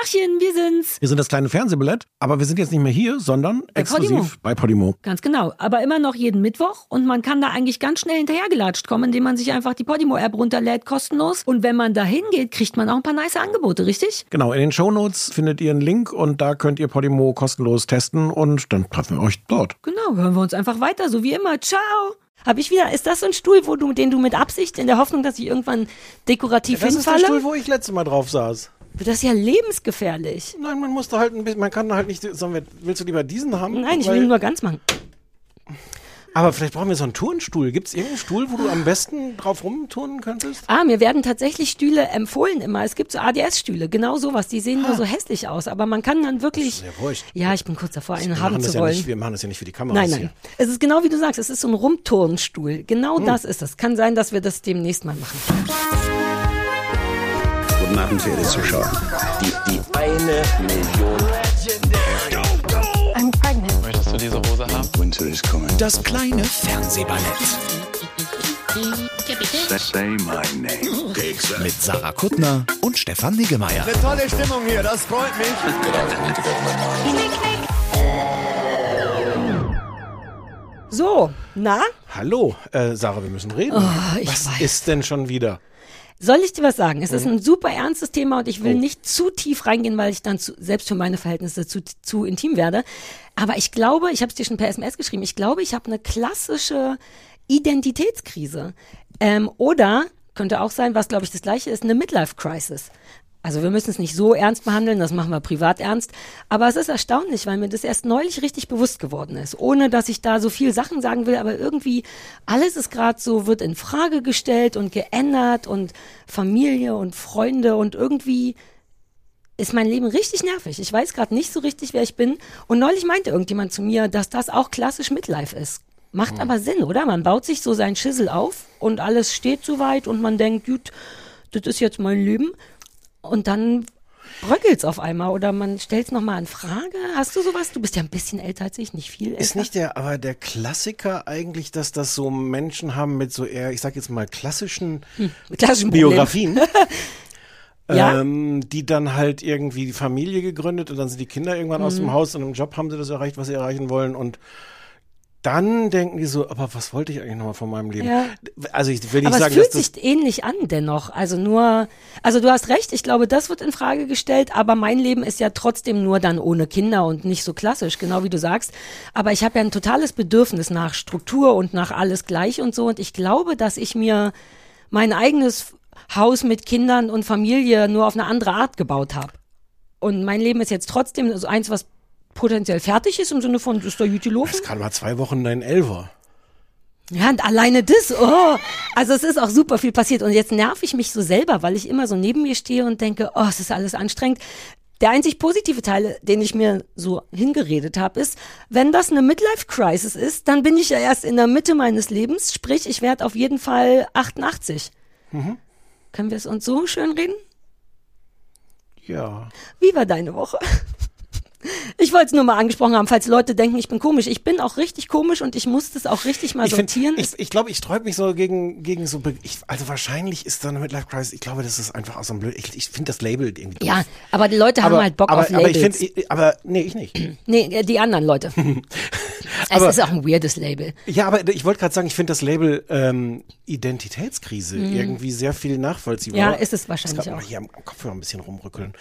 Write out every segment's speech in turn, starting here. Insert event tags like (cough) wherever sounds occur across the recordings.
Tachchen, wir sind's. Wir sind das kleine Fernsehballett, aber wir sind jetzt nicht mehr hier, sondern Bei exklusiv Podimo. bei Podimo. Ganz genau. Aber immer noch jeden Mittwoch und man kann da eigentlich ganz schnell hinterhergelatscht kommen, indem man sich einfach die Podimo-App runterlädt, kostenlos. Und wenn man da hingeht, kriegt man auch ein paar nice Angebote, richtig? Genau, in den Shownotes findet ihr einen Link und da könnt ihr Podimo kostenlos testen und dann treffen wir euch dort. Genau, hören wir uns einfach weiter, so wie immer. Ciao. Hab ich wieder, ist das so ein Stuhl, wo du, den du mit Absicht in der Hoffnung, dass ich irgendwann dekorativ Das ist der hinfalle? Stuhl, wo ich letztes Mal drauf saß. Das ist ja lebensgefährlich. Nein, man muss da halt ein bisschen, man kann da halt nicht, wir, willst du lieber diesen haben? Nein, ich will ihn nur ganz machen. Aber vielleicht brauchen wir so einen Turnstuhl. Gibt es irgendeinen Stuhl, wo du am besten drauf rumturnen könntest? Ah, mir werden tatsächlich Stühle empfohlen immer. Es gibt so ADS-Stühle, genau sowas. Die sehen nur so hässlich aus, aber man kann dann wirklich. Ah. ja wurscht. Ja, ich bin kurz davor, einen wir, haben das zu ja wollen. nicht, wir machen das ja nicht für die Kamera. Nein, nein. Es ist genau wie du sagst, es ist so ein Rumturnstuhl. Genau Hm. das ist es. Kann sein, dass wir das demnächst mal machen. Guten Abend, verehrte Zuschauer. Die, die eine Million. I'm pregnant. Möchtest du diese Hose haben? Winter is coming. Das kleine Fernsehballett Say, my name. mit Sarah Kuttner und Stefan Niggemeier. Tolle Stimmung hier, das freut mich. So, na? Hallo, äh, Sarah, wir müssen reden. Oh, ich Was weiß. ist denn schon wieder? Soll ich dir was sagen? Es Mhm. ist ein super ernstes Thema und ich Oh. will nicht zu tief reingehen, weil ich dann zu, selbst für meine Verhältnisse zu, zu intim werde. Aber ich glaube, ich habe es dir schon per SMS geschrieben, ich glaube, ich habe eine klassische Identitätskrise. Ähm, oder könnte auch sein, was glaube ich das gleiche ist, eine Midlife-Crisis. Also wir müssen es nicht so ernst behandeln, das machen wir privat ernst. Aber es ist erstaunlich, weil mir das erst neulich richtig bewusst geworden ist. Ohne dass ich da so viel Sachen sagen will, aber irgendwie alles ist gerade so, wird in Frage gestellt und geändert und Familie und Freunde und irgendwie ist mein Leben richtig nervig. Ich weiß gerade nicht so richtig, wer ich bin. Und neulich meinte irgendjemand zu mir, dass das auch klassisch Midlife ist. Macht aber Sinn, oder? Man baut sich so seinen Schissel auf und alles steht soweit und man denkt, gut, das ist jetzt mein Leben. Und dann bröckelt's auf einmal oder man stellt's noch nochmal in Frage. Hast du sowas? Du bist ja ein bisschen älter als ich, nicht viel älter. Ist nicht der, aber der Klassiker eigentlich, dass das so Menschen haben mit so eher, ich sag jetzt mal, klassischen Mit klassischen. Biografien? (laughs) Ja. Ähm, die dann halt irgendwie die Familie gegründet und dann sind die Kinder irgendwann aus Mhm. dem Haus und im Job haben sie das erreicht, was sie erreichen wollen und dann denken die so, aber was wollte ich eigentlich nochmal von meinem Leben? Ja. Also ich will nicht Aber sagen, es fühlt dass das sich ähnlich an dennoch. Also nur, also du hast recht, ich glaube, das wird in Frage gestellt, aber mein Leben ist ja trotzdem nur dann ohne Kinder und nicht so klassisch, genau wie du sagst. Aber ich habe ja ein totales Bedürfnis nach Struktur und nach alles gleich und so. Und ich glaube, dass ich mir mein eigenes Haus mit Kindern und Familie nur auf eine andere Art gebaut habe. Und mein Leben ist jetzt trotzdem so eins, was potenziell fertig ist, im Sinne von, ist der Jüti das gerade mal zwei Wochen dein Elfer. ja, und alleine das, oh. Also es ist auch super viel passiert. Und jetzt nerv ich mich so selber, weil ich immer so neben mir stehe und denke, oh, es ist alles anstrengend. Der einzig positive Teil, den ich mir so hingeredet habe, ist, wenn das eine Midlife-Crisis ist, dann bin ich ja erst in der Mitte meines Lebens. Sprich, ich werde auf jeden Fall 88. Können wir es uns so schön reden? Ja. Wie war deine Woche? Ich wollte es nur mal angesprochen haben, falls Leute denken, ich bin komisch. Ich bin auch richtig komisch und ich muss das auch richtig mal Ich find- sortieren. ich, ich glaube, ich sträub mich so gegen, gegen so, ich, also wahrscheinlich ist da eine Midlife Crisis, ich glaube, das ist einfach aus so einem blöd, ich, ich finde das Label irgendwie doof. ja, aber die Leute haben aber, halt Bock aber, auf aber Labels. ich finde, aber, nee, ich nicht. (clears throat) Nee, äh, die anderen Leute. (laughs) es Aber- ist auch ein weirdes Label. Ja, aber ich wollte gerade sagen, ich finde das Label ähm, Identitätskrise irgendwie sehr viel nachvollziehbar. Mhm. Ja, ist es wahrscheinlich Ich muss grad auch. mal hier am Kopfhörer ein bisschen rumrückeln.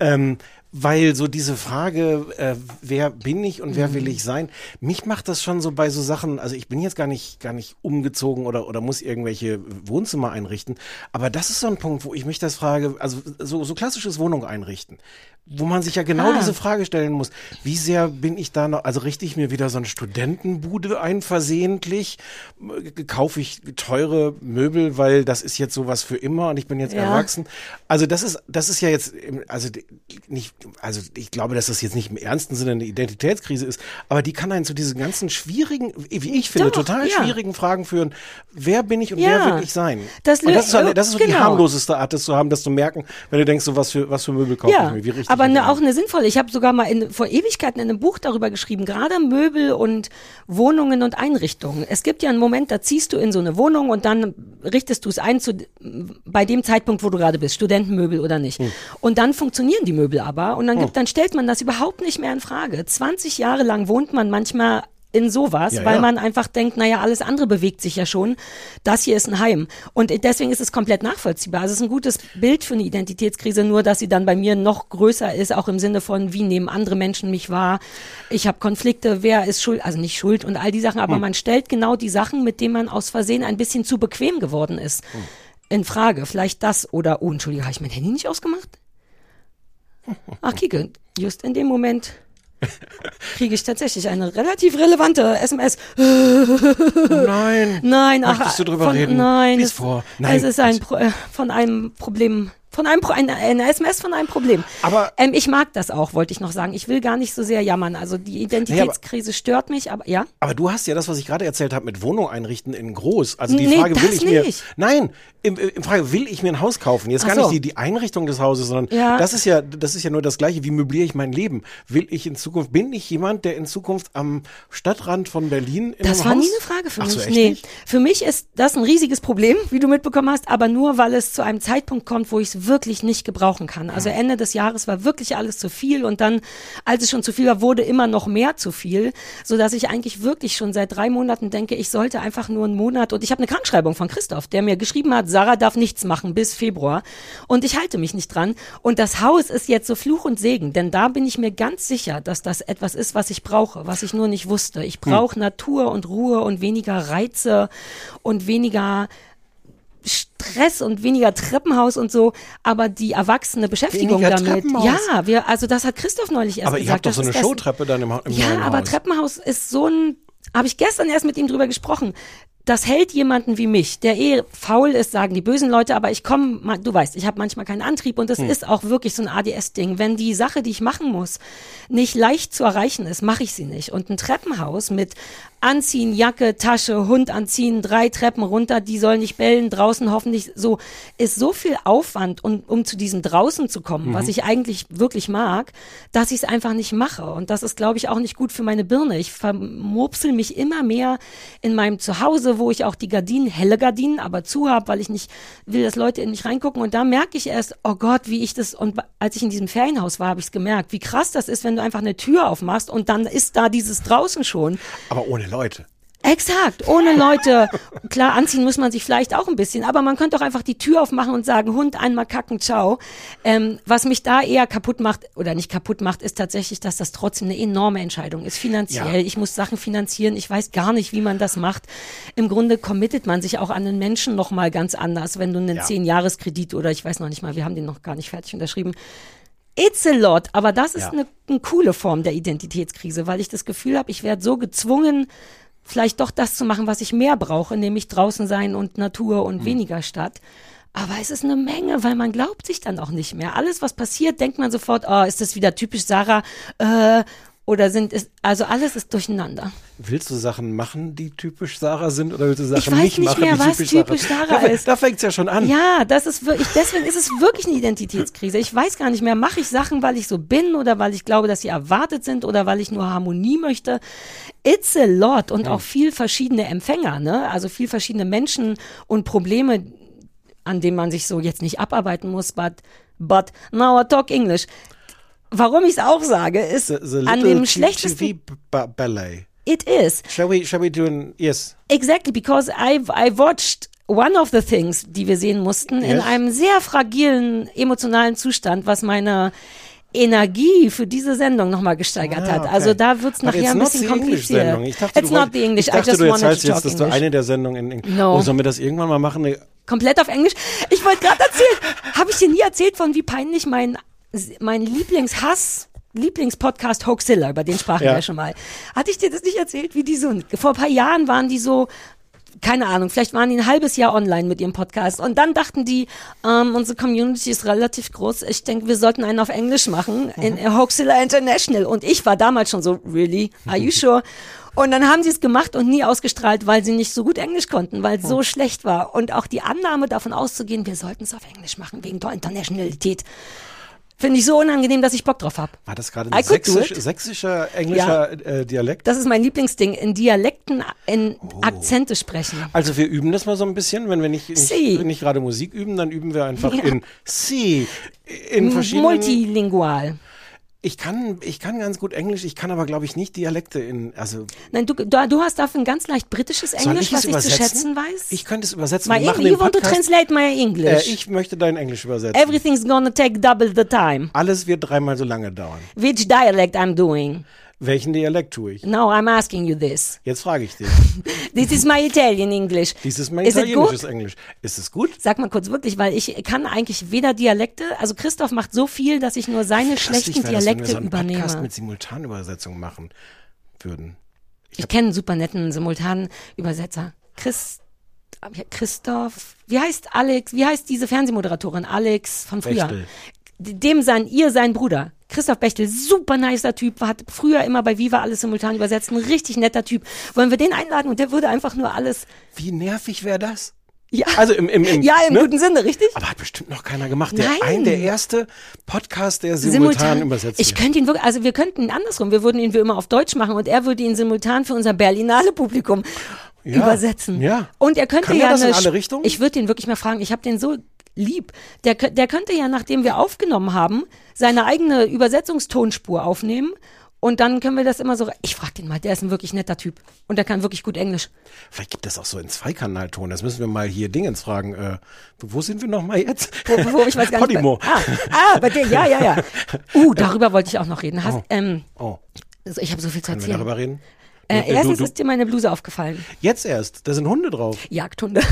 Ähm, weil so diese Frage, äh, wer bin ich und Mhm. wer will ich sein, mich macht das schon so bei so Sachen, also ich bin jetzt gar nicht, gar nicht umgezogen oder, oder muss irgendwelche Wohnzimmer einrichten, aber das ist so ein Punkt, wo ich mich das frage, also so, so klassisches Wohnung einrichten, wo man sich ja genau Ah. diese Frage stellen muss, wie sehr bin ich da noch, also richte ich mir wieder so eine Studentenbude ein versehentlich, M- kaufe ich teure Möbel, weil das ist jetzt sowas für immer und ich bin jetzt Ja. erwachsen. Also das ist, das ist ja jetzt, also die- nicht, also ich glaube, dass das jetzt nicht im ernsten Sinne eine Identitätskrise ist, aber die kann einen zu diesen ganzen schwierigen, wie ich finde, Doch, total ja. schwierigen Fragen führen. Wer bin ich und Ja. wer will ich sein? Das und das ist, so- das ist so die genau. harmloseste Art, das zu haben, das zu merken, wenn du denkst, so was für, was für Möbel kaufe ich mir, wie richte aber ne, auch eine sinnvolle. Ich habe sogar mal in, vor Ewigkeiten in einem Buch darüber geschrieben, gerade Möbel und Wohnungen und Einrichtungen. Es gibt ja einen Moment, da ziehst du in so eine Wohnung und dann richtest du es ein zu, bei dem Zeitpunkt, wo du gerade bist, Studentenmöbel oder nicht. Hm. Und dann funktionieren die Möbel aber und dann, gibt, dann stellt man das überhaupt nicht mehr in Frage. 20 Jahre lang wohnt man manchmal in sowas, Ja, weil ja. man einfach denkt, naja, alles andere bewegt sich ja schon. Das hier ist ein Heim. Und deswegen ist es komplett nachvollziehbar. Also es ist ein gutes Bild für eine Identitätskrise, nur dass sie dann bei mir noch größer ist, auch im Sinne von, wie nehmen andere Menschen mich wahr. Ich habe Konflikte, wer ist schuld, also nicht schuld und all die Sachen, Hm. aber man stellt genau die Sachen, mit denen man aus Versehen ein bisschen zu bequem geworden ist, Hm. in Frage. Vielleicht das oder, oh, Entschuldige, habe ich mein Handy nicht ausgemacht? (laughs) Ach, Kike, just in dem Moment kriege ich tatsächlich eine relativ relevante SMS. (laughs) Nein. Nein, ach, Möchtest du drüber von, reden? Nein, es, vor. Nein. es ist ein Pro, äh, von einem Problem, von einem Pro, eine, eine SMS von einem Problem. Aber- ähm, ich mag das auch, wollte ich noch sagen. Ich will gar nicht so sehr jammern. Also die Identitätskrise stört mich, aber ja. Aber du hast ja das, was ich gerade erzählt habe, mit Wohnung einrichten in groß. Also die Nee, Frage, will ich mir. nicht. Nein, im, im Frage, will ich mir ein Haus kaufen? Jetzt gar so. nicht die, die Einrichtung des Hauses, sondern Ja. das ist ja, das ist ja nur das Gleiche. Wie möbliere ich mein Leben? Will ich in Zukunft, bin ich jemand, der in Zukunft am Stadtrand von Berlin in Das war Haus? nie eine Frage für Ach mich. so, nee. nicht? Für mich ist das ein riesiges Problem, wie du mitbekommen hast, aber nur weil es zu einem Zeitpunkt kommt, wo ich es wirklich nicht gebrauchen kann. Also Ende des Jahres war wirklich alles zu viel und dann, als es schon zu viel war, wurde immer noch mehr zu viel, so dass ich eigentlich wirklich schon seit drei Monaten denke, ich sollte einfach nur einen Monat und ich habe eine Krankschreibung von Christoph, der mir geschrieben hat, Sarah darf nichts machen bis Februar und ich halte mich nicht dran und das Haus ist jetzt so Fluch und Segen, denn da bin ich mir ganz sicher, dass das etwas ist, was ich brauche, was ich nur nicht wusste. Ich brauche Natur und Ruhe und weniger Reize und weniger Stress und weniger Treppenhaus und so, aber die erwachsene Beschäftigung Weniger damit. Ja, wir, also das hat Christoph neulich erst Aber gesagt. ihr habt doch das so eine Showtreppe dann im, im Ja, neuen aber Haus. Treppenhaus ist so ein, habe ich gestern erst mit ihm drüber gesprochen. Das hält jemanden wie mich, der eh faul ist, sagen die bösen Leute, aber ich komme, du weißt, ich habe manchmal keinen Antrieb und das Hm. ist auch wirklich so ein ADS-Ding. Wenn die Sache, die ich machen muss, nicht leicht zu erreichen ist, mache ich sie nicht. Und ein Treppenhaus mit Anziehen, Jacke, Tasche, Hund anziehen, drei Treppen runter, die sollen nicht bellen, draußen hoffentlich so, ist so viel Aufwand, um, um zu diesem draußen zu kommen, Mhm. was ich eigentlich wirklich mag, dass ich es einfach nicht mache. Und das ist, glaube ich, auch nicht gut für meine Birne. Ich vermurpsel mich immer mehr in meinem Zuhause, wo ich auch die Gardinen, helle Gardinen, aber zu habe, weil ich nicht will, dass Leute in mich reingucken. Und da merke ich erst, oh Gott, wie ich das, und als ich in diesem Ferienhaus war, habe ich es gemerkt, wie krass das ist, wenn du einfach eine Tür aufmachst und dann ist da dieses draußen schon. Aber ohne Leute. Exakt, ohne Leute. Klar, anziehen muss man sich vielleicht auch ein bisschen, aber man könnte doch einfach die Tür aufmachen und sagen, Hund, einmal kacken, ciao. Ähm, was mich da eher kaputt macht, oder nicht kaputt macht, ist tatsächlich, dass das trotzdem eine enorme Entscheidung ist, finanziell. Ja. Ich muss Sachen finanzieren, ich weiß gar nicht, wie man das macht. Im Grunde committet man sich auch an den Menschen nochmal ganz anders, wenn du einen Ja. Zehn-Jahres-Kredit oder ich weiß noch nicht mal, wir haben den noch gar nicht fertig unterschrieben, It's a lot, aber das ist Ja. eine, eine coole Form der Identitätskrise, weil ich das Gefühl habe, ich werde so gezwungen, vielleicht doch das zu machen, was ich mehr brauche, nämlich draußen sein und Natur Mhm. und weniger Stadt. Aber es ist eine Menge, weil man glaubt sich dann auch nicht mehr. Alles, was passiert, denkt man sofort, oh, ist das wieder typisch Sarah? Äh, oder sind es, also alles ist durcheinander. Willst du Sachen machen, die typisch Sarah sind, oder willst du Sachen Ich weiß nicht, nicht machen, mehr, die was typisch, typisch Sarah, Sarah da, ist. Da fängt's ja schon an. Ja, das ist wirklich, deswegen ist es wirklich eine Identitätskrise. Ich weiß gar nicht mehr, mache ich Sachen, weil ich so bin oder weil ich glaube, dass sie erwartet sind oder weil ich nur Harmonie möchte. It's a lot und auch viel verschiedene Empfänger, ne? Also viel verschiedene Menschen und Probleme, an denen man sich so jetzt nicht abarbeiten muss, but, but now I talk English. Warum ich es auch sage, ist The, the an dem schlechtesten, TV ba ballet. it is. Shall we, shall we do an, yes. Exactly, because I I watched one of the things, die wir sehen mussten, in Yes. einem sehr fragilen emotionalen Zustand, was meine Energie für diese Sendung nochmal gesteigert Ah, hat. okay. Also da wird's But nachher ein bisschen kompliziert. Ich dachte, It's du not the English. Ich dachte, I just du to talk jetzt, dass du eine der Sendungen in Englisch. No. Oh, sollen wir das irgendwann mal machen? Komplett auf Englisch. Ich wollte gerade erzählen, habe ich dir nie erzählt von wie peinlich mein mein Lieblingshass Lieblingspodcast Hoaxilla, über den sprachen Ja. wir ja schon mal. Hatte ich dir das nicht erzählt, wie die so vor ein paar Jahren waren die so keine Ahnung, vielleicht waren die ein halbes Jahr online mit ihrem Podcast und dann dachten die, ähm, unsere Community ist relativ groß, ich denke, wir sollten einen auf Englisch machen, in Mhm. Hoaxilla International und ich war damals schon so, really, are you sure? (laughs) Und dann haben sie es gemacht und nie ausgestrahlt, weil sie nicht so gut Englisch konnten, weil es so schlecht war. Und auch die Annahme davon auszugehen, wir sollten es auf Englisch machen, wegen der Internationalität. Finde ich so unangenehm, dass ich Bock drauf habe. War das gerade ein sächsisch, sächsischer, englischer äh, Dialekt? Das ist mein Lieblingsding, in Dialekten, in Oh. Akzente sprechen. Also wir üben das mal so ein bisschen, wenn wir nicht, nicht, Si. nicht gerade Musik üben, dann üben wir einfach Ja. in Si, in verschiedenen... Multilingual. Ich kann, ich kann ganz gut Englisch, ich kann aber glaube ich nicht Dialekte in, also Nein, du, du, hast dafür ein ganz leicht britisches Englisch, ich was ich zu schätzen weiß. Ich könnte es übersetzen. my English, you want to translate my äh, English? ich möchte dein Englisch übersetzen. Everything's gonna take double the time. Alles wird dreimal so lange dauern. Which dialect I'm doing? Welchen Dialekt tue ich? No, I'm asking you this. Jetzt frage ich dich. (laughs) This is my Italian English. Dies ist mein Is it italienisches? Englisch. Ist es gut? Sag mal kurz wirklich, weil ich kann eigentlich weder Dialekte, also Christoph macht so viel, dass ich nur seine schlechten Lustig wäre das, wenn wir Dialekte so einen Podcast übernehme. mit Simultanübersetzung machen würden. Ich kenne einen super netten simultanen Übersetzer. Chris, ja, Christoph, wie heißt Alex, wie heißt diese Fernsehmoderatorin? Alex von früher. Bechtel. Dem sein, ihr sein Bruder. Christoph Bechtel, super nicer Typ, hat früher immer bei Viva alles simultan übersetzt, ein richtig netter Typ. Wollen wir den einladen und der würde einfach nur alles, Wie nervig wäre das? ja, Also im, im, im ja, im ne? guten Sinne, richtig? Aber hat bestimmt noch keiner gemacht. Der Nein. ein, der erste Podcast, der simultan, übersetzt Ich wird. könnte ihn wirklich, also wir könnten ihn andersrum, wir würden ihn wie immer auf Deutsch machen und er würde ihn simultan für unser Berlinale Publikum Ja, übersetzen. ja. Und er könnte Kann ja das in eine alle Sp- Richtungen? Ich würde ihn wirklich mal fragen, ich habe den so lieb. Der, der könnte ja, nachdem wir aufgenommen haben, seine eigene Übersetzungstonspur aufnehmen. Und dann können wir das immer so. Ich frage den mal, der ist ein wirklich netter Typ. Und der kann wirklich gut Englisch. Vielleicht gibt es auch so einen Zweikanalton. Das müssen wir mal hier Dingens fragen. Äh, wo sind wir noch mal jetzt? Wo, wo ich weiß gar nicht. Podimo. Ah, ah, bei dir, ja, ja, ja. (laughs) Uh, darüber wollte ich auch noch reden. Hast, ähm, Oh, also ich habe so viel zu können wir erzählen. darüber reden? Äh, Du- du- erstens du- ist dir meine Bluse aufgefallen. Jetzt erst. Da sind Hunde drauf. Jagdhunde.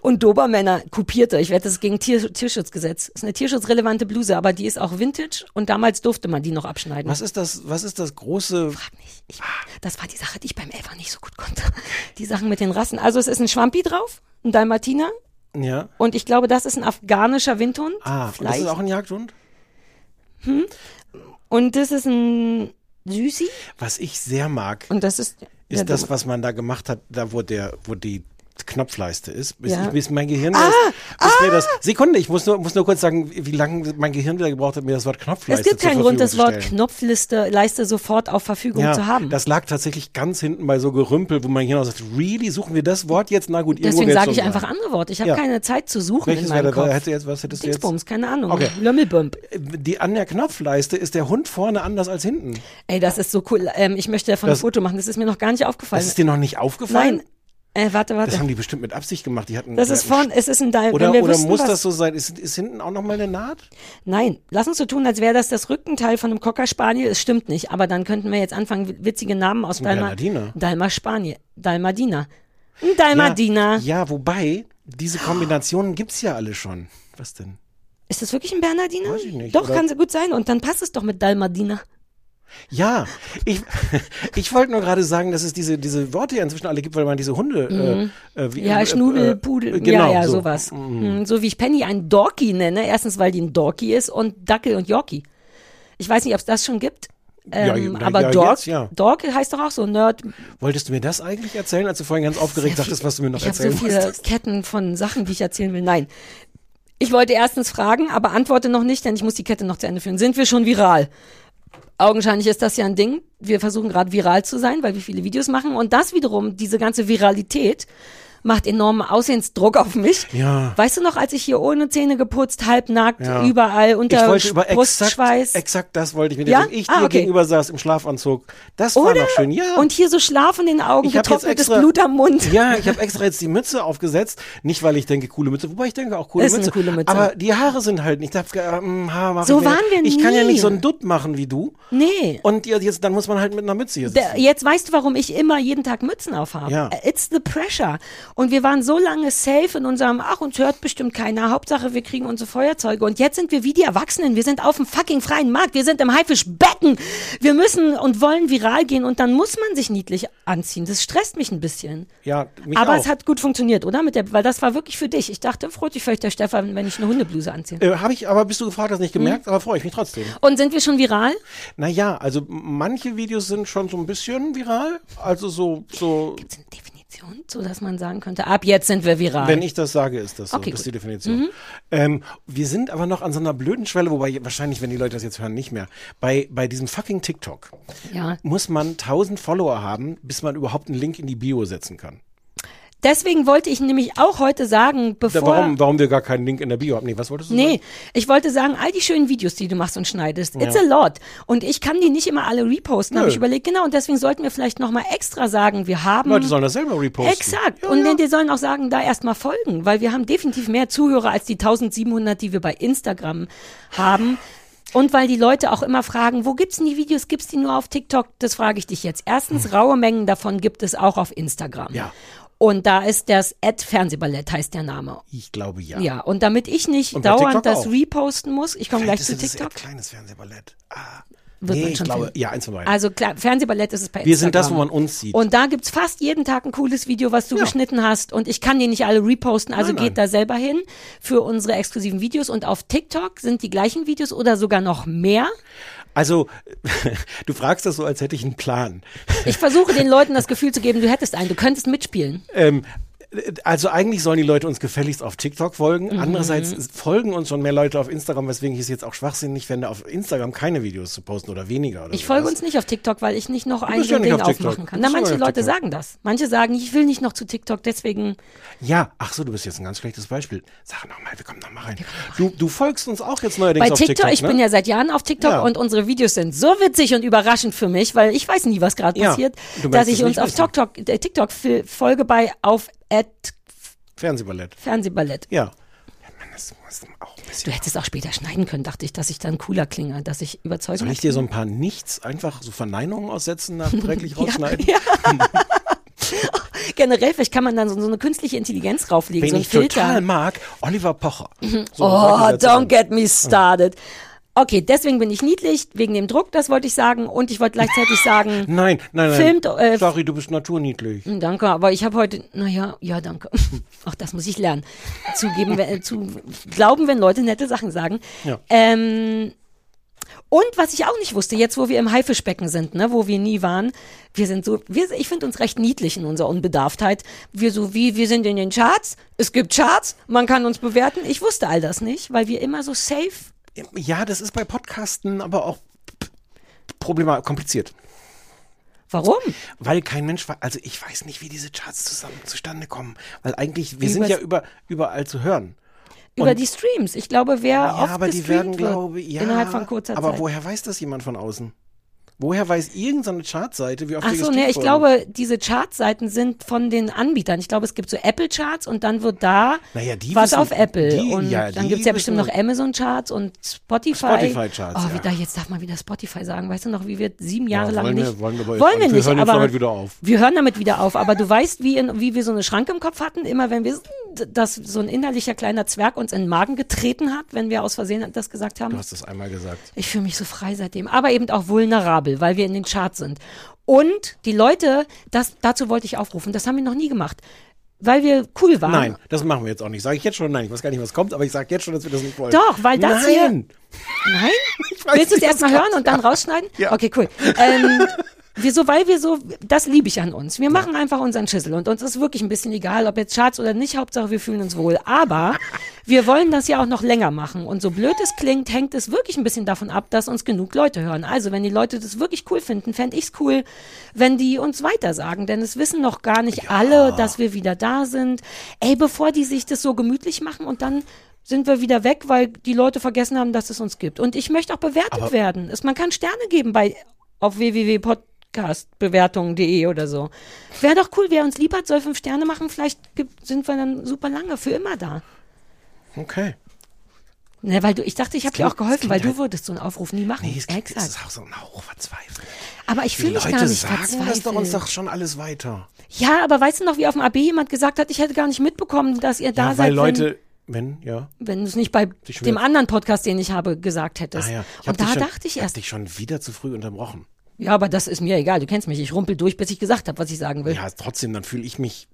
Und Dobermänner kopierte. Ich wette, das ist gegen Tier, Tierschutzgesetz. Ist eine tierschutzrelevante Bluse, aber die ist auch Vintage und damals durfte man die noch abschneiden. Was ist das, was ist das große, Frag nicht. Ich, das war die Sache, die ich beim Elfer nicht so gut konnte. Die Sachen mit den Rassen. Also es ist ein Schwampi drauf, ein Dalmatiner ja? und ich glaube, das ist ein afghanischer Windhund. Ah, und das Vielleicht. ist auch ein Jagdhund? und das ist ein Süßi Was ich sehr mag, und das ist ist das, was man da gemacht hat, da wo der, wo die Knopfleiste ist. Bis, Ja. ich, bis mein Gehirn Ah, das, bis mir das, Sekunde, ich muss nur, muss nur kurz sagen, wie lange mein Gehirn wieder gebraucht hat, mir das Wort Knopfleiste Es gibt keinen Grund, Verfügung das zu Wort stellen. Knopfliste, Leiste sofort auf Verfügung ja, zu haben. das lag tatsächlich ganz hinten bei so Gerümpel, wo mein Gehirn auch sagt, really, suchen wir das Wort jetzt? Na gut, irgendwo Deswegen sage ich einfach andere Worte. Ich habe Ja. keine Zeit zu suchen Welches in meinem Kopf. hätte jetzt, was hättest du jetzt? Dingsbums, keine Ahnung. Okay. Lömmelbump. Die, an der Knopfleiste ist der Hund vorne anders als hinten. Ey, das ist so cool. Ähm, ich möchte davon Das- ein Foto machen. Das ist mir noch gar nicht aufgefallen. Das ist dir noch nicht aufgefallen? Nein. Äh, warte, Das warte. haben die bestimmt mit Absicht gemacht. Die hatten Das ist vorn, es ist ein Dal Oder, oder wüssten, muss was, das so sein? Ist, ist hinten auch noch mal eine Naht? Nein, lass uns so tun, als wäre das das Rückenteil von einem Cocker Spaniel. Es stimmt nicht, aber dann könnten wir jetzt anfangen, wi- witzige Namen aus Dalma. Dalma Spaniel, Dalmadina. Ein Dalmadiner. Ja, ja, wobei, diese Kombinationen gibt's ja alle schon. Was denn? Ist das wirklich ein Bernardiner? Weiß ich nicht, Doch, oder- kann so gut sein. Und dann passt es doch mit Dalmadiner. Ja, ich, ich wollte nur gerade sagen, dass es diese, diese Worte ja inzwischen alle gibt, weil man diese Hunde. Äh, äh, wie, Mhm. Ja, äh, Schnudel, äh, Pudel, genau, ja, ja, so. sowas. Mhm. So wie ich Penny einen Dorky nenne. Erstens, weil die ein Dorky ist und Dackel und Yorkie. Ich weiß nicht, ob es das schon gibt. Ähm, ja, aber ja, Dork, jetzt, ja. Dork heißt doch auch so Nerd. Wolltest du mir das eigentlich erzählen, als du vorhin ganz aufgeregt sagtest, was du mir noch Ich habe so erzählen viele wolltest? Ketten von Sachen, die ich erzählen will. Nein. Ich wollte erstens fragen, aber antworte noch nicht, denn ich muss die Kette noch zu Ende führen. Sind wir schon viral? Augenscheinlich ist das ja ein Ding. Wir versuchen gerade viral zu sein, weil wir viele Videos machen. Und das wiederum, diese ganze Viralität, macht enormen Aussehensdruck auf mich. Ja. Weißt du noch, als ich hier ohne Zähne geputzt, halbnackt, Ja. überall Ich unter wollte über exakt, Brustschweiß. exakt das wollte ich mit dir Ja? sagen. Ich Ah, dir okay. gegenüber saß im Schlafanzug. Das war Oder? noch schön, ja. Und hier so Schlaf in den Augen, Ich hab getrocknetes extra- Blut am Mund. Ja, ich habe extra jetzt die Mütze aufgesetzt. Nicht, weil ich denke, coole Mütze, wobei ich denke auch coole Ist eine Mütze. coole Mütze. Aber die Haare sind halt nicht. Ich dachte, ähm, Haar mach So ich waren wir Ich kann ja nicht so einen Dutt machen wie du. Nee. Und jetzt, dann muss man halt mit einer Mütze hier sitzen. Der, jetzt weißt du, warum ich immer jeden Tag Mützen aufhabe. Ja. It's the pressure. Und wir waren so lange safe in unserem, ach, uns hört bestimmt keiner. Hauptsache, wir kriegen unsere Feuerzeuge. Und jetzt sind wir wie die Erwachsenen. Wir sind auf dem fucking freien Markt. Wir sind im Haifischbecken. Wir müssen und wollen viral gehen. Und dann muss man sich niedlich anziehen. Das stresst mich ein bisschen. ja, mich Aber auch. es hat gut funktioniert, oder? Mit der, weil das war wirklich für dich. Ich dachte, freut dich vielleicht der Stefan, wenn ich eine Hundebluse anziehe. äh, habe ich, aber bist du gefragt, hast nicht gemerkt, aber freue ich mich trotzdem. Und sind wir schon viral? Naja, also manche Videos sind schon so ein bisschen viral. Also so, so, Gibt's eine Definition Definition, so dass man sagen könnte, ab jetzt sind wir viral. Wenn ich das sage, ist das so. Okay, das ist die gut. Mhm. Definition. Ähm, wir sind aber noch an so einer blöden Schwelle, wobei wahrscheinlich, wenn die Leute das jetzt hören, nicht mehr. Bei, bei diesem fucking TikTok ja. muss man 1000 Follower haben, bis man überhaupt einen Link in die Bio setzen kann. Deswegen wollte ich nämlich auch heute sagen, Da, bevor. warum, warum wir gar keinen Link in der Bio haben? Nee, was wolltest du Nee, sagen? ich wollte sagen, all die schönen Videos, die du machst und schneidest, it's a lot. Und ich kann die nicht immer alle reposten, habe ich überlegt. Genau, und deswegen sollten wir vielleicht nochmal extra sagen, wir haben... Leute sollen das selber reposten. Exakt. Ja, und ja. die sollen auch sagen, da erstmal folgen, weil wir haben definitiv mehr Zuhörer als die 1700, die wir bei Instagram haben. Und weil die Leute auch immer fragen, wo gibt's denn die Videos? Gibt's die nur auf TikTok? Das frage ich dich jetzt. Erstens, raue Mengen davon gibt es auch auf Instagram. Ja. Und da ist das Ad Fernsehballett heißt der Name. Ich glaube ja. Ja, und damit ich nicht Und dauernd das auch. reposten muss, ich komme gleich zu TikTok. ein kleines Fernsehballett. Ah. Wird nee, ich glaube, finden. ja, eins von beiden. Also klar, Fernsehballett ist es bei wir sind Instagram. das, wo man uns sieht. Und da gibt's fast jeden Tag ein cooles Video, was du geschnitten hast. Und ich kann die nicht alle reposten. Also Nein, nein. geht da selber hin für unsere exklusiven Videos. Und auf TikTok sind die gleichen Videos oder sogar noch mehr. Also, (laughs) du fragst das so, als hätte ich einen Plan. Ich versuche den Leuten das Gefühl zu geben, du hättest einen, du könntest mitspielen. Ähm, also eigentlich sollen die Leute uns gefälligst auf TikTok folgen. Mhm. Andererseits folgen uns schon mehr Leute auf Instagram, weswegen ich es jetzt auch schwachsinnig fände, auf Instagram keine Videos zu posten oder weniger. Oder Ich folge sowas. uns nicht auf TikTok, weil ich nicht noch ein ja Ding auf TikTok. aufmachen kann. Na, manche Leute TikTok. sagen das. Manche sagen, ich will nicht noch zu TikTok, deswegen. Ja, ach so, du bist jetzt ein ganz schlechtes Beispiel. Sag noch mal, wir kommen noch mal rein. Du, du folgst uns auch jetzt neuerdings Bei auf TikTok, TikTok, ich ne? bin ja seit Jahren auf TikTok Ja. und unsere Videos sind so witzig und überraschend für mich, weil ich weiß nie, was gerade Ja, passiert, dass ich uns auf. TikTok, äh, TikTok folge bei auf at Fernsehballett. Fernsehballett. Ja. ja Mann, das muss auch ein bisschen. Du hättest auch später schneiden können, dachte ich, dass ich dann cooler klinge, dass ich überzeugend Soll ich dir so ein paar Nichts, einfach so Verneinungen aussetzen, nachträglich (laughs) rausschneiden? (laughs) Generell, vielleicht kann man dann so, so eine künstliche Intelligenz drauflegen, Wen so ein ich Filter. total mag, Oliver Pocher. So, Oh, don't dann. get me started. Okay, deswegen bin ich niedlich, wegen dem Druck, das wollte ich sagen. Und ich wollte gleichzeitig sagen, (laughs) Nein, nein, nein. Filmt, äh, Sorry, du bist naturniedlich. danke, aber ich habe heute, naja, ja, danke. (laughs) Auch das muss ich lernen. Zugeben, wenn- zu glauben, wenn Leute nette Sachen sagen. Ja. Ähm, und was ich auch nicht wusste, jetzt wo wir im Haifischbecken sind, ne, wo wir nie waren, wir sind so, wir, ich finde uns recht niedlich in unserer Unbedarftheit. Wir so wie, wir sind in den Charts, es gibt Charts, man kann uns bewerten. Ich wusste all das nicht, weil wir immer so safe Ja, das ist bei Podcasten aber auch problematisch, kompliziert. Warum? Weil kein Mensch, also ich weiß nicht, wie diese Charts zusammen zustande kommen. Weil eigentlich, wir Wie sind ja über, überall zu hören. Über Und- die Streams. Ich glaube, wer Ja, oft aber die werden, wird, glaube ich, ja. innerhalb von kurzer aber Zeit. woher weiß das jemand von außen? Woher weiß irgendeine Chartseite, wie oft Ach so, gestreamt ne, ich glaube, diese Chartseiten sind von den Anbietern. Ich glaube, es gibt so Apple-Charts und dann wird da Naja, die was wissen- auf Apple. die- und ja, dann die gibt's ja bestimmt noch Amazon-Charts und Spotify. Spotify-Charts, Oh, ja. wieder, jetzt darf man wieder Spotify sagen. Weißt du noch, wie wir sieben Jahre Ja, lang nicht... wir- wollen wir wollen wir nicht. Wir nicht, hören aber damit wieder auf. wir hören damit wieder auf. Aber du weißt, wie, in, wie wir so eine Schranke im Kopf hatten, immer wenn wir, dass so ein innerlicher kleiner Zwerg uns in den Magen getreten hat, wenn wir aus Versehen das gesagt haben. Du hast das einmal gesagt. Ich fühle mich so frei seitdem, aber eben auch vulnerabel, weil wir in den Charts sind. Und die Leute, das, dazu wollte ich aufrufen, das haben wir noch nie gemacht, weil wir cool waren. Nein, das machen wir jetzt auch nicht. Sage ich jetzt schon, nein, ich weiß gar nicht, was kommt, aber ich sage jetzt schon, dass wir das nicht wollen. Doch, weil das nein. hier- Nein? (laughs) Willst du es erstmal hören und dann rausschneiden? Ja. Okay, cool. Ähm, (laughs) wieso, weil wir so, das liebe ich an uns. Wir machen einfach unseren Schüssel und uns ist wirklich ein bisschen egal, ob jetzt Charts oder nicht, Hauptsache wir fühlen uns wohl. Aber (laughs) wir wollen das ja auch noch länger machen und so blöd es klingt, hängt es wirklich ein bisschen davon ab, dass uns genug Leute hören. Also wenn die Leute das wirklich cool finden, fände ich's cool, wenn die uns weitersagen, denn es wissen noch gar nicht alle, dass wir wieder da sind. Ey, bevor die sich das so gemütlich machen und dann sind wir wieder weg, weil die Leute vergessen haben, dass es uns gibt. Und ich möchte auch bewertet werden. Es, man kann Sterne geben bei auf www.podcastbewertungen.de oder so. Wäre doch cool, wer uns lieb hat, soll fünf Sterne machen. Vielleicht sind wir dann super lange für immer da. Okay. Ne, weil du, ich dachte, ich habe dir auch geholfen, weil klingt du würdest so einen Aufruf nie machen. Nee, es, klingt, Exakt. ist auch so ein Hauch verzweifelt. Aber ich fühle mich Leute gar nicht sagen verzweifelt. das doch uns doch schon alles weiter. Ja, aber weißt du noch, wie auf dem AB jemand gesagt hat, ich hätte gar nicht mitbekommen, dass ihr da Ja, seid, weil Leute, wenn, ja. wenn, du es nicht bei dem anderen Podcast, den ich habe, gesagt hättest. Ah ja. Ich Und da schon, dachte ich erst, dich schon wieder zu früh unterbrochen. Ja, aber das ist mir egal, du kennst mich, ich rumpel durch, bis ich gesagt habe, was ich sagen will. Ja, trotzdem, dann fühle ich mich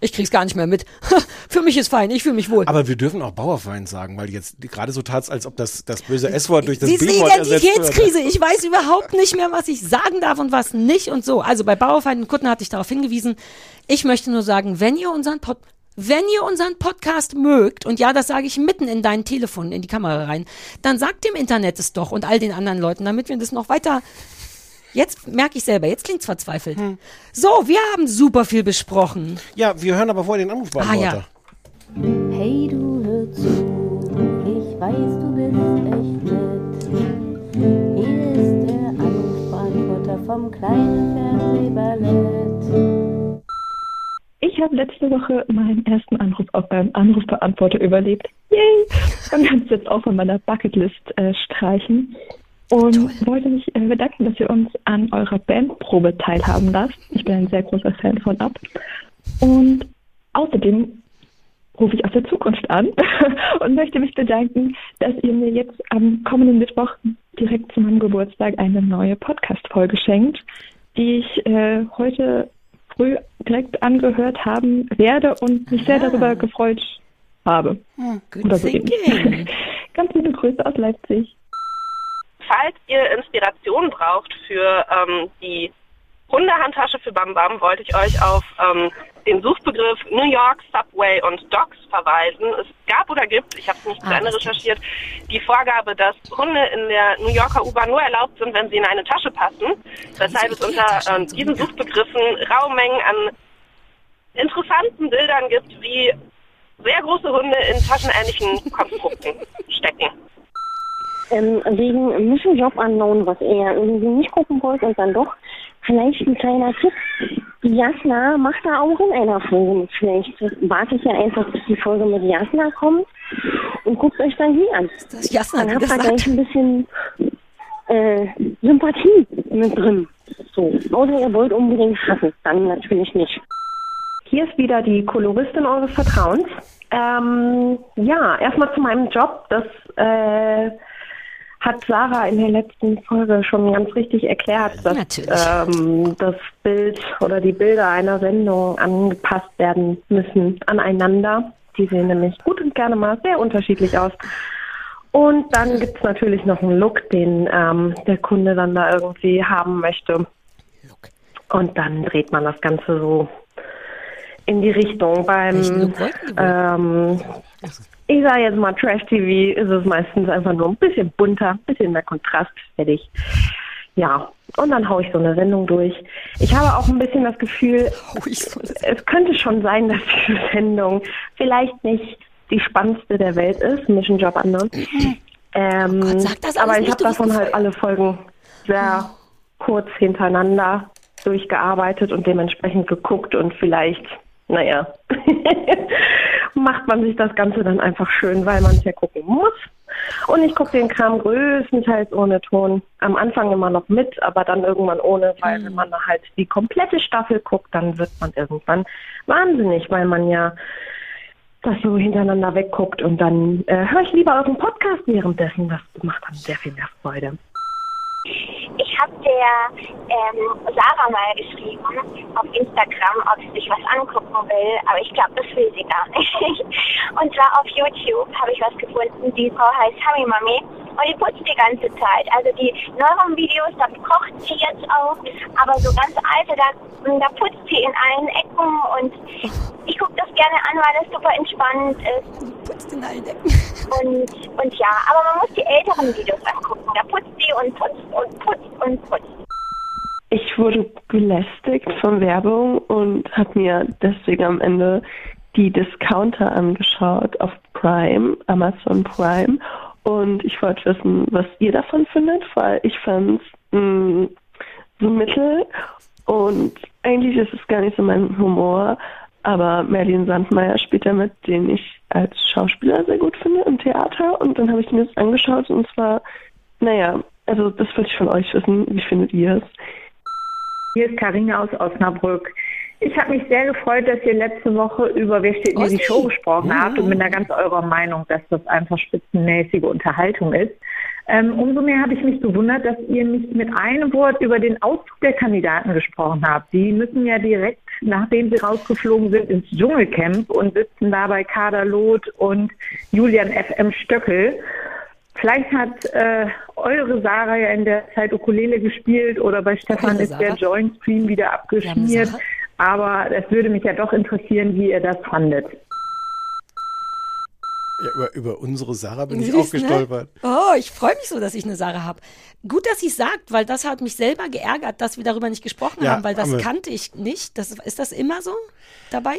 Ich krieg's gar nicht mehr mit. (laughs) Für mich ist fein, ich fühle mich wohl. Aber wir dürfen auch Bauerfeind sagen, weil jetzt gerade so tat's, als ob das, das böse S-Wort durch das Diese B-Wort wird. Identitätskrise. Ich weiß überhaupt nicht mehr, was ich sagen darf und was nicht und so. Also bei Bauerfeind und Kutten hatte ich darauf hingewiesen. Ich möchte nur sagen, wenn ihr unseren Pod wenn ihr unseren Podcast mögt, und ja, das sage ich mitten in dein Telefon, in die Kamera rein, dann sagt dem Internet es doch und all den anderen Leuten, damit wir das noch weiter Jetzt merke ich selber, jetzt klingt's verzweifelt. Hm. So, wir haben super viel besprochen. Ja, wir hören aber vorher den Anrufbeantworter. Ah, ja. Hey, du hör zu, ich weiß, du bist echt nett. Hier ist der Anrufbeantworter vom kleinen Fernsehballett. Ich habe letzte Woche meinen ersten Anruf auf beim Anrufbeantworter überlebt. Yay! Und kann es jetzt auch von meiner Bucketlist äh, streichen. Und wollte mich äh, bedanken, dass ihr uns an eurer Bandprobe teilhaben lasst. Ich bin ein sehr großer Fan von Ab. Und außerdem rufe ich aus der Zukunft an (laughs) und möchte mich bedanken, dass ihr mir jetzt am kommenden Mittwoch direkt zu meinem Geburtstag eine neue Podcast-Folge schenkt, die ich äh, heute früh direkt angehört haben werde und mich sehr darüber gefreut habe. Good Oder so. (laughs) Ganz liebe Grüße aus Leipzig. Falls ihr Inspiration braucht für ähm, die Hundehandtasche für Bam Bam, wollte ich euch auf ähm, den Suchbegriff New York, Subway und Dogs verweisen. Es gab oder gibt, ich habe es nicht zu Ah, Ende das gibt's. recherchiert, die Vorgabe, dass Hunde in der New Yorker U-Bahn nur erlaubt sind, wenn sie in eine Tasche passen. Weshalb es unter ähm, diesen. Suchbegriffen Raummengen an interessanten Bildern gibt, wie sehr große Hunde in taschenähnlichen Konstrukten stecken. Ähm, wegen Mission Job Unknown, was ihr irgendwie nicht gucken wollt und dann doch. Vielleicht ein kleiner Tipp. Jasna macht da auch in einer Folge mit. Vielleicht wartet ihr einfach, bis die Folge mit Jasna kommt und guckt euch dann die an. Das ist Jasna, Dann habt ihr gleich ein bisschen äh, Sympathie mit drin. So. Außer ihr wollt unbedingt hassen. Dann natürlich nicht. Hier ist wieder die Koloristin eures Vertrauens. Ähm, ja, erstmal zu meinem Job. Das äh, hat Sarah in der letzten Folge schon ganz richtig erklärt, dass ähm, das Bild oder die Bilder einer Sendung angepasst werden müssen aneinander. Die sehen nämlich gut und gerne mal sehr unterschiedlich aus. Und dann gibt's natürlich noch einen Look, den ähm, der Kunde dann da irgendwie haben möchte. Und dann dreht man das Ganze so in die Richtung. Beim, Look ähm, ich sage jetzt mal Trash-TV, ist es meistens einfach nur ein bisschen bunter, ein bisschen mehr Kontrast, fertig. Ja, und dann haue ich so eine Sendung durch. Ich habe auch ein bisschen das Gefühl, Oh, es könnte schon sein, dass diese Sendung vielleicht nicht die spannendste der Welt ist, Mission Job. Ähm, Oh Gott, das alles aber ich habe davon halt alle Folgen sehr kurz hintereinander durchgearbeitet und dementsprechend geguckt und vielleicht, naja, (laughs) macht man sich das Ganze dann einfach schön, weil man es ja gucken muss. Und ich gucke den Kram größtenteils ohne Ton. Am Anfang immer noch mit, aber dann irgendwann ohne, weil wenn man da halt die komplette Staffel guckt, dann wird man irgendwann wahnsinnig, weil man ja das so hintereinander wegguckt und dann äh, höre ich lieber euren Podcast währenddessen. Das macht dann sehr viel mehr Freude. Ich habe der ähm, Sarah mal geschrieben auf Instagram, ob sie sich was angucken will, aber ich glaube, das will sie gar nicht. (laughs) Und zwar auf YouTube habe ich was gefunden, die Frau heißt Hami Mami und die putzt die ganze Zeit. Also die neueren Videos, da kocht sie jetzt auch, aber so ganz alte, da, da putzt sie in allen Ecken und ich gucke das gerne an, weil es super entspannend ist. Putzt in allen Ecken. Und, und ja, aber man muss die älteren Videos angucken. Da putzt sie und putzt und putzt und putzt. Ich wurde gelästigt von Werbung und habe mir deswegen am Ende die Discounter angeschaut auf Prime, Amazon Prime. Und ich wollte wissen, was ihr davon findet, weil ich fand es so mittel und eigentlich ist es gar nicht so mein Humor. Aber Merlin Sandmeier spielt damit, den ich als Schauspieler sehr gut finde im Theater. Und dann habe ich mir das angeschaut und zwar, naja, also das wollte ich von euch wissen. Wie findet ihr es? Hier ist Karina aus Osnabrück. Ich habe mich sehr gefreut, dass ihr letzte Woche über Wer steht in die. Show gesprochen habt und bin da ganz eurer Meinung, dass das einfach spitzenmäßige Unterhaltung ist. Ähm, umso mehr habe ich mich gewundert, dass ihr nicht mit einem Wort über den Auszug der Kandidaten gesprochen habt. Die müssen ja direkt nachdem sie rausgeflogen sind ins Dschungelcamp und sitzen da bei Kader Loth und Julian FM Stöckel. Vielleicht hat äh, eure Sarah ja in der Zeit Ukulele gespielt oder bei Stefan ist der? Joint Stream wieder abgeschmiert. Aber es würde mich ja doch interessieren, wie ihr das fandet. Ja, über, über unsere Sarah bin ich Siehst, auch gestolpert. Ne? Oh, ich freue mich so, dass ich eine Sarah habe. Gut, dass sie sagt, weil das hat mich selber geärgert, dass wir darüber nicht gesprochen Ja, haben, weil das haben kannte ich nicht. Das, ist das immer so dabei?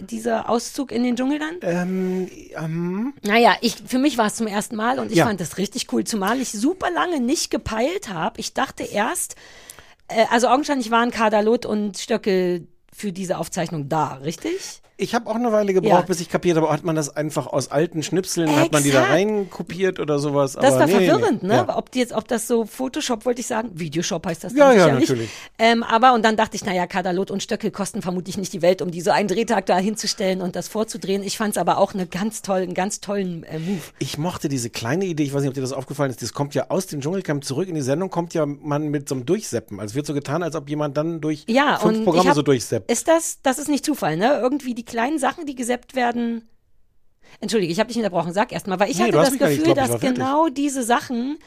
Dieser Auszug in den Dschungel dann? Ähm, ähm, Naja, ich, für mich war es zum ersten Mal und ich Ja. fand das richtig cool, zumal ich super lange nicht gepeilt habe. Ich dachte erst, äh, also augenscheinlich waren Kadalot und Stöckel für diese Aufzeichnung da, richtig? Ich habe auch eine Weile gebraucht, Ja. bis ich kapiert habe, hat man das einfach aus alten Schnipseln, hat man die da Exakt. rein kopiert oder sowas. Das war nee, verwirrend, nee. ne? Ja. Ob die jetzt, ob das so Photoshop wollte ich sagen, Videoshop heißt das Ja, dann ja, natürlich. Ähm, aber und dann dachte ich, naja, Kadalot und Stöckel kosten vermutlich nicht die Welt, um die so einen Drehtag da hinzustellen und das vorzudrehen. Ich fand es aber auch eine ganz toll, einen ganz tollen äh, Move. Ich mochte diese kleine Idee, ich weiß nicht, ob dir das aufgefallen ist, das kommt ja aus dem Dschungelcamp zurück in die Sendung, kommt ja man mit so einem Durchseppen. Also es wird so getan, als ob jemand dann durch Ja, fünf Programme hab, so durchseppt. Ist das, das ist nicht Zufall, ne? Irgendwie die kleinen Sachen, die gesappt werden. Entschuldige, ich habe dich unterbrochen. Sag erst mal, weil ich Nee, hatte das nicht, Gefühl, ich dass genau diese Sachen,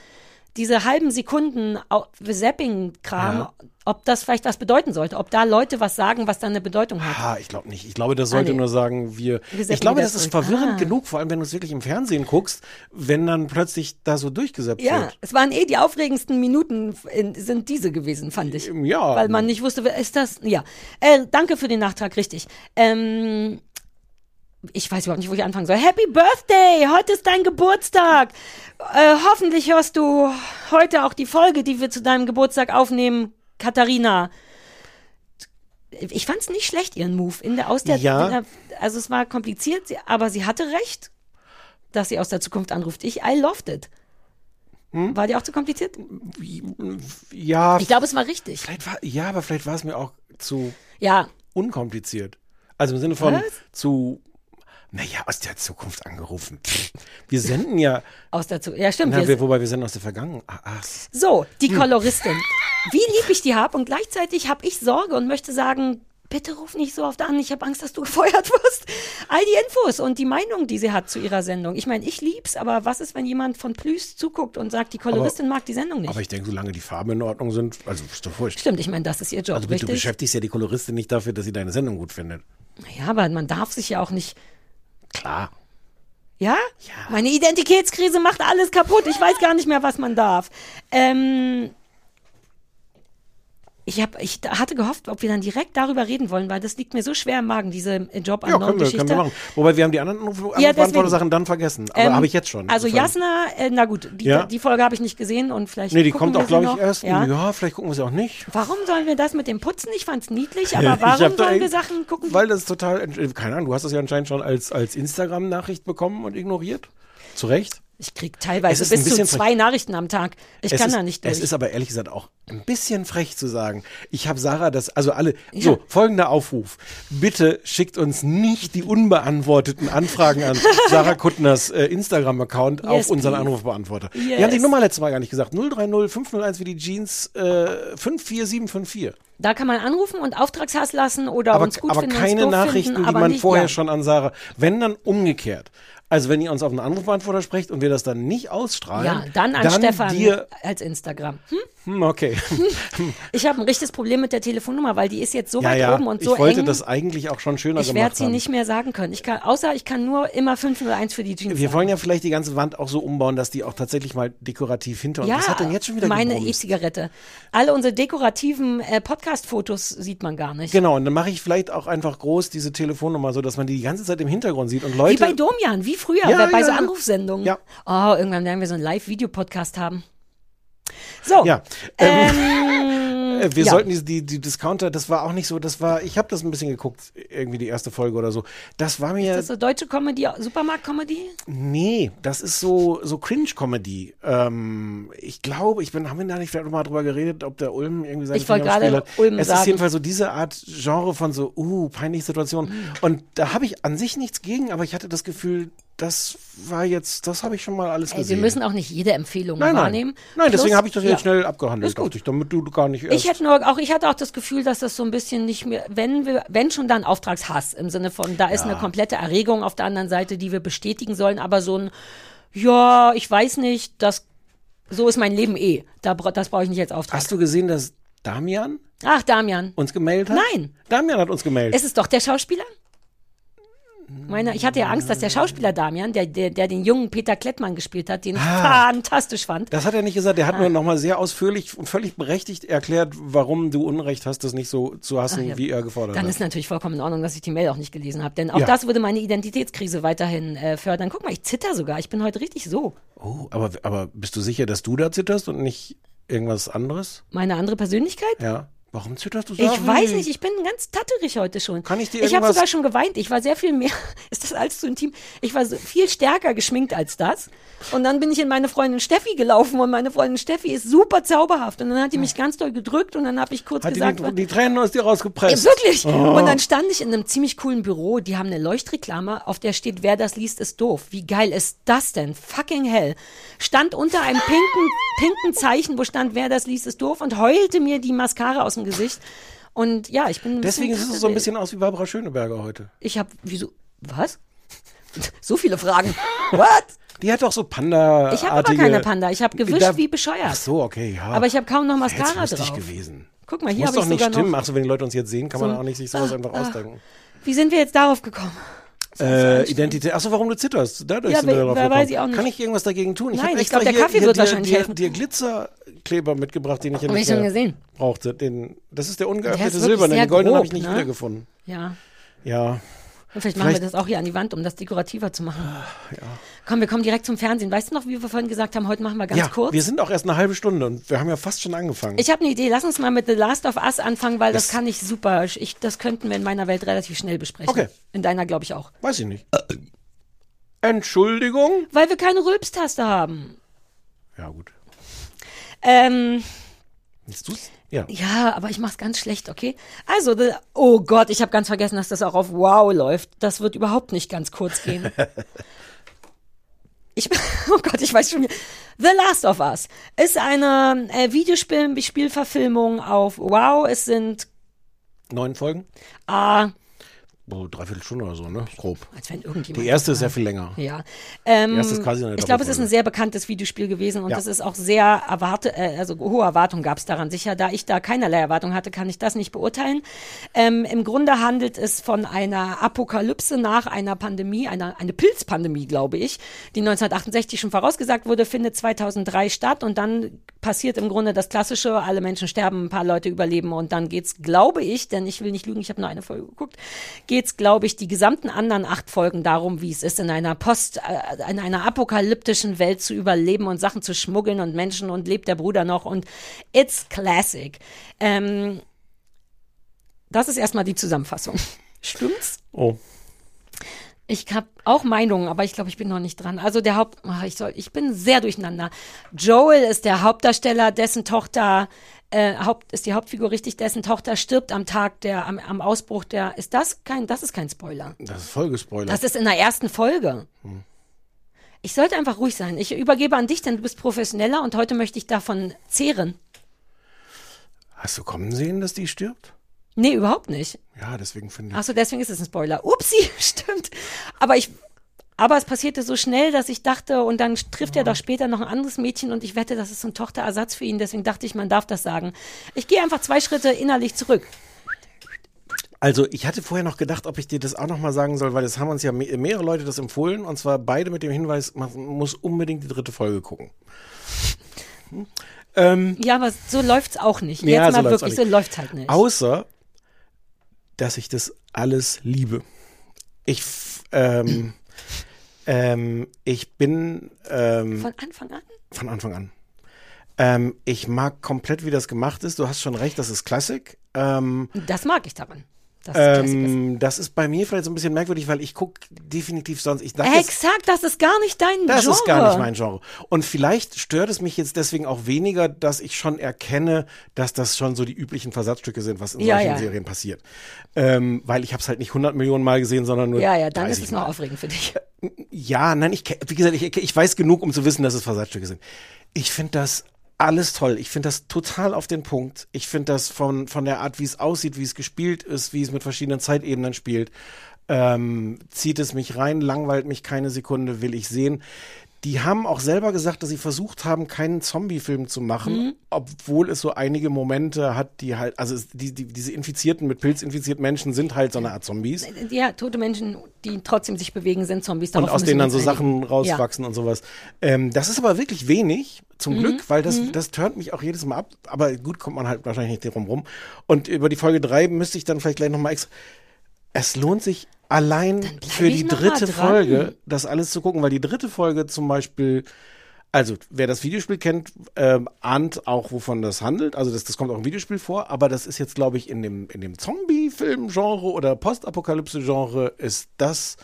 diese halben Sekunden Zapping-Kram, Ja. Ob das vielleicht was bedeuten sollte, ob da Leute was sagen, was dann eine Bedeutung hat. Ah, ich glaube nicht. Ich glaube, das sollte Ah, nee. nur sagen, wir. Setzen ich glaube, wieder das ist verwirrend Ah. genug, vor allem wenn du es wirklich im Fernsehen guckst, wenn dann plötzlich da so durchgesetzt Ja, wird. es waren eh die aufregendsten Minuten, in, sind diese gewesen, fand ich. Ja. Weil man nicht wusste, wer ist das? Ja. Äh, danke für den Nachtrag, richtig. Ähm, ich weiß überhaupt nicht, wo ich anfangen soll. Happy Birthday! Heute ist dein Geburtstag. Äh, hoffentlich hörst du heute auch die Folge, die wir zu deinem Geburtstag aufnehmen, Katharina. Ich fand's nicht schlecht, ihren Move. In der, aus der, Ja. der, also es war kompliziert, aber sie hatte recht, dass sie aus der Zukunft anruft. Ich, I loved it. Hm? War die auch zu kompliziert? Ja. Ich glaube, es war richtig. Vielleicht war, ja, aber vielleicht war es mir auch zu Ja, unkompliziert. Also im Sinne von Was? zu, naja, aus der Zukunft angerufen. Pff, Wir senden ja, aus der Zukunft. Ja, stimmt. na, wir- wobei wir senden aus der Vergangenheit. Ah, ach, So, die Hm. Koloristin. Wie lieb ich die hab und gleichzeitig habe ich Sorge und möchte sagen, bitte ruf nicht so oft an, ich habe Angst, dass du (laughs) gefeuert wirst. All die Infos und die Meinung, die sie hat zu ihrer Sendung. Ich meine, ich lieb's, aber was ist, wenn jemand von Plüs zuguckt und sagt, die Koloristin mag die Sendung nicht? aber ich denke, solange die Farben in Ordnung sind, also ist doch wurscht. Stimmt, ich meine, das ist ihr Job, Also du richtig? beschäftigst ja die Koloristin nicht dafür, dass sie deine Sendung gut findet. Ja, aber man darf sich ja auch nicht. Klar. Ja? Meine Identitätskrise macht alles kaputt. Ich weiß gar nicht mehr, was man darf. Ähm, ich, hab, ich hatte gehofft, ob wir dann direkt darüber reden wollen, weil das liegt mir so schwer im Magen, diese äh, job Ja, können wir, können wir machen. Wobei wir haben die anderen Ja, Anrufbeantworter-Sachen dann vergessen. Aber Ähm, habe ich jetzt schon. Also Jasna, äh, na gut, die, Ja. die Folge habe ich nicht gesehen und vielleicht. Nee, die kommt auch, glaube ich, erst. Ja. Ja. vielleicht gucken wir sie auch nicht. Warum sollen wir das mit dem Putzen? Ich fand's niedlich, (laughs) Ich aber warum sollen wir Sachen gucken? Weil das total, ent- keine Ahnung, du hast das ja anscheinend schon als, als Instagram-Nachricht bekommen und ignoriert. Zu Recht. Ich krieg teilweise bis zu zwei. Nachrichten am Tag. Ich kann ist, da nicht durch. Es ist aber ehrlich gesagt auch ein bisschen frech zu sagen. Ich habe Sarah das, also alle, Ja. so, folgender Aufruf. Bitte schickt uns nicht die unbeantworteten Anfragen an Sarah Kuttners äh, Instagram-Account auf Yes, unseren please. Anrufbeantworter. Wir Yes. haben die Nummer letztes Mal gar nicht gesagt. 030 501 wie die Jeans äh, 54754. da kann man anrufen und Auftragshass lassen oder aber, uns gut aber finden, uns keine Nachrichten, finden, die aber man nicht, vorher ja. schon an Sarah. Wenn dann umgekehrt. Also wenn ihr uns auf einen Anrufbeantworter sprecht und wir das dann nicht ausstrahlen, Ja, dann an Stefan dir. als Instagram. Hm? Hm, okay. (laughs) Ich habe ein richtiges Problem mit der Telefonnummer, weil die ist jetzt so ja, weit ja. oben und ich so wollte eng. das eigentlich auch schon schöner ich gemacht werde sie haben. nicht mehr sagen können. Ich kann, außer ich kann nur immer 501 für die Jeans Wir sagen. wollen ja vielleicht die ganze Wand auch so umbauen, dass die auch tatsächlich mal dekorativ hinter uns. ja, Was hat denn jetzt schon wieder meine? E-Zigarette. Alle unsere dekorativen äh, Podcast-Fotos sieht man gar nicht. Genau, und dann mache ich vielleicht auch einfach groß diese Telefonnummer, so dass man die die ganze Zeit im Hintergrund sieht und Wie Leute. bei Domian, wie früher, Ja, bei ja, so. Anrufsendungen. Ja. Oh, irgendwann werden wir so einen Live-Video-Podcast haben. So. Ja. Ähm, Äh, (laughs) Wir ja. sollten die, die, die Discounter, das war auch nicht so, das war, ich habe das ein bisschen geguckt, irgendwie die erste Folge oder so. Das war mir. Ist das so deutsche Comedy, Supermarkt-Comedy? Nee, das ist so, so Cringe-Comedy. Ähm, ich glaube, ich bin, haben wir da nicht vielleicht noch mal drüber geredet, ob der Ulm irgendwie seine Ich wollte gerade? Ulm Es sagen. ist jedenfalls so diese Art Genre von so, uh, peinliche Situationen. Und da habe ich an sich nichts gegen, aber ich hatte das Gefühl, das war jetzt, das habe ich schon mal alles Ey, wir gesehen. müssen auch nicht jede Empfehlung nein, nein. wahrnehmen. Nein, deswegen Plus- habe ich das jetzt ja. schnell abgehandelt, gut. ich, damit du gar nicht erst. Ich hätte nur auch, ich hatte auch das Gefühl, dass das so ein bisschen nicht mehr, wenn wir, wenn schon dann Auftragshass im Sinne von, da ist Ja. eine komplette Erregung auf der anderen Seite, die wir bestätigen sollen, aber so ein, ja, ich weiß nicht, das, so ist mein Leben eh. Da, das brauche ich nicht als Auftrag. Hast du gesehen, dass Damian Ach, Damian. uns gemeldet hat? Nein. Damian hat uns gemeldet. Ist es doch der Schauspieler? Meiner, ich hatte ja Angst, dass der Schauspieler Damian, der, der, der den jungen Peter Klettmann gespielt hat, den ich Ah. fantastisch fand. Das hat er nicht gesagt. Der hat nur nochmal sehr ausführlich und völlig berechtigt erklärt, warum du Unrecht hast, das nicht so zu hassen, Ach ja. wie er gefordert Dann hat. ist natürlich vollkommen in Ordnung, dass ich die Mail auch nicht gelesen habe. Denn auch Ja. das würde meine Identitätskrise weiterhin äh, fördern. Guck mal, ich zitter sogar. Ich bin heute richtig so. Oh, aber, aber bist du sicher, dass du da zitterst und nicht irgendwas anderes? Meine andere Persönlichkeit? Ja. Warum zitterst du so? Ich weiß nicht, ich bin ganz tatterig heute schon. Kann ich dir Ich habe irgendwas- sogar schon geweint. Ich war sehr viel mehr. (laughs) Ist das alles zu intim? Ich war so viel stärker geschminkt als das. Und dann bin ich in meine Freundin Steffi gelaufen und meine Freundin Steffi ist super zauberhaft. Und dann hat die mich ganz doll gedrückt und dann habe ich kurz Hat die, gesagt, die, die Tränen aus dir rausgepresst? Ja, wirklich. Oh. Und dann stand ich in einem ziemlich coolen Büro. Die haben eine Leuchtreklame, auf der steht, wer das liest, ist doof. Wie geil ist das denn? Fucking hell. Stand unter einem pinken, pinken Zeichen, wo stand, wer das liest, ist doof und heulte mir die Mascara aus dem Gesicht. Und ja, ich bin. Deswegen sieht es so ein bisschen aus wie Barbara Schöneberger heute. Ich habe, wieso, was? (laughs) So viele Fragen. What? Die hat doch so Panda. Ich habe aber keine Panda. Ich habe gewischt Da- wie bescheuert. Ach so, okay, ja. Aber ich habe kaum noch jetzt Mascara lustig drauf. gewesen. Guck mal, Das hier habe ich doch nicht sogar stimmen. noch. Ach so, wenn die Leute uns jetzt sehen, kann man So. auch nicht sich sowas Ah, einfach ah. ausdenken. Wie sind wir jetzt darauf gekommen? Äh, Identität. Achso, warum du zitterst? Dadurch Ja, sind wir darauf gekommen. weiß ich auch nicht. Kann ich irgendwas dagegen tun? Nein, ich extra glaub, der hier- Kaffee hier wird dir, wahrscheinlich dir, helfen. dir Glitzerkleber mitgebracht, den ich ja nicht ich schon mehr gesehen. brauchte. Den, das ist der ungeöffnete Silberne. Den goldenen habe ich nicht ne? wiedergefunden. Ja. Ja. Und vielleicht machen wir Vielleicht- das auch hier an die Wand, um das dekorativer zu machen. Komm, wir kommen direkt zum Fernsehen. Weißt du noch, wie wir vorhin gesagt haben, heute machen wir ganz ja, kurz? wir sind auch erst eine halbe Stunde und wir haben ja fast schon angefangen. Ich habe eine Idee. Lass uns mal mit The Last of Us anfangen, weil das, Das- kann ich super. Ich, das könnten wir in meiner Welt relativ schnell besprechen. Okay. In deiner, glaube ich, auch. Weiß ich nicht. Entschuldigung? Weil wir keine Rülpstaste haben. Ja, gut. Ähm, Willst du's? Ja. ja, aber ich mach's ganz schlecht, okay? Also, the, oh Gott, ich habe ganz vergessen, dass das auch auf Wow läuft. Das wird überhaupt nicht ganz kurz gehen. (laughs) Ich, (laughs) oh Gott, ich weiß schon. The Last of Us ist eine äh, Videospielverfilmung auf Wow. Es sind Neun Folgen? ah, Oh, dreiviertel Stunde oder so, ne? Grob. als wenn irgendjemand. Die erste ist sehr viel länger. Ja. Ähm, Die erste ist quasi eine ich glaube, es ist ein sehr bekanntes Videospiel gewesen und Ja. das ist auch sehr erwarte, äh, also hohe Erwartungen gab es daran sicher. Da ich da keinerlei Erwartung hatte, kann ich das nicht beurteilen. Ähm, Im Grunde handelt es von einer Apokalypse nach einer Pandemie, einer eine Pilzpandemie, glaube ich, die 1968 schon vorausgesagt wurde, findet 2003 statt und dann passiert im Grunde das Klassische: Alle Menschen sterben, ein paar Leute überleben und dann geht's, glaube ich, denn ich will nicht lügen, ich habe nur eine Folge geguckt, geht's, glaube ich, die gesamten anderen acht Folgen darum, wie es ist, in einer Post, äh, in einer apokalyptischen Welt zu überleben und Sachen zu schmuggeln und Menschen und lebt der Bruder noch und it's classic. Ähm, das ist erstmal die Zusammenfassung. Stimmt's? Oh. Ich habe auch Meinungen, aber ich glaube, ich bin noch nicht dran. Also der Haupt, ach, ich soll, ich bin sehr durcheinander. Joel ist der Hauptdarsteller, dessen Tochter äh, Haupt, ist die Hauptfigur richtig, dessen Tochter stirbt am Tag der, am, am Ausbruch der. Ist das kein? Das ist kein Spoiler. Das ist voll gespoilert. Das ist in der ersten Folge. Hm. Ich sollte einfach ruhig sein. Ich übergebe an dich, denn du bist professioneller und heute möchte ich davon zehren. Hast du kommen sehen, dass die stirbt? Nee, überhaupt nicht. Ja, deswegen finde ich. Ach so, deswegen ist es ein Spoiler. Upsi, (laughs) stimmt. Aber ich, aber es passierte so schnell, dass ich dachte, und dann trifft er doch später noch ein anderes Mädchen und ich wette, das ist so ein Tochterersatz für ihn. Deswegen dachte ich, man darf das sagen. Ich gehe einfach zwei Schritte innerlich zurück. Also, ich hatte vorher noch gedacht, ob ich dir das auch noch mal sagen soll, weil das haben uns ja me mehrere Leute das empfohlen und zwar beide mit dem Hinweis, man muss unbedingt die dritte Folge gucken. Hm? Ähm, Ja, aber so läuft's auch nicht. Ja, Jetzt so mal läuft's wirklich, so läuft's halt nicht. Außer, dass ich das alles liebe. Ich, ähm, ähm, ich bin ähm, Von Anfang an? von Anfang an. Ähm, ich mag komplett, wie das gemacht ist. Du hast schon recht, das ist Klassik. Ähm, Das mag ich daran. Das, ist. Ähm, das ist bei mir vielleicht so ein bisschen merkwürdig, weil ich gucke definitiv sonst. Ich jetzt, Exakt, das ist gar nicht dein das Genre. ist gar nicht mein Genre. Und vielleicht stört es mich jetzt deswegen auch weniger, dass ich schon erkenne, dass das schon so die üblichen Versatzstücke sind, was in Ja, solchen ja. Serien passiert. Ähm, weil ich habe es halt nicht 100 Millionen Mal gesehen, sondern nur Ja, ja, dann 30 ist es noch Mal. aufregend für dich. Ja, nein, ich, wie gesagt, ich, ich weiß genug, um zu wissen, dass es Versatzstücke sind. Ich finde das alles toll. Ich finde das total auf den Punkt. Ich finde das von, von der Art, wie es aussieht, wie es gespielt ist, wie es mit verschiedenen Zeitebenen spielt, ähm, zieht es mich rein, langweilt mich keine Sekunde, will ich sehen. Die haben auch selber gesagt, dass sie versucht haben, keinen Zombie-Film zu machen, Mhm. obwohl es so einige Momente hat, die halt, also die, die, diese infizierten, mit Pilz infizierten Menschen sind halt so eine Art Zombies. Ja, tote Menschen, die trotzdem sich bewegen, sind Zombies. Und Darauf aus müssen denen dann so Sachen rauswachsen und sowas. Ähm, das ist aber wirklich wenig, zum Mhm, Glück, weil das, mhm. das turnt mich auch jedes Mal ab. Aber gut, kommt man halt wahrscheinlich nicht drum rum. Und über die Folge drei müsste ich dann vielleicht gleich nochmal extra. Es lohnt sich allein für die dritte. Folge, das alles zu gucken, weil die dritte Folge zum Beispiel, also wer das Videospiel kennt, ähm, ahnt auch, wovon das handelt. Also das, das kommt auch im Videospiel vor, aber das ist jetzt, glaube ich, in dem, in dem Zombie-Film-Genre oder Postapokalypse-Genre ist das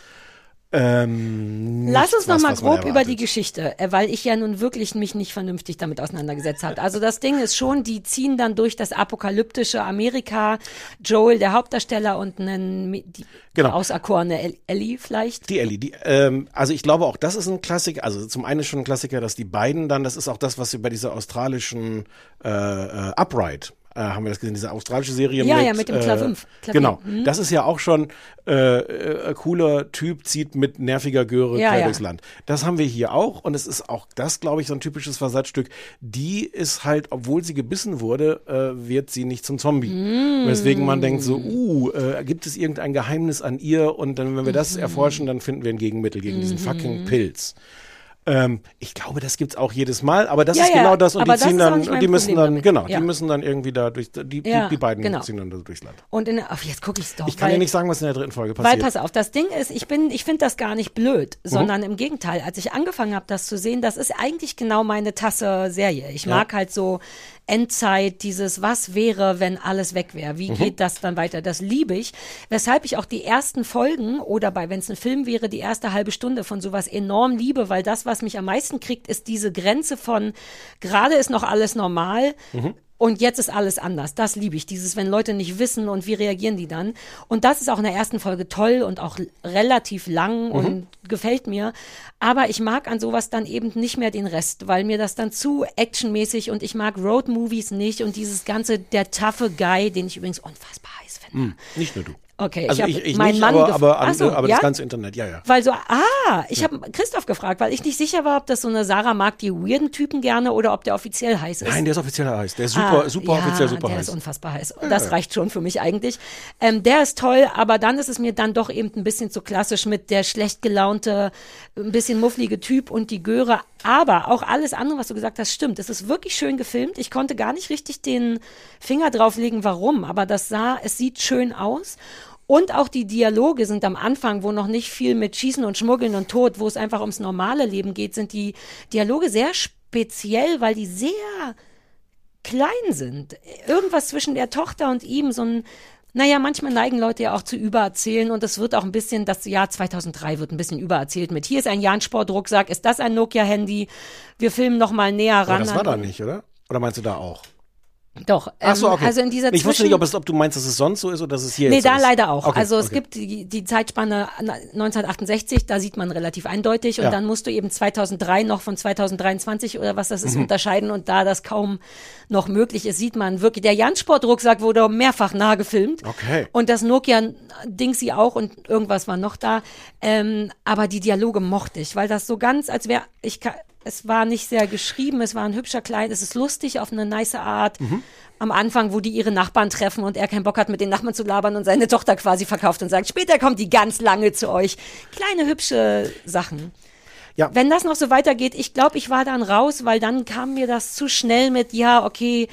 ähm, Lass uns nichts, noch was- mal was grob über die Geschichte, äh, weil ich ja nun wirklich mich nicht vernünftig damit auseinandergesetzt habe. Also das Ding ist schon, die ziehen dann durch das apokalyptische Amerika, Joel, der Hauptdarsteller und einen die Genau. auserkorene El- Ellie vielleicht. Die Ellie, die, ähm, also ich glaube auch, das ist ein Klassiker. Also zum einen ist schon ein Klassiker, dass die beiden dann, das ist auch das, was sie bei dieser australischen äh, äh, Upright äh, haben wir das gesehen, diese australische Serie Ja, mit, ja, mit dem äh, Klavier. Klavier. Genau, Mhm. das ist ja auch schon äh, äh, cooler Typ zieht mit nerviger Göre Ja, quer ja. durchs Land. Das haben wir hier auch und es ist auch das, glaube ich, so ein typisches Versatzstück. Die ist halt, obwohl sie gebissen wurde, äh, wird sie nicht zum Zombie. Mm. Weswegen man denkt so, uh, äh, gibt es irgendein Geheimnis an ihr und dann, wenn wir das Mhm. erforschen, dann finden wir ein Gegenmittel gegen diesen Mhm. fucking Pilz. Ähm, ich glaube, das gibt's auch jedes Mal, aber das Ja, ist ja, genau das und die ziehen dann, die müssen Problem dann, damit. genau, Ja. die müssen dann irgendwie da durch, die, die, die beiden genau. ziehen dann da durchs Land. Und in, ach, jetzt gucke ich's doch. Ich kann weil, dir nicht sagen, was in der dritten Folge Weil passiert. pass auf, das Ding ist, ich bin, ich finde das gar nicht blöd, Mhm. sondern im Gegenteil, als ich angefangen habe, das zu sehen, das ist eigentlich genau meine Tasse Serie. Ich mag halt so Endzeit, dieses Was wäre, wenn alles weg wäre? Wie Mhm. geht das dann weiter? Das liebe ich. Weshalb ich auch die ersten Folgen oder bei, wenn es ein Film wäre, die erste halbe Stunde von sowas enorm liebe, weil das, was mich am meisten kriegt, ist diese Grenze von gerade ist noch alles normal. Und jetzt ist alles anders. Das liebe ich. Dieses, wenn Leute nicht wissen und wie reagieren die dann. Und das ist auch in der ersten Folge toll und auch relativ lang und gefällt mir. Aber ich mag an sowas dann eben nicht mehr den Rest, weil mir das dann zu actionmäßig und ich mag Road-Movies nicht und dieses ganze, der taffe Guy, den ich übrigens unfassbar heiß finde. Hm, nicht nur du. Okay, ich also ich, ich meinen nicht, Mann aber, aber, an, so, aber ja? das ganze Internet, ja, ja. Weil so, ah, ich habe Christoph gefragt, weil ich nicht sicher war, ob das so eine Sarah mag die weirden Typen gerne oder ob der offiziell heiß ist. Nein, der ist offiziell heiß. Der ist super, Ah, super ja, offiziell, super der heiß. ist unfassbar heiß. Ja, Das ja. reicht schon für mich eigentlich. Ähm, der ist toll, aber dann ist es mir dann doch eben ein bisschen zu klassisch mit der schlecht gelaunte, ein bisschen mufflige Typ und die Göre. Aber auch alles andere, was du gesagt hast, stimmt. Es ist wirklich schön gefilmt. Ich konnte gar nicht richtig den Finger drauflegen, warum. Aber das sah, es sieht schön aus. Und auch die Dialoge sind am Anfang, wo noch nicht viel mit Schießen und Schmuggeln und Tod, wo es einfach ums normale Leben geht, sind die Dialoge sehr speziell, weil die sehr klein sind. Irgendwas zwischen der Tochter und ihm, so ein, naja, manchmal neigen Leute ja auch zu übererzählen und es wird auch ein bisschen, das Jahr 2003 wird ein bisschen übererzählt mit, hier ist ein Jansport-Rucksack, ist das ein Nokia-Handy? Wir filmen noch mal näher ran. Aber das war da nicht, oder? Oder meinst du da auch? Doch, Ach so, ähm, okay. also in dieser ich wusste nicht, ob, es, ob du meinst, dass es sonst so ist oder dass es hier Nee, jetzt da ist. leider auch. Okay, also es okay. gibt die, die Zeitspanne 1968, da sieht man relativ eindeutig und Ja. dann musst du eben 2003 noch von 2023 oder was das ist Mhm. unterscheiden und da das kaum noch möglich ist, sieht man wirklich, der Jansport-Rucksack wurde mehrfach nah gefilmt. Okay. Und das Nokia-Dingsy auch und irgendwas war noch da. Ähm, aber die Dialoge mochte ich, weil das so ganz, als wäre, ich ka- es war nicht sehr geschrieben, es war ein hübscher Kleid, es ist lustig auf eine nice Art. Mhm. Am Anfang, wo die ihre Nachbarn treffen und er keinen Bock hat, mit den Nachbarn zu labern und seine Tochter quasi verkauft und sagt, später kommt die ganz lange zu euch. Kleine hübsche Sachen. Ja. Wenn das noch so weitergeht, ich glaube, ich war dann raus, weil dann kam mir das zu schnell mit, ja, okay,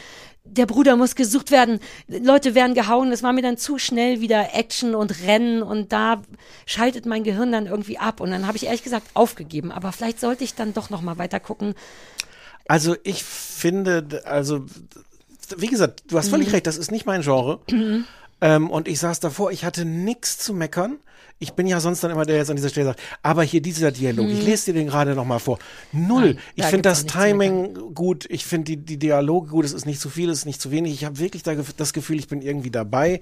der Bruder muss gesucht werden, Leute werden gehauen. Es war mir dann zu schnell wieder Action und Rennen und da schaltet mein Gehirn dann irgendwie ab und dann habe ich ehrlich gesagt aufgegeben. Aber vielleicht sollte ich dann doch noch mal weiter gucken. Also ich finde, also wie gesagt, du hast völlig Mhm. recht, das ist nicht mein Genre. Ähm, und ich saß davor, ich hatte nichts zu meckern. Ich bin ja sonst dann immer der, der jetzt an dieser Stelle sagt, aber hier dieser Dialog, ich Hm. lese dir den gerade noch mal vor. Null. Nein, ich da finde das Timing gut, ich finde die, die Dialoge gut, es ist nicht zu viel, es ist nicht zu wenig. Ich habe wirklich da, das Gefühl, ich bin irgendwie dabei.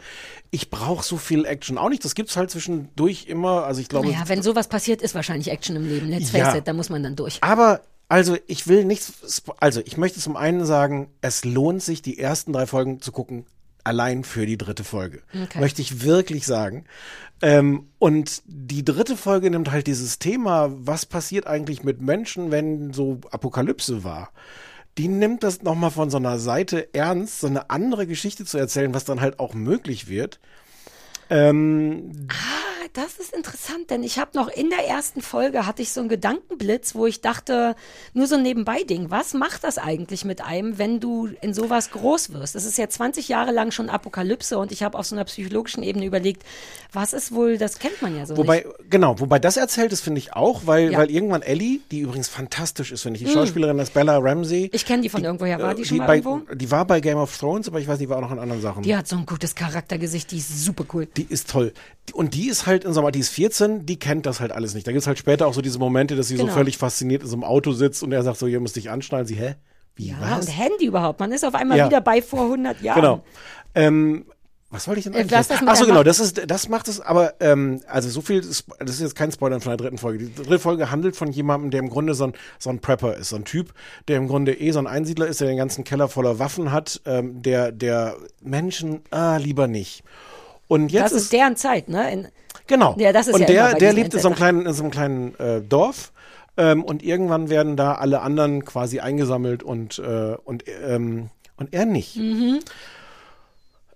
Ich brauche so viel Action auch nicht. Das gibt's halt zwischendurch immer. Also ich glaube, Naja, wenn sowas passiert, ist wahrscheinlich Action im Leben. Let's Ja. face it, da muss man dann durch. Aber also ich will nichts. Also ich möchte zum einen sagen, es lohnt sich, die ersten drei Folgen zu gucken, allein für die dritte Folge. Okay. Möchte ich wirklich sagen. Ähm, und die dritte Folge nimmt halt dieses Thema, was passiert eigentlich mit Menschen, wenn so Apokalypse war. Die nimmt das nochmal von so einer Seite ernst, so eine andere Geschichte zu erzählen, was dann halt auch möglich wird. Ähm, Ah, das ist interessant, denn ich habe noch in der ersten Folge hatte ich so einen Gedankenblitz, wo ich dachte, nur so ein Nebenbei-Ding, was macht das eigentlich mit einem, wenn du in sowas groß wirst? Das ist ja 20 Jahre lang schon Apokalypse und ich habe auf so einer psychologischen Ebene überlegt, was ist wohl, das kennt man ja so Wobei, nicht. genau, wobei das erzählt ist, finde ich auch, weil, Ja. weil irgendwann Ellie, die übrigens fantastisch ist, finde ich, die Mm. Schauspielerin ist Bella Ramsey. Ich kenne die von irgendwoher, war die Äh, schon mal bei, irgendwo? Die war bei Game of Thrones, aber ich weiß, die war auch noch in anderen Sachen. Die hat so ein gutes Charaktergesicht, die ist super cool. Die ist toll. Die- Und die ist halt, in sag mal, die ist 14, die kennt das halt alles nicht. Da gibt's halt später auch so diese Momente, dass sie Genau. so völlig fasziniert in so einem Auto sitzt und er sagt so, ihr müsst dich anschnallen. Sie, hä? Wie, Ja, was? und Handy überhaupt, man ist auf einmal Ja. wieder bei vor 100 Jahren. Genau. Ähm, was wollte ich denn Äh, eigentlich? was das mit Ach so, der genau, das ist, das macht es, aber, ähm, also so viel, das ist jetzt kein Spoiler von der dritten Folge. Die dritte Folge handelt von jemandem, der im Grunde so ein, so ein Prepper ist, so ein Typ, der im Grunde eh so ein Einsiedler ist, der den ganzen Keller voller Waffen hat, ähm, der, der Menschen, ah, lieber nicht. Und jetzt das ist deren Zeit, ne? In, Genau. Ja, das ist und ja der, der lebt in so einem kleinen, in so einem kleinen äh, Dorf. Ähm, und irgendwann werden da alle anderen quasi eingesammelt und, äh, und, ähm, und er nicht. Mhm.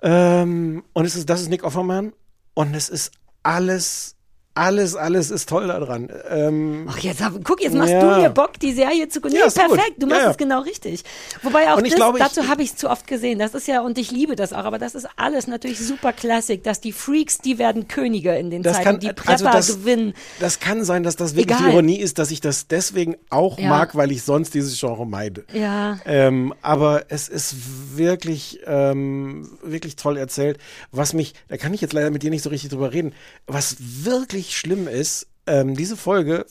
Ähm, und es ist, das ist Nick Offerman. Und es ist alles, alles, alles ist toll daran. Ähm, Ach, jetzt guck, jetzt machst Ja. du mir Bock, die Serie zu gucken. Ja, Nee, ist gut. perfekt, du machst Ja, es genau richtig. Wobei auch das, glaube, dazu habe ich es zu oft gesehen. Das ist ja, und ich liebe das auch, aber das ist alles natürlich super Classic, dass die Freaks, die werden Könige in den Das Zeiten, kann, die Prepper also das, gewinnen. das kann sein, dass das wirklich Egal. die Ironie ist, dass ich das deswegen auch mag, weil ich sonst dieses Genre meide. Ja. Ähm, aber es ist wirklich, ähm, wirklich toll erzählt. Was mich, da kann ich jetzt leider mit dir nicht so richtig drüber reden, was wirklich schlimm ist, ähm, diese Folge,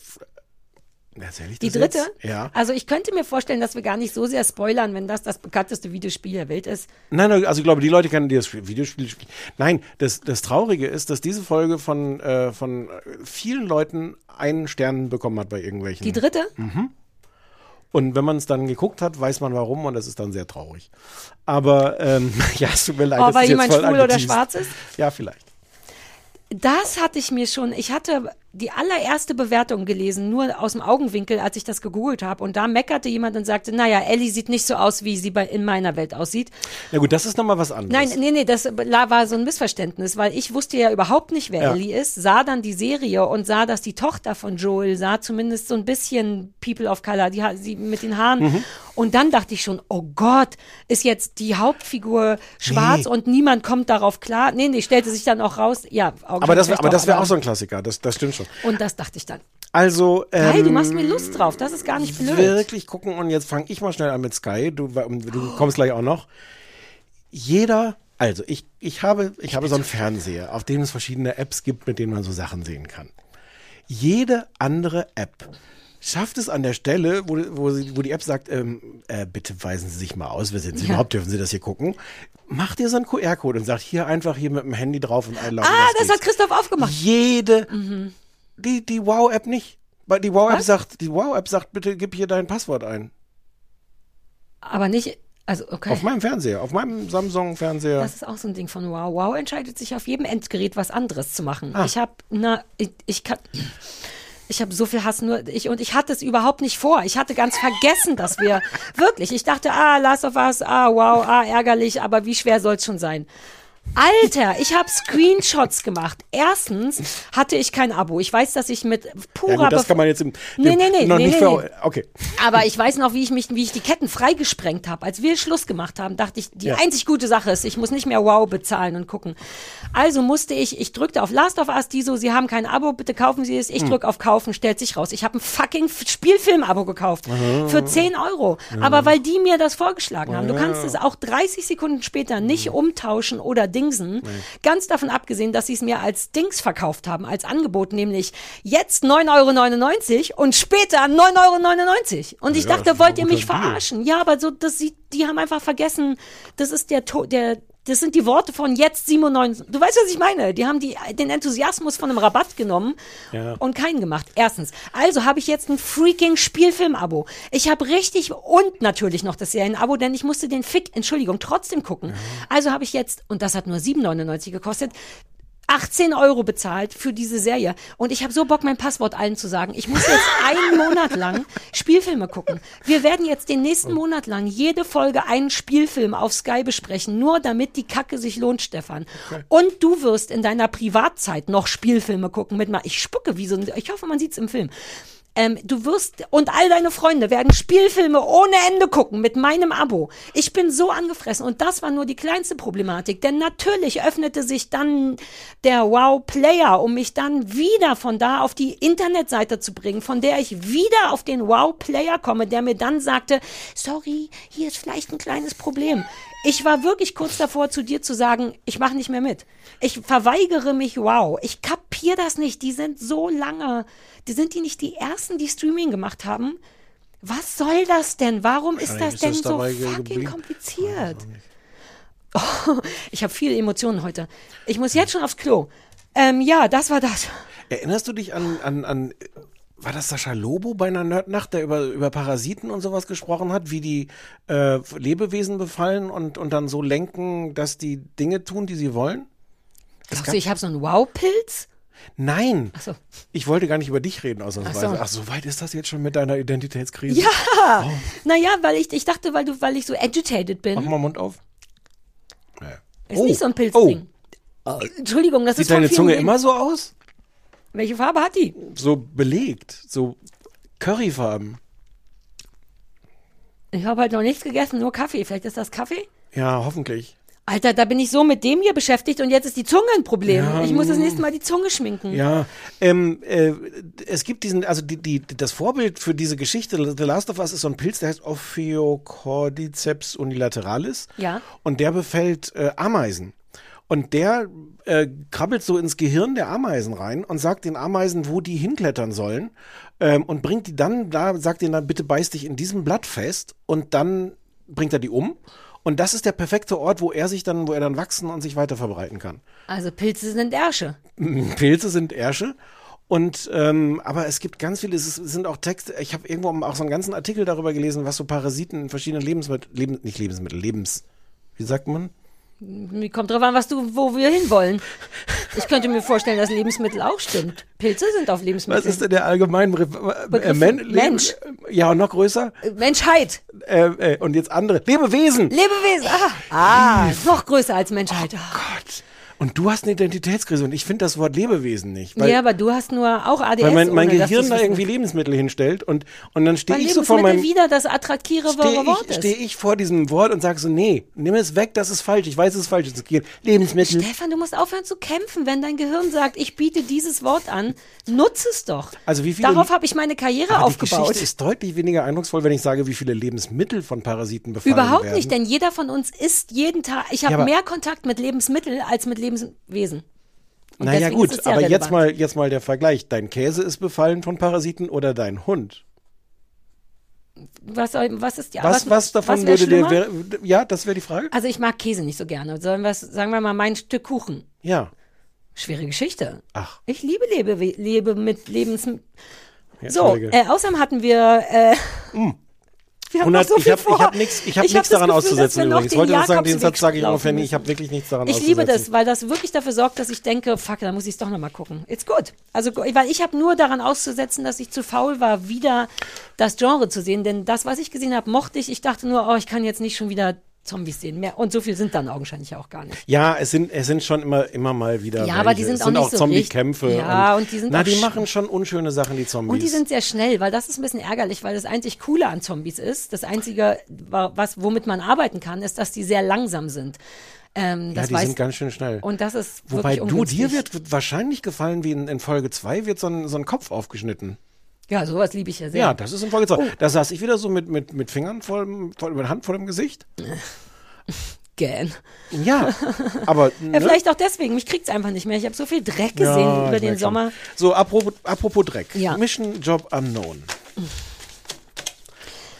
erzähl ich Die das dritte? Jetzt? Ja. Also ich könnte mir vorstellen, dass wir gar nicht so sehr spoilern, wenn das das bekannteste Videospiel der Welt ist. Nein, also ich glaube, die Leute kennen die das Spiel- Videospiel spielen. Nein, das, das Traurige ist, dass diese Folge von, äh, von vielen Leuten einen Stern bekommen hat bei irgendwelchen. Die dritte? Mhm. Und wenn man es dann geguckt hat, weiß man warum und das ist dann sehr traurig. Aber ähm, (laughs) ja, es tut mir leid. Oh, weil jemand schwul oder schwarz ist? Ja, vielleicht. Das hatte ich mir schon, ich hatte die allererste Bewertung gelesen, nur aus dem Augenwinkel, als ich das gegoogelt habe. Und da meckerte jemand und sagte, naja, Ellie sieht nicht so aus, wie sie bei, in meiner Welt aussieht. Na gut, das ist nochmal was anderes. Nein, nee, nee, das war so ein Missverständnis, weil ich wusste ja überhaupt nicht, wer Ja. Ellie ist, sah dann die Serie und sah, dass die Tochter von Joel sah zumindest so ein bisschen People of Color, die, sie mit den Haaren. Mhm. Und dann dachte ich schon, oh Gott, ist jetzt die Hauptfigur schwarz Nee. und niemand kommt darauf klar. Nee, nee, stellte sich dann auch raus, ja, Aber das, aber das wäre auch so ein Klassiker, das, das stimmt schon. Und das dachte ich dann. Also, ähm, Geil, du machst mir Lust drauf, das ist gar nicht blöd. Wirklich gucken und jetzt fange ich mal schnell an mit Sky. Du, du kommst gleich auch noch. Jeder, also ich, ich habe, ich habe so einen Fernseher, auf dem es verschiedene Apps gibt, mit denen man so Sachen sehen kann. Jede andere App schafft es an der Stelle, wo, wo, sie, wo die App sagt, ähm, äh, bitte weisen Sie sich mal aus, wer sind Sie Ja. überhaupt, dürfen Sie das hier gucken? Macht ihr so einen QR-Code und sagt hier einfach hier mit dem Handy drauf und einloggen. Ah, das das hat Christoph aufgemacht. Jede, Mhm. Die, die Wow-App nicht. Weil die Wow-App sagt, die Wow-App sagt, bitte gib hier dein Passwort ein. Aber nicht, also okay. Auf meinem Fernseher, auf meinem Samsung-Fernseher. Das ist auch so ein Ding von Wow. Wow entscheidet sich auf jedem Endgerät was anderes zu machen. Ah. Ich habe, na, ich, ich kann. Ich habe so viel Hass nur ich und ich hatte es überhaupt nicht vor. Ich hatte ganz vergessen, dass wir (laughs) wirklich. Ich dachte, ah, Last of Us, ah, wow, ah, ärgerlich, aber wie schwer soll's schon sein? Alter, ich habe Screenshots gemacht. Erstens hatte ich kein Abo. Ich weiß, dass ich mit purer ja, gut, das kann man jetzt im, Nee, nee, nee, noch nee, nicht nee, nee. Okay. Aber ich weiß noch, wie ich mich, wie ich die Ketten freigesprengt habe. Als wir Schluss gemacht haben, dachte ich, die Ja. einzig gute Sache ist, ich muss nicht mehr Wow bezahlen und gucken. Also musste ich, ich drückte auf Last of Us, die so, Sie haben kein Abo, bitte kaufen Sie es. Ich Hm. drück auf Kaufen, stellt sich raus. Ich habe ein fucking Spielfilm-Abo gekauft. Aha. Für 10 Euro. Aber weil die mir das vorgeschlagen haben. Du kannst es auch 30 Sekunden später nicht umtauschen oder verdingsen. Ganz davon abgesehen, dass sie es mir als Dings verkauft haben, als Angebot, nämlich jetzt 9,99 Euro und später 9,99 Euro. Und ich Ja, dachte, wollt ihr mich Deal. verarschen? Ja, aber so, das sieht, die haben einfach vergessen, das ist der, der, das sind die Worte von jetzt 97. Du weißt, was ich meine? Die haben die, den Enthusiasmus von einem Rabatt genommen Ja. und keinen gemacht. Erstens. Also habe ich jetzt ein freaking Spielfilm-Abo. Ich habe richtig und natürlich noch das Serien-Abo, denn ich musste den Fick, Entschuldigung, trotzdem gucken. Also habe ich jetzt, und das hat nur 7,99 gekostet, 18 Euro bezahlt für diese Serie. Und ich habe so Bock, mein Passwort allen zu sagen. Ich muss jetzt (laughs) einen Monat lang Spielfilme gucken. Wir werden jetzt den nächsten Monat lang jede Folge einen Spielfilm auf Sky besprechen, nur damit die Kacke sich lohnt, Stefan. Und du wirst in deiner Privatzeit noch Spielfilme gucken mit mal. Ich spucke wie so ein, ich hoffe, man sieht's im Film. Ähm, du wirst und all deine Freunde werden Spielfilme ohne Ende gucken mit meinem Abo. Ich bin so angefressen und das war nur die kleinste Problematik, denn natürlich öffnete sich dann der Wow Player, um mich dann wieder von da auf die Internetseite zu bringen, von der ich wieder auf den Wow Player komme, der mir dann sagte, sorry, hier ist vielleicht ein kleines Problem. Ich war wirklich kurz davor, zu dir zu sagen, ich mache nicht mehr mit. Ich verweigere mich, wow. Ich kapier das nicht. Die sind so lange. Die sind die nicht die ersten, die Streaming gemacht haben? Was soll das denn? Warum ist das ist denn das so fucking geblieben. kompliziert? Oh, ich habe viele Emotionen heute. Ich muss jetzt schon aufs Klo. Ähm, ja, das war das. Erinnerst du dich an, an, an war das Sascha Lobo bei einer Nerdnacht, der über, über Parasiten und sowas gesprochen hat, wie die äh, Lebewesen befallen und, und dann so lenken, dass die Dinge tun, die sie wollen? Glaubst du, ich habe so einen Wow-Pilz? Nein, Ach so. ich wollte gar nicht über dich reden ausnahmsweise. Ach so. Ach, so weit ist das jetzt schon mit deiner Identitätskrise? Ja! Naja, weil ich, ich dachte, weil du, weil ich so agitated bin. Mach mal Mund auf. Ja. Ist Oh, nicht so ein Pilzding. Entschuldigung, das Sieht ist von deine Zunge Leben- immer so aus? Welche Farbe hat die? So belegt, so Curryfarben. Ich habe halt noch nichts gegessen, nur Kaffee. Vielleicht ist das Kaffee? Ja, hoffentlich. Alter, da bin ich so mit dem hier beschäftigt und jetzt ist die Zunge ein Problem. Ja, ich muss das nächste Mal die Zunge schminken. Ja, ähm, äh, es gibt diesen, also die, die, das Vorbild für diese Geschichte, The Last of Us, ist so ein Pilz, der heißt Ophiocordyceps unilateralis. Ja. Und der befällt äh, Ameisen. Und der äh, krabbelt so ins Gehirn der Ameisen rein und sagt den Ameisen, wo die hinklettern sollen. Ähm, und bringt die dann, da sagt ihnen dann, bitte beiß dich in diesem Blatt fest. Und dann bringt er die um. Und das ist der perfekte Ort, wo er sich dann, wo er dann wachsen und sich weiter verbreiten kann. Also Pilze sind Ärsche. Pilze sind Ärsche. Und ähm, aber es gibt ganz viele, es sind auch Texte, ich habe irgendwo auch so einen ganzen Artikel darüber gelesen, was so Parasiten in verschiedenen Lebensmitteln, Leben, nicht Lebensmittel, Lebens, wie sagt man? Kommt drauf an, was du, wo wir hinwollen. Ich könnte mir vorstellen, dass Lebensmittel auch stimmt. Pilze sind auf Lebensmittel. Was ist denn der allgemeine Begriff? Äh, Men Mensch. Ja, und noch größer. Menschheit. Äh, äh, und jetzt andere. Lebewesen. Lebewesen. Ah, ah noch größer als Menschheit. Oh Gott. Und du hast eine Identitätskrise und ich finde das Wort Lebewesen nicht. Weil, ja, aber du hast nur auch ADS. weil mein, mein ohne Gehirn da irgendwie Lebensmittel hinstellt und, und dann stehe ich so vor meinem. wieder das attraktivere stehe Wort ich, ist. steh ich vor diesem Wort und sage so, nee, nimm es weg, das ist falsch. Ich weiß, es ist falsch. Es geht Lebensmittel. Stefan, du musst aufhören zu kämpfen, wenn dein Gehirn sagt, ich biete dieses Wort an. Nutze es doch. Also wie viele- Darauf habe ich meine Karriere Aber die aufgebaut. Geschichte ist deutlich weniger eindrucksvoll, wenn ich sage, wie viele Lebensmittel von Parasiten befallen Überhaupt werden. nicht, denn jeder von uns isst jeden Tag. Ich habe Ja, mehr Kontakt mit Lebensmitteln als mit Lebenswesen. Und Naja gut, aber jetzt mal, jetzt mal der Vergleich. Dein Käse ist befallen von Parasiten oder dein Hund? Was, was ist ja was, was davon wär würde dir... Wär, ja, das wäre die Frage. Also ich mag Käse nicht so gerne. Sollen wir sagen wir mal mein Stück Kuchen. Ja. Schwere Geschichte. Ach. Ich liebe Lebe, lebe mit Lebens. Ja, so, äh, außerdem hatten wir. Äh, wir haben noch 100, so ich habe ich hab nichts ich hab Ich hab daran Gefühl, auszusetzen übrigens. Ich wollte das sagen, den Satz sage ich ungefähr nie. Ich habe wirklich nichts daran Ich auszusetzen. liebe das, weil das wirklich dafür sorgt, dass ich denke, fuck, da muss ich es doch nochmal gucken. It's good. Also, weil ich habe nur daran auszusetzen, dass ich zu faul war, wieder das Genre zu sehen. Denn das, was ich gesehen habe, mochte ich. Ich dachte nur, oh, ich kann jetzt nicht schon wieder Zombies sehen. Mehr. Und so viel sind dann augenscheinlich auch gar nicht. Ja, es sind, es sind schon immer, immer mal wieder. Ja, aber die welche. sind es auch sind auch so Zombie-Kämpfe. Ja, und die sind Na, die machen schon unschöne Sachen, die Zombies. Und die sind sehr schnell, weil das ist ein bisschen ärgerlich, weil das einzig Coole an Zombies ist. Das Einzige, wa- was, womit man arbeiten kann, ist, dass die sehr langsam sind. Ähm, ja, das die weiß, sind ganz schön schnell. Und das ist Wobei du, dir wird, wird wahrscheinlich gefallen, wie in, in Folge 2 wird so ein, so ein Kopf aufgeschnitten. Ja, sowas liebe ich ja sehr. Ja, das ist in Folge 2. Oh. Da saß ich wieder so mit, mit, mit Fingern dem- vor, mit Hand vor dem Gesicht. (laughs) gähn. Ja, aber (laughs) Ja, ne? vielleicht auch deswegen. Mich kriegt's einfach nicht mehr. Ich habe so viel Dreck gesehen Ja, über den. Sommer. So, apropos, apropos Dreck. Ja. Mission Job Unknown.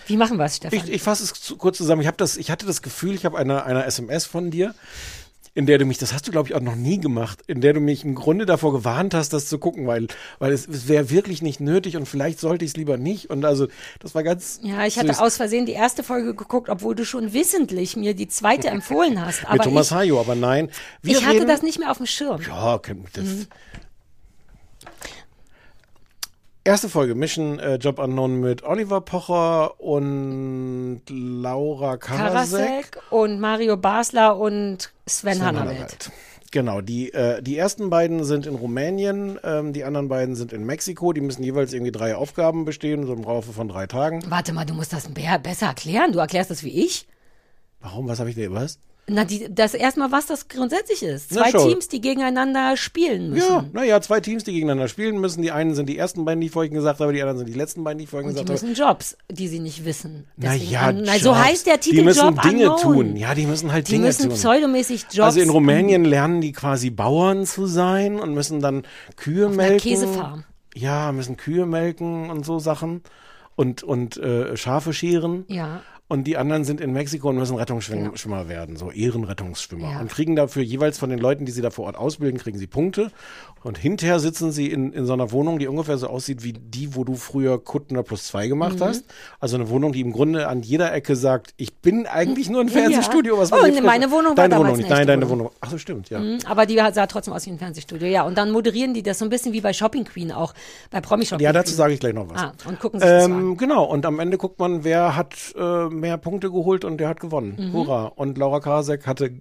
Wie machen wir es, Stefan? Ich, ich fasse es zu, kurz zusammen. Ich, das, ich hatte das Gefühl, ich habe eine, eine SMS von dir, in der du mich, das hast du glaube ich auch noch nie gemacht, in der du mich im Grunde davor gewarnt hast, das zu gucken, weil, weil es, es wäre wirklich nicht nötig und vielleicht sollte ich es lieber nicht. Und also, das war ganz. ja, ich hatte süß. aus Versehen die erste Folge geguckt, obwohl du schon wissentlich mir die zweite empfohlen hast. mit Aber Thomas ich, Hayo, aber nein. Ich hatte reden- das nicht mehr auf dem Schirm. Ja, das, Mhm. Erste Folge, Mission äh, Job Unknown mit Oliver Pocher und Laura Karasek. Karasek und Mario Basler und Sven, Sven. Hannawelt. Genau, die, äh, die ersten beiden sind in Rumänien, ähm, die anderen beiden sind in Mexiko. Die müssen jeweils irgendwie drei Aufgaben bestehen, so im Laufe von drei Tagen. Warte mal, du musst das be- besser erklären. Du erklärst das wie ich. Warum? Was habe ich dir? Was? Na, die, das erstmal, was das grundsätzlich ist. Zwei. Teams, die gegeneinander spielen müssen. Ja, naja, zwei Teams, die gegeneinander spielen müssen. Die einen sind die ersten beiden, die ich vorhin gesagt habe, die anderen sind die letzten beiden, die ich vorhin Und die gesagt habe. müssen Jobs, die sie nicht wissen. Deswegen Naja, an- na, so heißt der Titel Die müssen Job Dinge Unknown. tun. Ja, die müssen halt Die Dinge müssen tun. pseudomäßig Jobs. Also in Rumänien lernen die quasi Bauern zu sein und müssen dann Kühe einer melken. Käsefarm. Ja, müssen Kühe melken und so Sachen und und äh, Schafe scheren. Ja. Und die anderen sind in Mexiko und müssen Rettungsschwimmer werden, so Ehrenrettungsschwimmer. Ja. Und kriegen dafür jeweils von den Leuten, die sie da vor Ort ausbilden, kriegen sie Punkte. Und hinterher sitzen sie in, in so einer Wohnung, die ungefähr so aussieht wie die, wo du früher Kuttner plus zwei gemacht Mhm. hast. Also eine Wohnung, die im Grunde an jeder Ecke sagt, ich bin eigentlich nur ein Fernsehstudio. Was Oh, meine. Wohnung war deine damals Wohnung nicht. Nein, deine Wohnung. Ach so, stimmt, ja. Mhm, Aber die sah trotzdem aus wie ein Fernsehstudio. Ja, und dann moderieren die das so ein bisschen wie bei Shopping Queen auch, bei Promi Shopping Ja, dazu Queen. sage ich gleich noch was. Ah, und gucken sich. Ähm, genau, und am Ende guckt man, wer hat äh, mehr Punkte geholt und der hat gewonnen. Mhm. Hurra. Und Laura Karasek hatte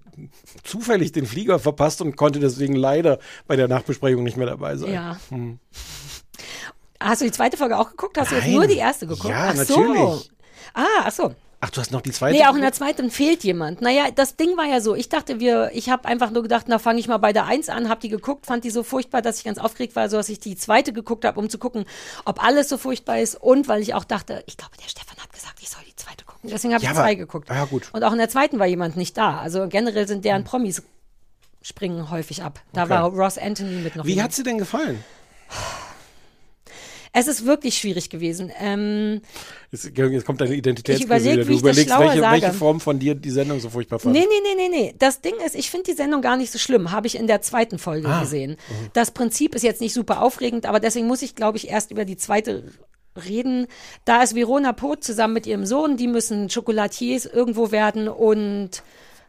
zufällig den Flieger verpasst und konnte deswegen leider bei der Nachbesprechung nicht mehr dabei sein. Ja. Hm. Hast du die zweite Folge auch geguckt? Hast du jetzt Nein. nur die erste geguckt? Ja, ach so. natürlich. Ah, ach so. Ach, du hast noch die zweite? Nee, auch in der zweiten fehlt jemand. Naja, das Ding war ja so, ich dachte, wir, ich habe einfach nur gedacht, na fange ich mal bei der Eins an, hab die geguckt, fand die so furchtbar, dass ich ganz aufgeregt war, so dass ich die zweite geguckt habe, um zu gucken, ob alles so furchtbar ist und weil ich auch dachte, ich glaube, der Stefan hat gesagt, ich soll die zweite gucken. Deswegen habe Ja, ich aber- zwei geguckt. Ja, gut. Und auch in der zweiten war jemand nicht da. Also generell sind deren Promis springen häufig ab. Da Okay. war Ross Anthony mit noch Wie hat sie denn gefallen? Es ist wirklich schwierig gewesen. Ähm, Jetzt, jetzt kommt deine Identitätskrise Ich überleg, Du überlegst, welche, welche Form von dir die Sendung so furchtbar fand. Nee, nee, nee, nee, nee. Das Ding ist, ich finde die Sendung gar nicht so schlimm. Habe ich in der zweiten Folge Ah. gesehen. Mhm. Das Prinzip ist jetzt nicht super aufregend, aber deswegen muss ich, glaube ich, erst über die zweite reden. Da ist Verona Poth zusammen mit ihrem Sohn, die müssen Chocolatiers irgendwo werden und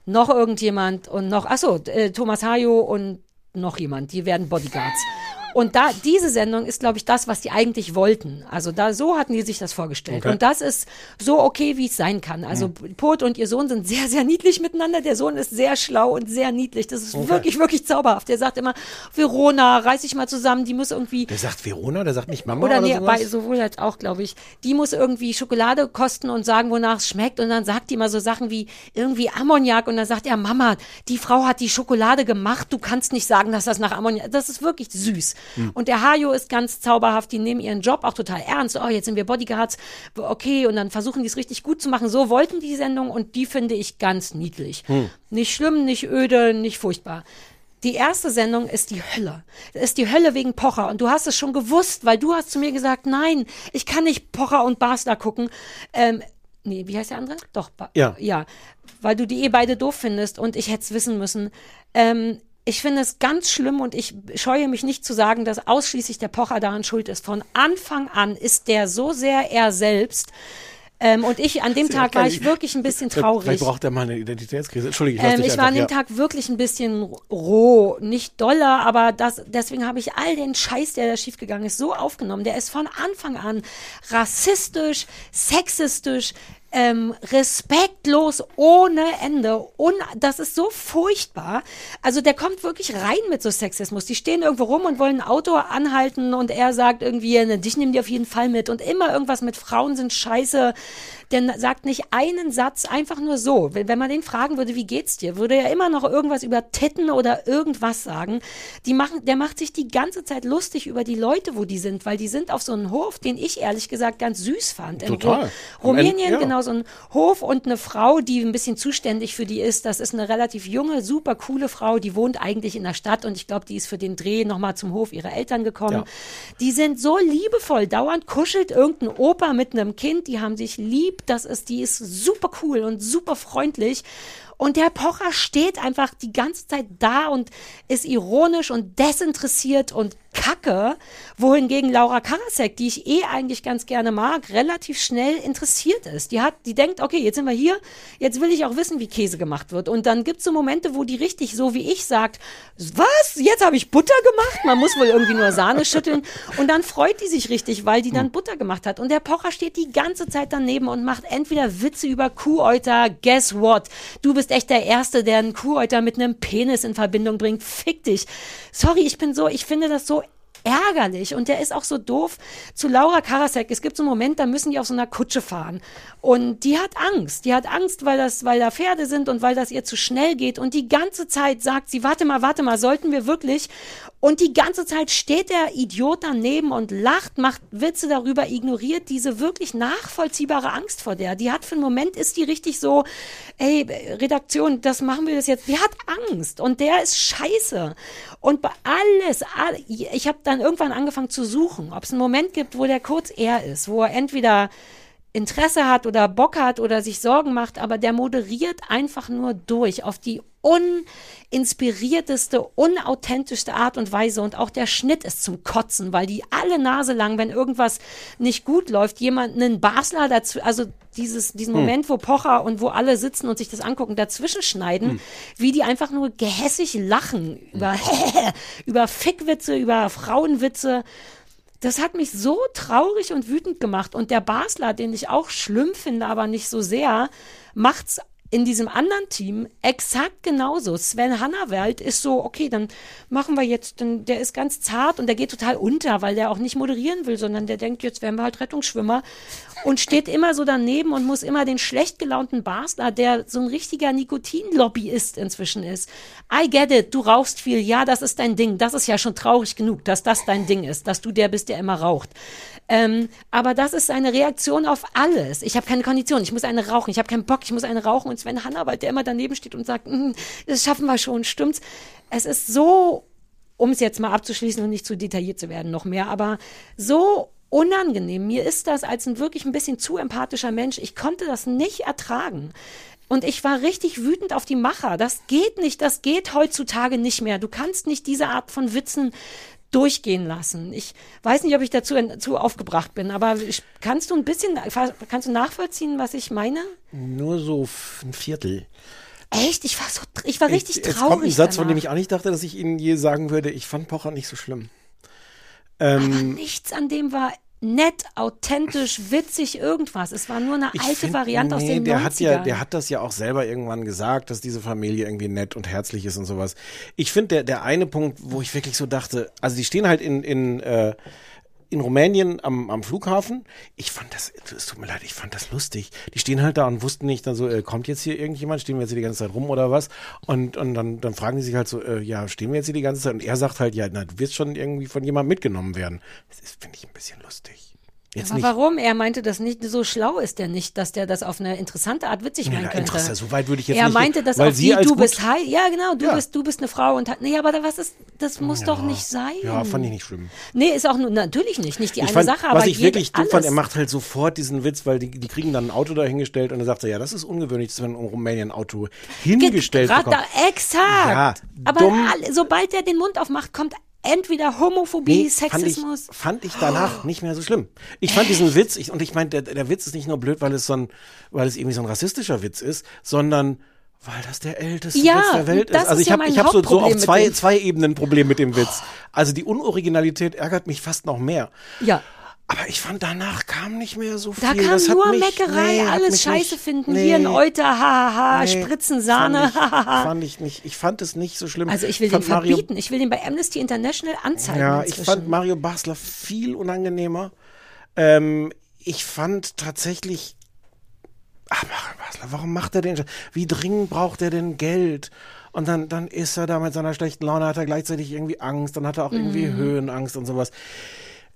noch irgendjemand und noch, ach so, äh, Thomas Hayo und noch jemand, die werden Bodyguards. Und da, diese Sendung ist, glaube ich, das, was die eigentlich wollten. Also da, so hatten die sich das vorgestellt. Okay. Und das ist so okay, wie es sein kann. Also Pot und ihr Sohn sind sehr, sehr niedlich miteinander. Der Sohn ist sehr schlau und sehr niedlich. Das ist Okay. wirklich, wirklich zauberhaft. Der sagt immer, Verona, reiß dich mal zusammen, die muss irgendwie Der sagt Verona, der sagt nicht Mama oder oder, nee, sowas? bei, sowohl als auch, glaube ich. Die muss irgendwie Schokolade kosten und sagen, wonach es schmeckt. Und dann sagt die mal so Sachen wie irgendwie Ammoniak. Und dann sagt er, Mama, die Frau hat die Schokolade gemacht. Du kannst nicht sagen, dass das nach Ammoniak. Das ist wirklich süß. Hm. Und der Hajo ist ganz zauberhaft. Die nehmen ihren Job auch total ernst. Oh, jetzt sind wir Bodyguards. Okay. Und dann versuchen die es richtig gut zu machen. So wollten die Sendung. Und die finde ich ganz niedlich. Hm. Nicht schlimm, nicht öde, nicht furchtbar. Die erste Sendung ist die Hölle. Das ist die Hölle wegen Pocher. Und du hast es schon gewusst, weil du hast zu mir gesagt, nein, ich kann nicht Pocher und Basler gucken. Ähm, nee, wie heißt der andere? Doch, ba Ja. Ja, weil du die eh beide doof findest und ich hätte es wissen müssen. Ähm, ich finde es ganz schlimm und ich scheue mich nicht zu sagen, dass ausschließlich der Pocher daran schuld ist. Von Anfang an ist der so sehr er selbst. Ähm, und ich, an dem Sehr Tag war ich wirklich ein bisschen traurig. Vielleicht braucht er mal eine Identitätskrise. Entschuldige, ich Ähm, ich war an dem einfach, ja. Tag wirklich ein bisschen roh, nicht doller, aber das, deswegen habe ich all den Scheiß, der da schiefgegangen ist, so aufgenommen. Der ist von Anfang an rassistisch, sexistisch, ähm, respektlos ohne Ende. Und das ist so furchtbar. Also der kommt wirklich rein mit so Sexismus. Die stehen irgendwo rum und wollen ein Auto anhalten und er sagt irgendwie, ne, dich nehmen die auf jeden Fall mit. Und immer irgendwas mit Frauen sind scheiße. der sagt nicht einen Satz einfach nur so. Wenn, man den fragen würde, wie geht's dir, würde er immer noch irgendwas über Titten oder irgendwas sagen. Die machen, der macht sich die ganze Zeit lustig über die Leute, wo die sind, weil die sind auf so einem Hof, den ich ehrlich gesagt ganz süß fand. In Total. Ru- Rumänien, ja. genau so ein Hof und eine Frau, die ein bisschen zuständig für die ist. Das ist eine relativ junge, super coole Frau, die wohnt eigentlich in der Stadt und ich glaube, die ist für den Dreh nochmal zum Hof ihrer Eltern gekommen. Ja. Die sind so liebevoll, dauernd kuschelt irgendein Opa mit einem Kind, die haben sich lieb, das ist, die ist super cool und super freundlich. Und der Pocher steht einfach die ganze Zeit da und ist ironisch und desinteressiert und kacke, wohingegen Laura Karasek, die ich eh eigentlich ganz gerne mag, relativ schnell interessiert ist. Die hat, die denkt, okay, jetzt sind wir hier, jetzt will ich auch wissen, wie Käse gemacht wird. Und dann gibt's so Momente, wo die richtig so wie ich sagt, was? Jetzt habe ich Butter gemacht? Man muss wohl irgendwie nur Sahne schütteln. Und dann freut die sich richtig, weil die dann Butter gemacht hat. Und der Pocher steht die ganze Zeit daneben und macht entweder Witze über Kuhäuter, guess what? Du bist echt der Erste, der einen Kuhäuter mit einem Penis in Verbindung bringt. Fick dich. Sorry, ich bin so, ich finde das so ärgerlich und der ist auch so doof zu Laura Karasek. Es gibt so einen Moment, da müssen die auf so einer Kutsche fahren und die hat Angst. Die hat Angst, weil das, weil da Pferde sind und weil das ihr zu schnell geht und die ganze Zeit sagt sie, warte mal, warte mal, sollten wir wirklich? Und die ganze Zeit steht der Idiot daneben und lacht, macht Witze darüber, ignoriert diese wirklich nachvollziehbare Angst vor der. Die hat für einen Moment ist die richtig so, ey, Redaktion, das machen wir das jetzt. Die hat Angst und der ist scheiße. Und bei alles, all- ich habe dann irgendwann angefangen zu suchen, ob es einen Moment gibt, wo der kurz er ist, wo er entweder Interesse hat oder Bock hat oder sich Sorgen macht, aber der moderiert einfach nur durch auf die uninspirierteste, unauthentischste Art und Weise und auch der Schnitt ist zum Kotzen, weil die alle Nase lang, wenn irgendwas nicht gut läuft, jemanden einen Basler dazu, also dieses, diesen Hm. Moment, wo Pocher und wo alle sitzen und sich das angucken, dazwischen schneiden, Hm. wie die einfach nur gehässig lachen über, (laughs) über Fickwitze, über Frauenwitze. Das hat mich so traurig und wütend gemacht. Und der Basler, den ich auch schlimm finde, aber nicht so sehr, macht's in diesem anderen Team exakt genauso. Sven Hannawald ist so, okay, dann machen wir jetzt, dann, der ist ganz zart und der geht total unter, weil der auch nicht moderieren will, sondern der denkt, jetzt werden wir halt Rettungsschwimmer und steht immer so daneben und muss immer den schlecht gelaunten Basler, der so ein richtiger Nikotinlobbyist inzwischen ist. I get it, du rauchst viel, ja, das ist dein Ding. Das ist ja schon traurig genug, dass das dein Ding ist, dass du der bist, der immer raucht. Ähm, aber das ist seine Reaktion auf alles. Ich habe keine Kondition, ich muss eine rauchen, ich habe keinen Bock, ich muss eine rauchen. Und Sven Hannawald, der immer daneben steht und sagt, "Mm, das schaffen wir schon, stimmt's? Es ist so, um es jetzt mal abzuschließen und nicht zu detailliert zu werden, noch mehr, aber so unangenehm. Mir ist das als ein wirklich ein bisschen zu empathischer Mensch. Ich konnte das nicht ertragen. Und ich war richtig wütend auf die Macher. Das geht nicht, das geht heutzutage nicht mehr. Du kannst nicht diese Art von Witzen durchgehen lassen. Ich weiß nicht, ob ich dazu zu aufgebracht bin, aber ich- kannst du ein bisschen, kannst du nachvollziehen, was ich meine? Nur so ein Viertel. Echt? Ich war so, ich war richtig Jetzt traurig. kommt ein Satz, von danach. dem ich auch nicht dachte, dass ich Ihnen je sagen würde, ich fand Pocher nicht so schlimm. Ähm, nichts an dem war nett, authentisch, witzig, irgendwas. Es war nur eine ich alte find, Variante aus nee, den der 90ern. hat ja, der hat das ja auch selber irgendwann gesagt, dass diese Familie irgendwie nett und herzlich ist und sowas. Ich finde, der, der eine Punkt, wo ich wirklich so dachte, also die stehen halt in, in, äh, in Rumänien am, am Flughafen. Ich fand das, es tut mir leid, ich fand das lustig. Die stehen halt da und wussten nicht, dann so, äh, kommt jetzt hier irgendjemand, stehen wir jetzt hier die ganze Zeit rum oder was? Und, und dann, dann fragen die sich halt so, äh, ja, stehen wir jetzt hier die ganze Zeit? Und er sagt halt, ja, na, du wirst schon irgendwie von jemandem mitgenommen werden. Das finde ich, ein bisschen lustig. Jetzt Aber nicht. warum? Er meinte, dass nicht so schlau ist der nicht, dass der das auf eine interessante Art witzig Ja, meinen na, könnte. interessant, so weit würde ich jetzt er nicht meinte gehen, das weil auf Sie die, du bist hi, ja genau, du Ja. bist du bist eine Frau und hat, nee, aber was ist, das muss doch nicht sein. Ja, fand ich nicht schlimm. Nee, ist auch nur, natürlich nicht, nicht die ich eine fand, Sache, aber was ich wirklich alles. fand, er macht halt sofort diesen Witz, weil die, die kriegen dann ein Auto dahingestellt und er sagt so, ja, das ist ungewöhnlich, dass man in Rumänien ein Auto hingestellt Grad bekommt. da, exakt. Ja, aber alle, sobald er den Mund aufmacht, kommt entweder Homophobie, Nee, fand ich, Sexismus. fand ich danach nicht mehr so schlimm. Ich fand diesen Witz, ich, und ich meine, der, der Witz ist nicht nur blöd, weil es so ein, weil es irgendwie so ein rassistischer Witz ist, sondern weil das der älteste Ja, Witz der Welt ist. Also ist ich ja habe ich hab so, so auf zwei, zwei Ebenen ein Problem mit dem Witz. Also die Unoriginalität ärgert mich fast noch mehr. Ja. Aber ich fand, danach kam nicht mehr so viel. Da kam das nur mich, Meckerei, nee, alles Scheiße nicht, finden. nee, Hier ein Euter, hahaha, nee, Spritzen Sahne, ich, hahaha. fand ich nicht. Ich fand es nicht so schlimm. Also ich will den fand Mario- verbieten. Ich will den bei Amnesty International anzeigen. Ja, ich inzwischen. fand Mario Basler viel unangenehmer. Ähm, ich fand tatsächlich ach, Mario Basler, warum macht er den? Wie dringend braucht er denn Geld? Und dann, dann ist er da mit seiner schlechten Laune, hat er gleichzeitig irgendwie Angst, dann hat er auch irgendwie Mhm. Höhenangst und sowas.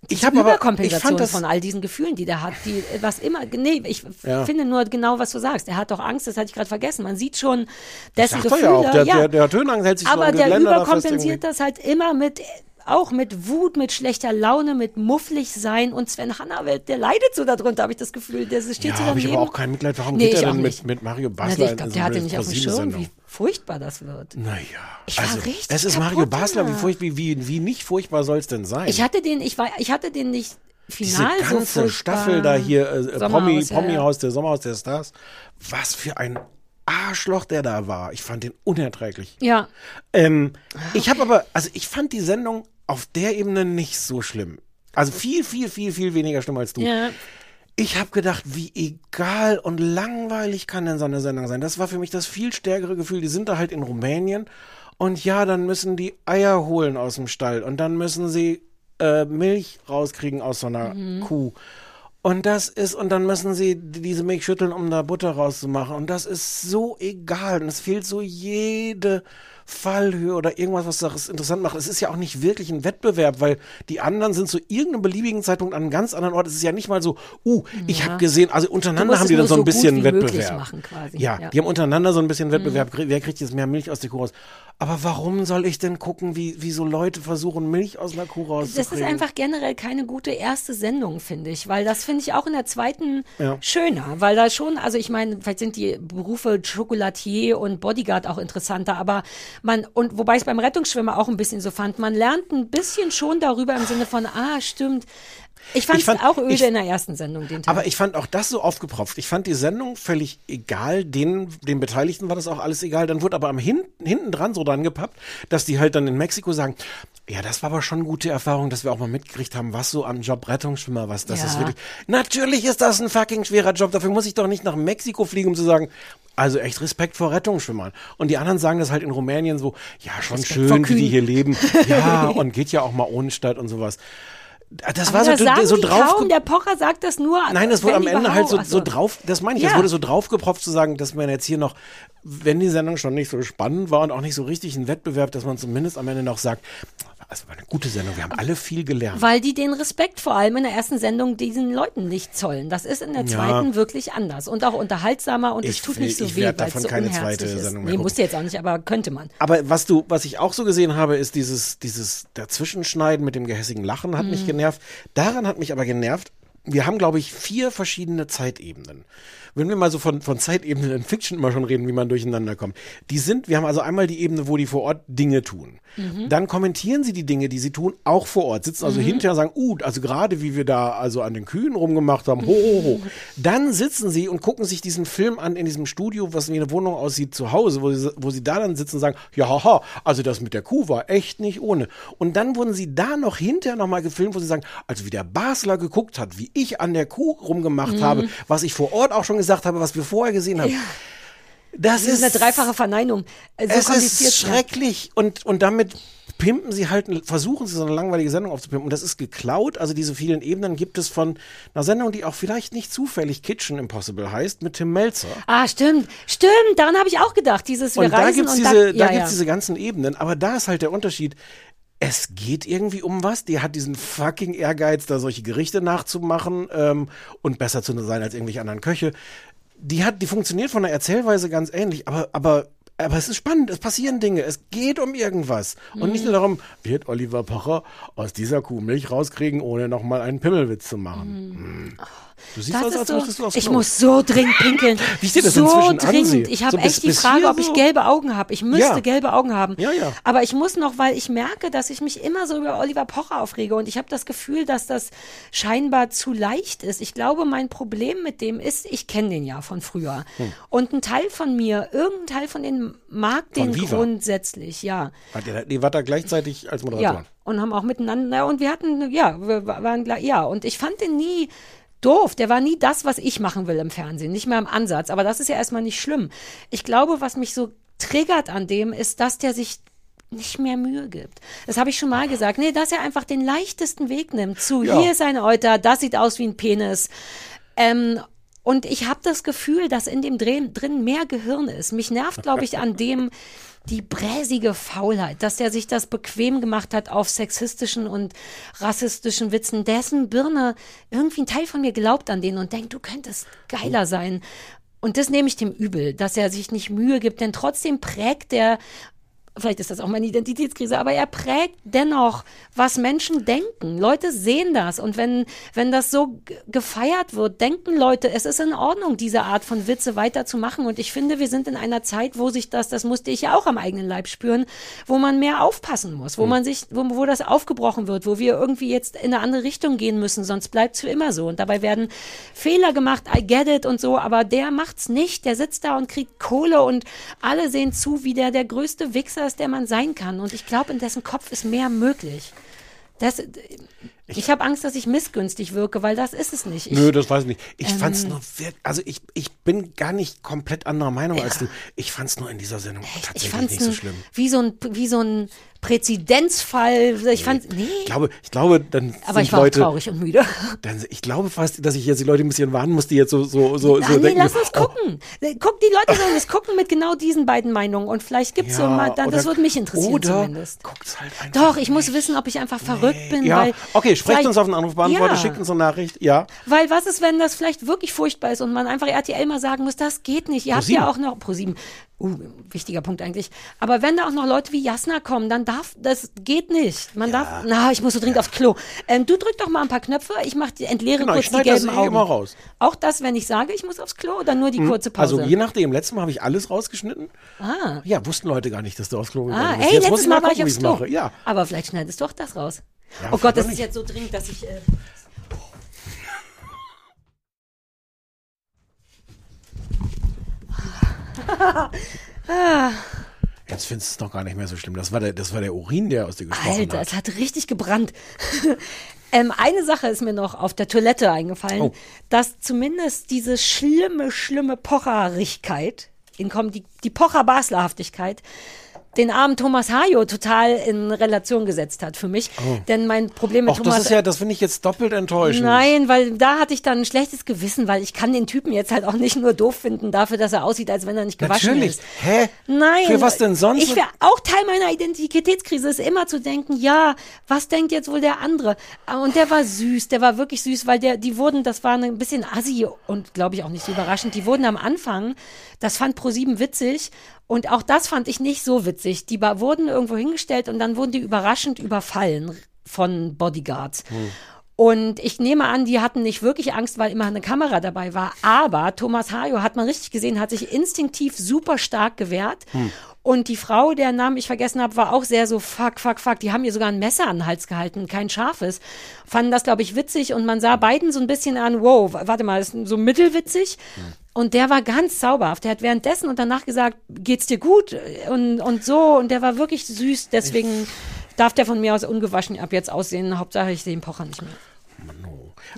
Ich habe aber, ich Überkompensation fand das, von all diesen Gefühlen, die der hat, die was immer, nee, ich Ja. finde nur genau, was du sagst. Er hat doch Angst, das hatte ich gerade vergessen. Man sieht schon ich dessen Gefühle. ja auch, der, der, der hat Höhenangst, hält sich so aber am der überkompensiert das halt immer mit auch mit Wut, mit schlechter Laune, mit mufflig sein und Sven Hannawelt, der leidet so darunter, habe ich das Gefühl. Der steht Ja, so habe ich daneben. aber auch kein Mitleid. Warum Nee, geht er denn mit, mit Mario Na, Basler ich glaube, der hatte nicht auf dem Schirm, wie furchtbar das wird. Naja. Ich war also, richtig es ist Mario Basler, wie, furcht, wie, wie, wie nicht furchtbar soll es denn sein? Ich hatte den, ich war, ich hatte den nicht Diese final so ganze furchtbar. Staffel da hier, äh, äh, Promi, ja. Promi-Haus, der Sommerhaus der Stars. Was für ein Arschloch der da war. Ich fand den unerträglich. Ja. Ähm, Ich habe aber, also ich fand die Sendung auf der Ebene nicht so schlimm. Also viel, viel, viel, viel weniger schlimm als du. Ja. Ich habe gedacht, wie egal und langweilig kann denn so eine Sendung sein. Das war für mich das viel stärkere Gefühl. Die sind da halt in Rumänien und ja, dann müssen die Eier holen aus dem Stall und dann müssen sie äh, Milch rauskriegen aus so einer Mhm. Kuh. Und das ist, und dann müssen sie diese Milch schütteln, um da Butter rauszumachen. Und das ist so egal. Und es fehlt so jede Fallhöhe oder irgendwas, was das interessant macht. Es ist ja auch nicht wirklich ein Wettbewerb, weil die anderen sind zu irgendeinem beliebigen Zeitpunkt an einem ganz anderen Ort. Es ist ja nicht mal so, uh, ich Ja. habe gesehen, also untereinander haben die dann so ein so bisschen Wettbewerb. machen quasi. Ja, Ja. Mhm. die haben untereinander so ein bisschen Wettbewerb. Wer kriegt jetzt mehr Milch aus der Kuh raus? Aber warum soll ich denn gucken, wie, wie so Leute versuchen, Milch aus einer Kuh rauszukriegen? Das ist einfach generell keine gute erste Sendung, finde ich, weil das finde ich auch in der zweiten Ja. schöner, weil da schon, also ich meine, vielleicht sind die Berufe Chocolatier und Bodyguard auch interessanter, aber man, und wobei ich es beim Rettungsschwimmer auch ein bisschen so fand, man lernt ein bisschen schon darüber im Sinne von, ah, stimmt. Ich fand Ich es fand- auch öde ich- in der ersten Sendung, den Teil. Aber ich fand auch das so aufgepropft. Ich fand die Sendung völlig egal. Den, den Beteiligten war das auch alles egal. Dann wurde aber am hin, hinten dran so dran gepappt, dass die halt dann in Mexiko sagen, ja, das war aber schon eine gute Erfahrung, dass wir auch mal mitgekriegt haben, was so am Job Rettungsschwimmer was. Das Ja. ist wirklich, natürlich ist das ein fucking schwerer Job. Dafür muss ich doch nicht nach Mexiko fliegen, um zu sagen, also echt Respekt vor Rettungsschwimmern. Und die anderen sagen das halt in Rumänien so, ja, schon Respekt schön, wie die hier leben. (laughs) Ja, und geht ja auch mal ohne Stadt und sowas. Das aber war so, das so drauf. kaum, der Pocher sagt das nur. Nein, es wurde am Ende halt so, so drauf, das meine ich, Ja. es wurde so draufgepropft zu sagen, dass man jetzt hier noch, wenn die Sendung schon nicht so spannend war und auch nicht so richtig ein Wettbewerb, dass man zumindest am Ende noch sagt, es war eine gute Sendung, wir haben alle viel gelernt. Weil die den Respekt vor allem in der ersten Sendung diesen Leuten nicht zollen. Das ist in der Ja. zweiten wirklich anders und auch unterhaltsamer und es Ich tut nicht so ich weh, weil es davon so keine zweite ist. Sendung mehr nee, gucken. musst du jetzt auch nicht, aber könnte man. Aber was du, was ich auch so gesehen habe, ist dieses, dieses Dazwischenschneiden mit dem gehässigen Lachen hat mich Mhm. genervt. Daran hat mich aber genervt. Wir haben, glaube ich, vier verschiedene Zeitebenen. Wenn wir mal so von, von Zeitebenen in Fiction immer schon reden, wie man durcheinander kommt. Die sind, wir haben also einmal die Ebene, wo die vor Ort Dinge tun. Mhm. Dann kommentieren sie die Dinge, die sie tun, auch vor Ort. Sitzen also Mhm. hinterher und sagen, uh, also gerade wie wir da also an den Kühen rumgemacht haben, ho, ho, ho. (laughs) Dann sitzen sie und gucken sich diesen Film an in diesem Studio, was wie eine Wohnung aussieht, zu Hause, wo sie, wo sie da dann sitzen und sagen, ja, haha, also das mit der Kuh war echt nicht ohne. Und dann wurden sie da noch hinterher nochmal gefilmt, wo sie sagen, also wie der Basler geguckt hat, wie ich an der Kuh rumgemacht Mhm. habe, was ich vor Ort auch schon gesagt habe, was wir vorher gesehen haben. Das, Das ist eine dreifache Verneinung. Äh, So es ist schrecklich und, und damit pimpen sie halt, versuchen sie so eine langweilige Sendung aufzupimpen. Und das ist geklaut. Also diese vielen Ebenen gibt es von einer Sendung, die auch vielleicht nicht zufällig Kitchen Impossible heißt, mit Tim Melzer. Ah, stimmt, stimmt. Daran habe ich auch gedacht. Dieses wir Und da reisen gibt's und diese, da ja, gibt's ja. diese ganzen Ebenen. Aber da ist halt der Unterschied. Es geht irgendwie um was. Die hat diesen fucking Ehrgeiz, da solche Gerichte nachzumachen ähm, und besser zu sein als irgendwelche anderen Köche. Die hat, die funktioniert von der Erzählweise ganz ähnlich, aber, aber, aber es ist spannend. Es passieren Dinge. Es geht um irgendwas und nicht nur darum, wird Oliver Pocher aus dieser Kuh Milch rauskriegen, ohne nochmal einen Pimmelwitz zu machen. Hm. Du siehst Das aus, als so, müsstest du aufs ich Klo. muss so dringend pinkeln. Wie ich dir das so inzwischen dringend. ansehe. Ich habe So echt die Frage, ob ich so. gelbe Augen habe. Ich müsste Ja. gelbe Augen haben. Ja, ja. Aber ich muss noch, weil ich merke, dass ich mich immer so über Oliver Pocher aufrege und ich habe das Gefühl, dass das scheinbar zu leicht ist. Ich glaube, mein Problem mit dem ist, ich kenne den ja von früher. Hm. Und ein Teil von mir, irgendein Teil von denen mag Von den Viva. grundsätzlich, ja. Der, die war da gleichzeitig als Moderator. Ja, und haben auch miteinander, und wir hatten, ja, wir waren gleich, ja, und ich fand den nie doof. Der war nie das, was ich machen will im Fernsehen, nicht mehr im Ansatz. Aber das ist ja erstmal nicht schlimm. Ich glaube, was mich so triggert an dem, ist, dass der sich nicht mehr Mühe gibt. Das habe ich schon mal gesagt. Nee, dass er einfach den leichtesten Weg nimmt zu, Ja. hier ist ein Euter, das sieht aus wie ein Penis. Ähm, Und ich habe das Gefühl, dass in dem Dreh, drin mehr Gehirn ist. Mich nervt, glaube ich, an dem die bräsige Faulheit, dass er sich das bequem gemacht hat auf sexistischen und rassistischen Witzen. Dessen Birne, irgendwie ein Teil von mir glaubt an den und denkt, du könntest geiler sein. Und das nehme ich dem übel, dass er sich nicht Mühe gibt, denn trotzdem prägt er vielleicht ist das auch meine Identitätskrise, aber er prägt dennoch, was Menschen denken. Leute sehen das. Und wenn, wenn das so gefeiert wird, denken Leute, es ist in Ordnung, diese Art von Witze weiterzumachen. Und ich finde, wir sind in einer Zeit, wo sich das, das musste ich ja auch am eigenen Leib spüren, wo man mehr aufpassen muss, wo man sich, wo, wo das aufgebrochen wird, wo wir irgendwie jetzt in eine andere Richtung gehen müssen, sonst bleibt es für immer so. Und dabei werden Fehler gemacht, I get it und so, aber der macht's nicht, der sitzt da und kriegt Kohle und alle sehen zu, wie der der größte Wichser ist, der man sein kann. Und ich glaube, in dessen Kopf ist mehr möglich. Das, ich habe Angst, dass ich missgünstig wirke, weil das ist es nicht. Ich, Nö, das weiß ich nicht. Ich Ähm, fand's nur wirklich, also ich, ich bin gar nicht komplett anderer Meinung als du. Ich fand's nur in dieser Sendung ich tatsächlich fand's nicht so schlimm. wie so ein wie so ein Präzedenzfall. Ich fand nee, Ich glaube, ich glaube, dann aber sind ich war Leute, auch traurig und müde. Dann, ich glaube fast, dass ich jetzt die Leute ein bisschen warnen muss, die jetzt so, so, so, Ah, so nee, denken. lass uns oh, gucken. Guck, die Leute sollen es gucken mit genau diesen beiden Meinungen und vielleicht gibt's so Ja, mal, dann, das oder- würde mich interessieren oder zumindest. guckt's halt einfach Doch, ich muss wissen, ob ich einfach verrückt bin, Ja, weil okay, sprecht uns auf den Anrufbeantworter, Ja. schickt uns eine Nachricht. Ja, Weil was ist, wenn das vielleicht wirklich furchtbar ist und man einfach RTL mal sagen muss, das geht nicht. Ihr habt ProSieben. ja auch noch pro sieben. Uh, wichtiger Punkt eigentlich. Aber wenn da auch noch Leute wie Jasna kommen, dann darf, das geht nicht. Man darf, na, ich muss so dringend aufs Klo. Ähm, du drück doch mal ein paar Knöpfe, ich mach die, entleere Genau, ich kurz die schneide das gelben eh Augen. immer raus. Auch das, wenn ich sage, ich muss aufs Klo oder nur die kurze Pause? also je nachdem. Letztes Mal habe ich alles rausgeschnitten. ah. Ja, wussten Leute gar nicht, dass du aufs Klo Ah, gegangen bist. ey, Jetzt muss letztes ich Mal mal war ich gucken, aufs ich Klo. Ja. Aber vielleicht schneidest du auch das raus. Ja, oh Gott, das ist jetzt so dringend, dass ich. Äh, (laughs) Jetzt findest du es noch gar nicht mehr so schlimm. Das war der, das war der Urin, der aus dir gesprochen Alter, hat. es hat richtig gebrannt. (laughs) ähm, eine Sache ist mir noch auf der Toilette eingefallen, Oh. dass zumindest diese schlimme, schlimme Pocherigkeit, die, die Pocher-Baslerhaftigkeit, den armen Thomas Hajo total in Relation gesetzt hat für mich. Oh. Denn mein Problem mit Ach, Thomas das ist ja, das finde ich jetzt doppelt enttäuschend. Nein, weil da hatte ich dann ein schlechtes Gewissen, weil ich kann den Typen jetzt halt auch nicht nur doof finden dafür, dass er aussieht, als wenn er nicht gewaschen Natürlich. ist. Hä? Nein. Für was denn sonst? Ich wäre auch Teil meiner Identitätskrise ist immer zu denken, ja, was denkt jetzt wohl der andere? Und der war süß, der war wirklich süß, weil der, die wurden, das war ein bisschen assi und glaube ich auch nicht so überraschend, die wurden am Anfang, das fand ProSieben witzig und auch das fand ich nicht so witzig. Die wurden irgendwo hingestellt und dann wurden die überraschend überfallen von Bodyguards. Und ich nehme an, die hatten nicht wirklich Angst, weil immer eine Kamera dabei war. Aber Thomas Hajo hat man richtig gesehen, hat sich instinktiv super stark gewehrt. Und die Frau, deren Namen ich vergessen habe, war auch sehr so fuck, fuck, fuck. Die haben ihr sogar ein Messer an den Hals gehalten, kein scharfes. Fanden das, glaube ich, witzig. Und man sah beiden so ein bisschen an, wow, warte mal, ist so mittelwitzig. Und der war ganz zauberhaft. Der hat währenddessen und danach gesagt, geht's dir gut? Und, und so. Und der war wirklich süß. Deswegen darf der von mir aus ungewaschen ab jetzt aussehen. Hauptsache, ich sehe den Pocher nicht mehr.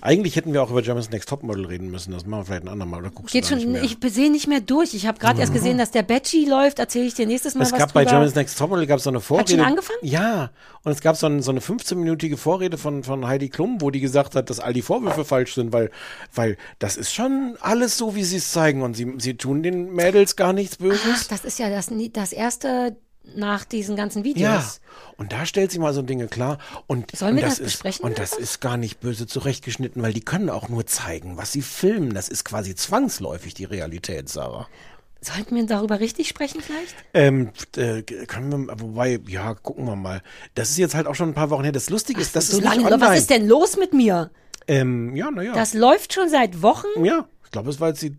Eigentlich hätten wir auch über Germany's Next Topmodel reden müssen. Das machen wir vielleicht ein andermal. Oder guckst Geht du schon, ich sehe nicht mehr durch. Ich habe gerade erst gesehen, dass der Batchy läuft. Erzähle ich dir nächstes Mal es was gab bei drüber. Germany's Next Topmodel gab es so eine Vorrede. schon angefangen? Ja. Und es gab so, ein, so eine 15-minütige Vorrede von, von Heidi Klum, wo die gesagt hat, dass all die Vorwürfe falsch sind, weil, weil das ist schon alles so, wie sie es zeigen. Und sie, sie tun den Mädels gar nichts Ach, Böses. das ist ja das, das erste nach diesen ganzen ja. Videos. Und da stellt sie mal so Dinge klar. Und, Sollen wir das ist, besprechen Und das ist gar nicht böse zurechtgeschnitten, weil die können auch nur zeigen, was sie filmen. Das ist quasi zwangsläufig die Realität, Sarah. Sollten wir darüber richtig sprechen vielleicht? Ähm, äh, können wir, wobei, ja, gucken wir mal. Das ist jetzt halt auch schon ein paar Wochen her. Das Lustige ist, das so ist lange, online. was ist denn los mit mir? Ähm, ja, naja. Das läuft schon seit Wochen. Ja, ich glaube, es war jetzt die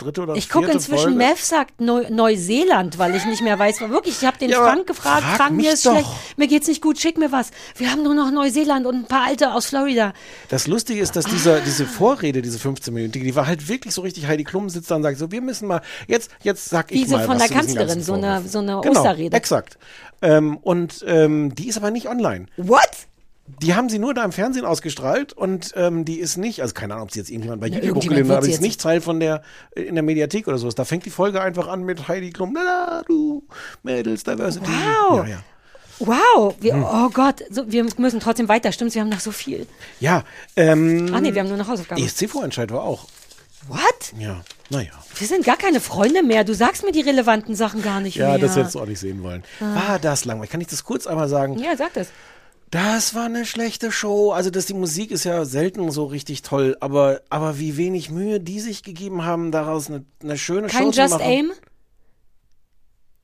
dritte oder Ich gucke vierte inzwischen Folge. Mev sagt Neu Neuseeland, weil ich nicht mehr weiß, wirklich, ich habe den Ja, Frank gefragt, frag Frank, mir ist doch. schlecht, mir geht's nicht gut, schick mir was. Wir haben nur noch Neuseeland und ein paar alte aus Florida. Das Lustige ist, dass dieser, diese Vorrede, diese 15 Minuten, die war halt wirklich so richtig, Heidi Klum sitzt da und sagt so, wir müssen mal, jetzt, jetzt sag ich Diese mal von was der Kanzlerin, so eine- so eine genau, Osterrede. exakt. Ähm, und ähm, die ist aber nicht online. What? Die haben sie nur da im Fernsehen ausgestrahlt und ähm, die ist nicht, also keine Ahnung, ob sie jetzt irgendjemand bei Na, YouTube hochgeladen hat, aber die sie ist nicht Teil von der, äh, in der Mediathek oder sowas. Da fängt die Folge einfach an mit Heidi Klum, la du, Mädels, Diversity. Wow. Ja, ja. Wow, wir, Hm. oh Gott, so, wir müssen trotzdem weiter, stimmt, wir haben noch so viel. Ja, ähm, Ach nee, wir haben nur noch Hausaufgaben. ESC-Vorentscheid war auch What? Ja, naja. Wir sind gar keine Freunde mehr. Du sagst mir die relevanten Sachen gar nicht Ja, mehr. das hättest du auch nicht sehen wollen. Ah. War das langweilig? Kann ich das kurz einmal sagen? Ja, sag das. Das war eine schlechte Show. Also, dass die Musik ist ja selten so richtig toll, aber, aber wie wenig Mühe die sich gegeben haben, daraus eine, eine schöne Kein Show zu Just machen. Aim?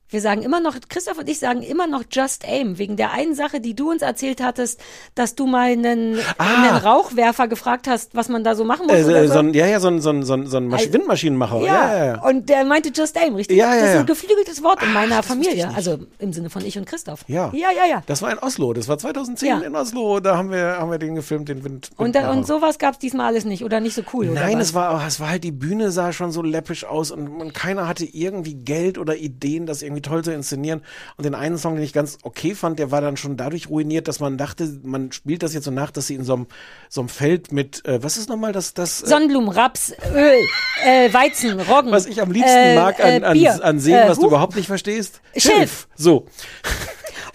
Wir sagen immer noch, Christoph und ich sagen immer noch Just Aim, wegen der einen Sache, die du uns erzählt hattest, dass du mal einen, einen Rauchwerfer gefragt hast, was man da so machen muss. Ah. Äh, oder äh, so. so ein, ja, ja, so ein, so ein, so ein, Also- Windmaschinenmacher. ja, Ja, ja, und der meinte Just Aim, richtig? Ja, ja, das ist ein geflügeltes Wort in meiner Familie, also im Sinne von ich und Christoph. Ja. Ja, ja, ja. Das war in Oslo. Das war 2010 Ja. in Oslo. Da haben wir, haben wir den gefilmt, den Wind. Und, da, und sowas gab es diesmal alles nicht oder nicht so cool, oder Nein, es war, es war halt, die Bühne sah schon so läppisch aus und, und keiner hatte irgendwie Geld oder Ideen, das irgendwie toll zu inszenieren. Und den einen Song, den ich ganz okay fand, der war dann schon dadurch ruiniert, dass man dachte, man spielt das jetzt so nach, dass sie in so einem, so einem Feld mit, äh, was ist nochmal das, das, äh, Sonnenblumen, Raps, Öl, äh, Weizen, Roggen. was ich am liebsten äh, mag an, äh, an, an Sehen, äh, was du überhaupt nicht verstehst? Schilf. So.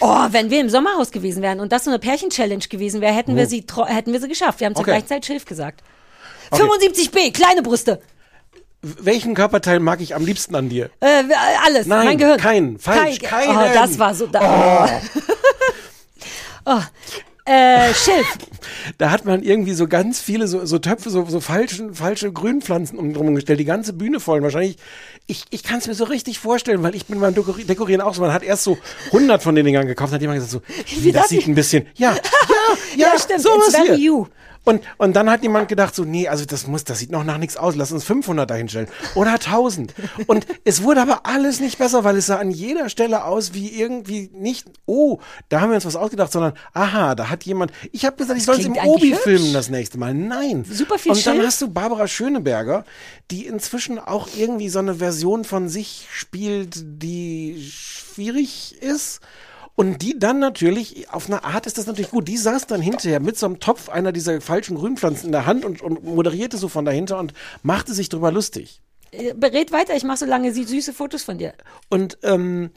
Oh, wenn wir im Sommerhaus gewesen wären und das so eine Pärchen-Challenge gewesen wäre, hätten wir Oh. sie hätten wir sie geschafft. Wir haben zur Okay. gleichen Zeit Schilf gesagt. Okay. 75b, kleine Brüste. Welchen Körperteil mag ich am liebsten an dir? Äh, alles, Nein, mein Gehirn. keinen, falsch, Kein, keinen. Oh, das war so. Da, oh. (laughs) Äh, Schilf. (laughs) Da hat man irgendwie so ganz viele so, so Töpfe, so, so falschen, falsche Grünpflanzen um drum gestellt, die ganze Bühne voll. Wahrscheinlich, ich, ich kann es mir so richtig vorstellen, weil ich bin beim Dekori- Dekorieren auch so, man hat erst so 100 von den Dingern gekauft, hat jemand gesagt so, Wie das das sieht ein bisschen, ja, (laughs) ja, ja, Ja, stimmt, sowas it's very hier. you. Und, und dann hat jemand gedacht so, nee, also das muss, das sieht noch nach nichts aus, lass uns 500 dahinstellen. Oder 1000. Und es wurde aber alles nicht besser, weil es sah an jeder Stelle aus wie irgendwie nicht, oh, da haben wir uns was ausgedacht, sondern, aha, da hat jemand, ich habe gesagt, ich soll es im Obi filmen das nächste Mal. Nein. Super viel Und dann Schild. hast du Barbara Schöneberger, die inzwischen auch irgendwie so eine Version von sich spielt, die schwierig ist. Und die dann natürlich, auf eine Art ist das natürlich gut, die saß dann hinterher mit so einem Topf einer dieser falschen Grünpflanzen in der Hand und, und moderierte so von dahinter und machte sich drüber lustig. Äh, Berät weiter, ich mache so lange sie- süße Fotos von dir. Und, ähm,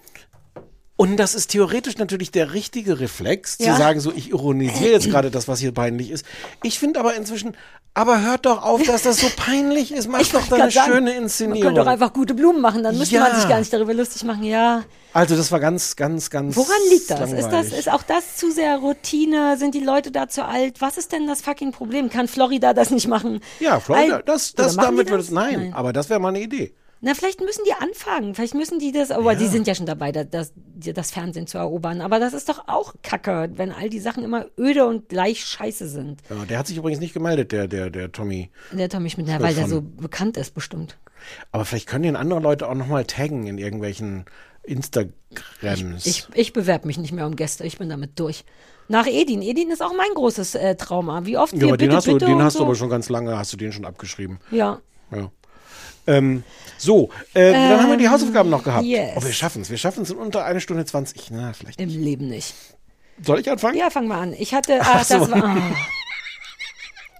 und das ist theoretisch natürlich der richtige Reflex, Ja. zu sagen, so, ich ironisiere jetzt gerade das, was hier peinlich ist. Ich finde aber inzwischen, aber hört doch auf, dass das so peinlich ist. Mach doch da eine sagen, schöne Man könnte Inszenierung. doch einfach gute Blumen machen, dann müsste Ja. man sich gar nicht darüber lustig machen. Ja. Also das war ganz, ganz, ganz. Woran liegt das? Ist das, ist auch das zu sehr Routine? Sind die Leute da zu alt? Was ist denn das fucking Problem? Kann Florida das nicht machen? ja, Florida, das, das damit wird das? es, nein, aber das wäre mal eine Idee. Na, vielleicht müssen die anfangen. Vielleicht müssen die das, aber die sind ja schon dabei, da- das, das Fernsehen zu erobern. Aber das ist doch auch kacke, wenn all die Sachen immer öde und gleich scheiße sind. Ja, der hat sich übrigens nicht gemeldet, der, der, der Tommy. Der Tommy Schmidt, na, weil der so bekannt ist, bestimmt. Aber vielleicht können den andere Leute auch nochmal taggen in irgendwelchen Instagrams. Ich, ich bewerbe mich nicht mehr um Gäste, ich bin damit durch. Nach Edin. Edin ist auch mein großes äh, Trauma. Wie oft ja, wir aber den bitte, hast, du, bitte den und hast so. du aber schon ganz lange, hast du den schon abgeschrieben. Ja. Ja. Ähm, so, äh, dann haben wir die Ähm, Hausaufgaben noch gehabt. yes. Oh, wir schaffen es. Wir schaffen es in unter eine Stunde 20. Na, vielleicht. Im Leben nicht. Soll ich anfangen? Ja, fang mal an. Ich hatte, (laughs) Ach ach, so. das war, oh. (laughs)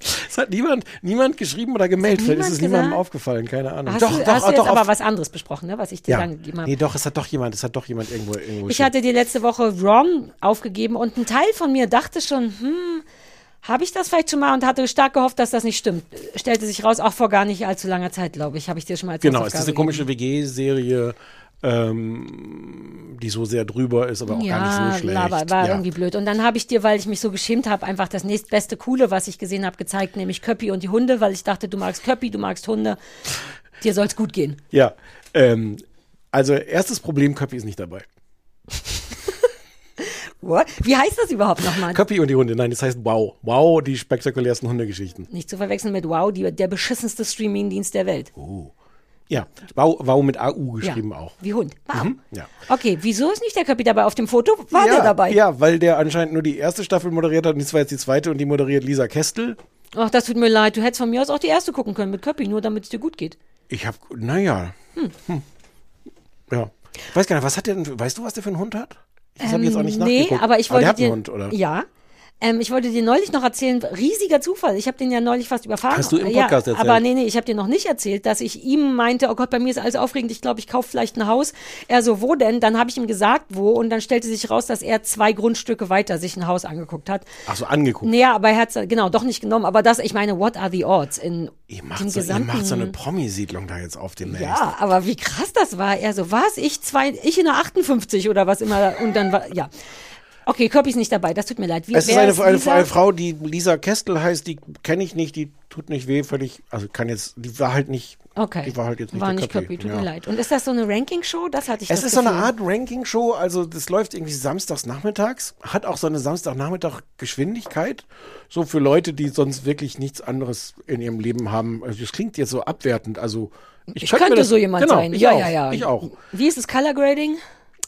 (laughs) Es hat niemand, niemand geschrieben oder gemeldet. Vielleicht ist es niemandem gesagt? aufgefallen, keine Ahnung. Hast doch, du, doch, hast du jetzt doch. aber was anderes besprochen, ne, was ich dir ja. dann gegeben habe? Nee, doch, es hat doch jemand, es hat doch jemand irgendwo, irgendwo Ich geschrieben. hatte dir letzte Woche Rom aufgegeben und ein Teil von mir dachte schon, hm, habe ich das vielleicht schon mal und hatte stark gehofft, dass das nicht stimmt. Stellte sich raus, auch vor gar nicht allzu langer Zeit, glaube ich, habe ich dir schon mal als Genau, es ist diese komische WG-Serie, ähm, die so sehr drüber ist, aber auch ja, gar nicht so schlecht. Laber, war ja. irgendwie blöd. Und dann habe ich dir, weil ich mich so geschämt habe, einfach das nächstbeste Coole, was ich gesehen habe, gezeigt, nämlich Köppi und die Hunde, weil ich dachte, du magst Köppi, du magst Hunde. Dir soll's gut gehen. Ja, ähm, also erstes Problem, Köppi ist nicht dabei. (laughs) What? Wie heißt das überhaupt nochmal? Köppi und die Hunde, nein, das heißt Wow. Wow, die spektakulärsten Hundegeschichten. Nicht zu verwechseln mit Wow, die, der beschissenste Streamingdienst der Welt. Ja, Wow, wow mit AU geschrieben ja. auch. Wie Hund. Wow. Mhm, ja. Okay, wieso ist nicht der Köppi dabei? Auf dem Foto war ja, der dabei. Ja, weil der anscheinend nur die erste Staffel moderiert hat und das war jetzt die zweite und die moderiert Lisa Kestel. Ach, das tut mir leid. Du hättest von mir aus auch die erste gucken können mit Köppi, nur damit es dir gut geht. Ich hab, naja. Hm. Ja. Weiß gar nicht, was hat der denn, weißt du, was der für einen Hund hat? Das habe ich jetzt auch nicht Ähm, nee, nachgeguckt. aber ich der wollte hat dir, einen Hund, oder? Ja. Ähm, ich wollte dir neulich noch erzählen, riesiger Zufall. Ich habe den ja neulich fast überfahren. Hast du im Podcast ja, erzählt? Aber nee, nee, ich habe dir noch nicht erzählt, dass ich ihm meinte, oh Gott, bei mir ist alles aufregend, ich glaube, ich kaufe vielleicht ein Haus. Er so, wo denn? Dann habe ich ihm gesagt, wo. Und dann stellte sich raus, dass er zwei Grundstücke weiter sich ein Haus angeguckt hat. Ach so, angeguckt. Naja, aber er hat genau doch nicht genommen. Aber das, ich meine, what are the odds in Ihr dem macht, so, ihr gesamten... macht so eine Promi-Siedlung da jetzt auf dem Ja, aber wie krass das war. Er so, was? Ich zwei, ich in der 58 oder was immer. Und dann war, ja. Okay, Kirby ist nicht dabei, das tut mir leid. Wie, Es ist eine, eine, Lisa? eine Frau, die Lisa Kestel heißt, die kenne ich nicht, die tut nicht weh, völlig, also kann jetzt, die war halt nicht, Okay. die war halt jetzt nicht War nicht Köppi, Kirby, tut ja. mir leid. Und ist das so eine Ranking-Show? Das hatte ich Es das ist so eine Gefühl. Art Ranking-Show, also das läuft irgendwie samstags nachmittags, hat auch so eine Samstagnachmittag-Geschwindigkeit, so für Leute, die sonst wirklich nichts anderes in ihrem Leben haben. Also das klingt jetzt so abwertend, also ich, Ich könnte könnte das, so jemand genau, sein. Ich ja, auch, ja, ja. Ich auch. Wie ist das Color Grading?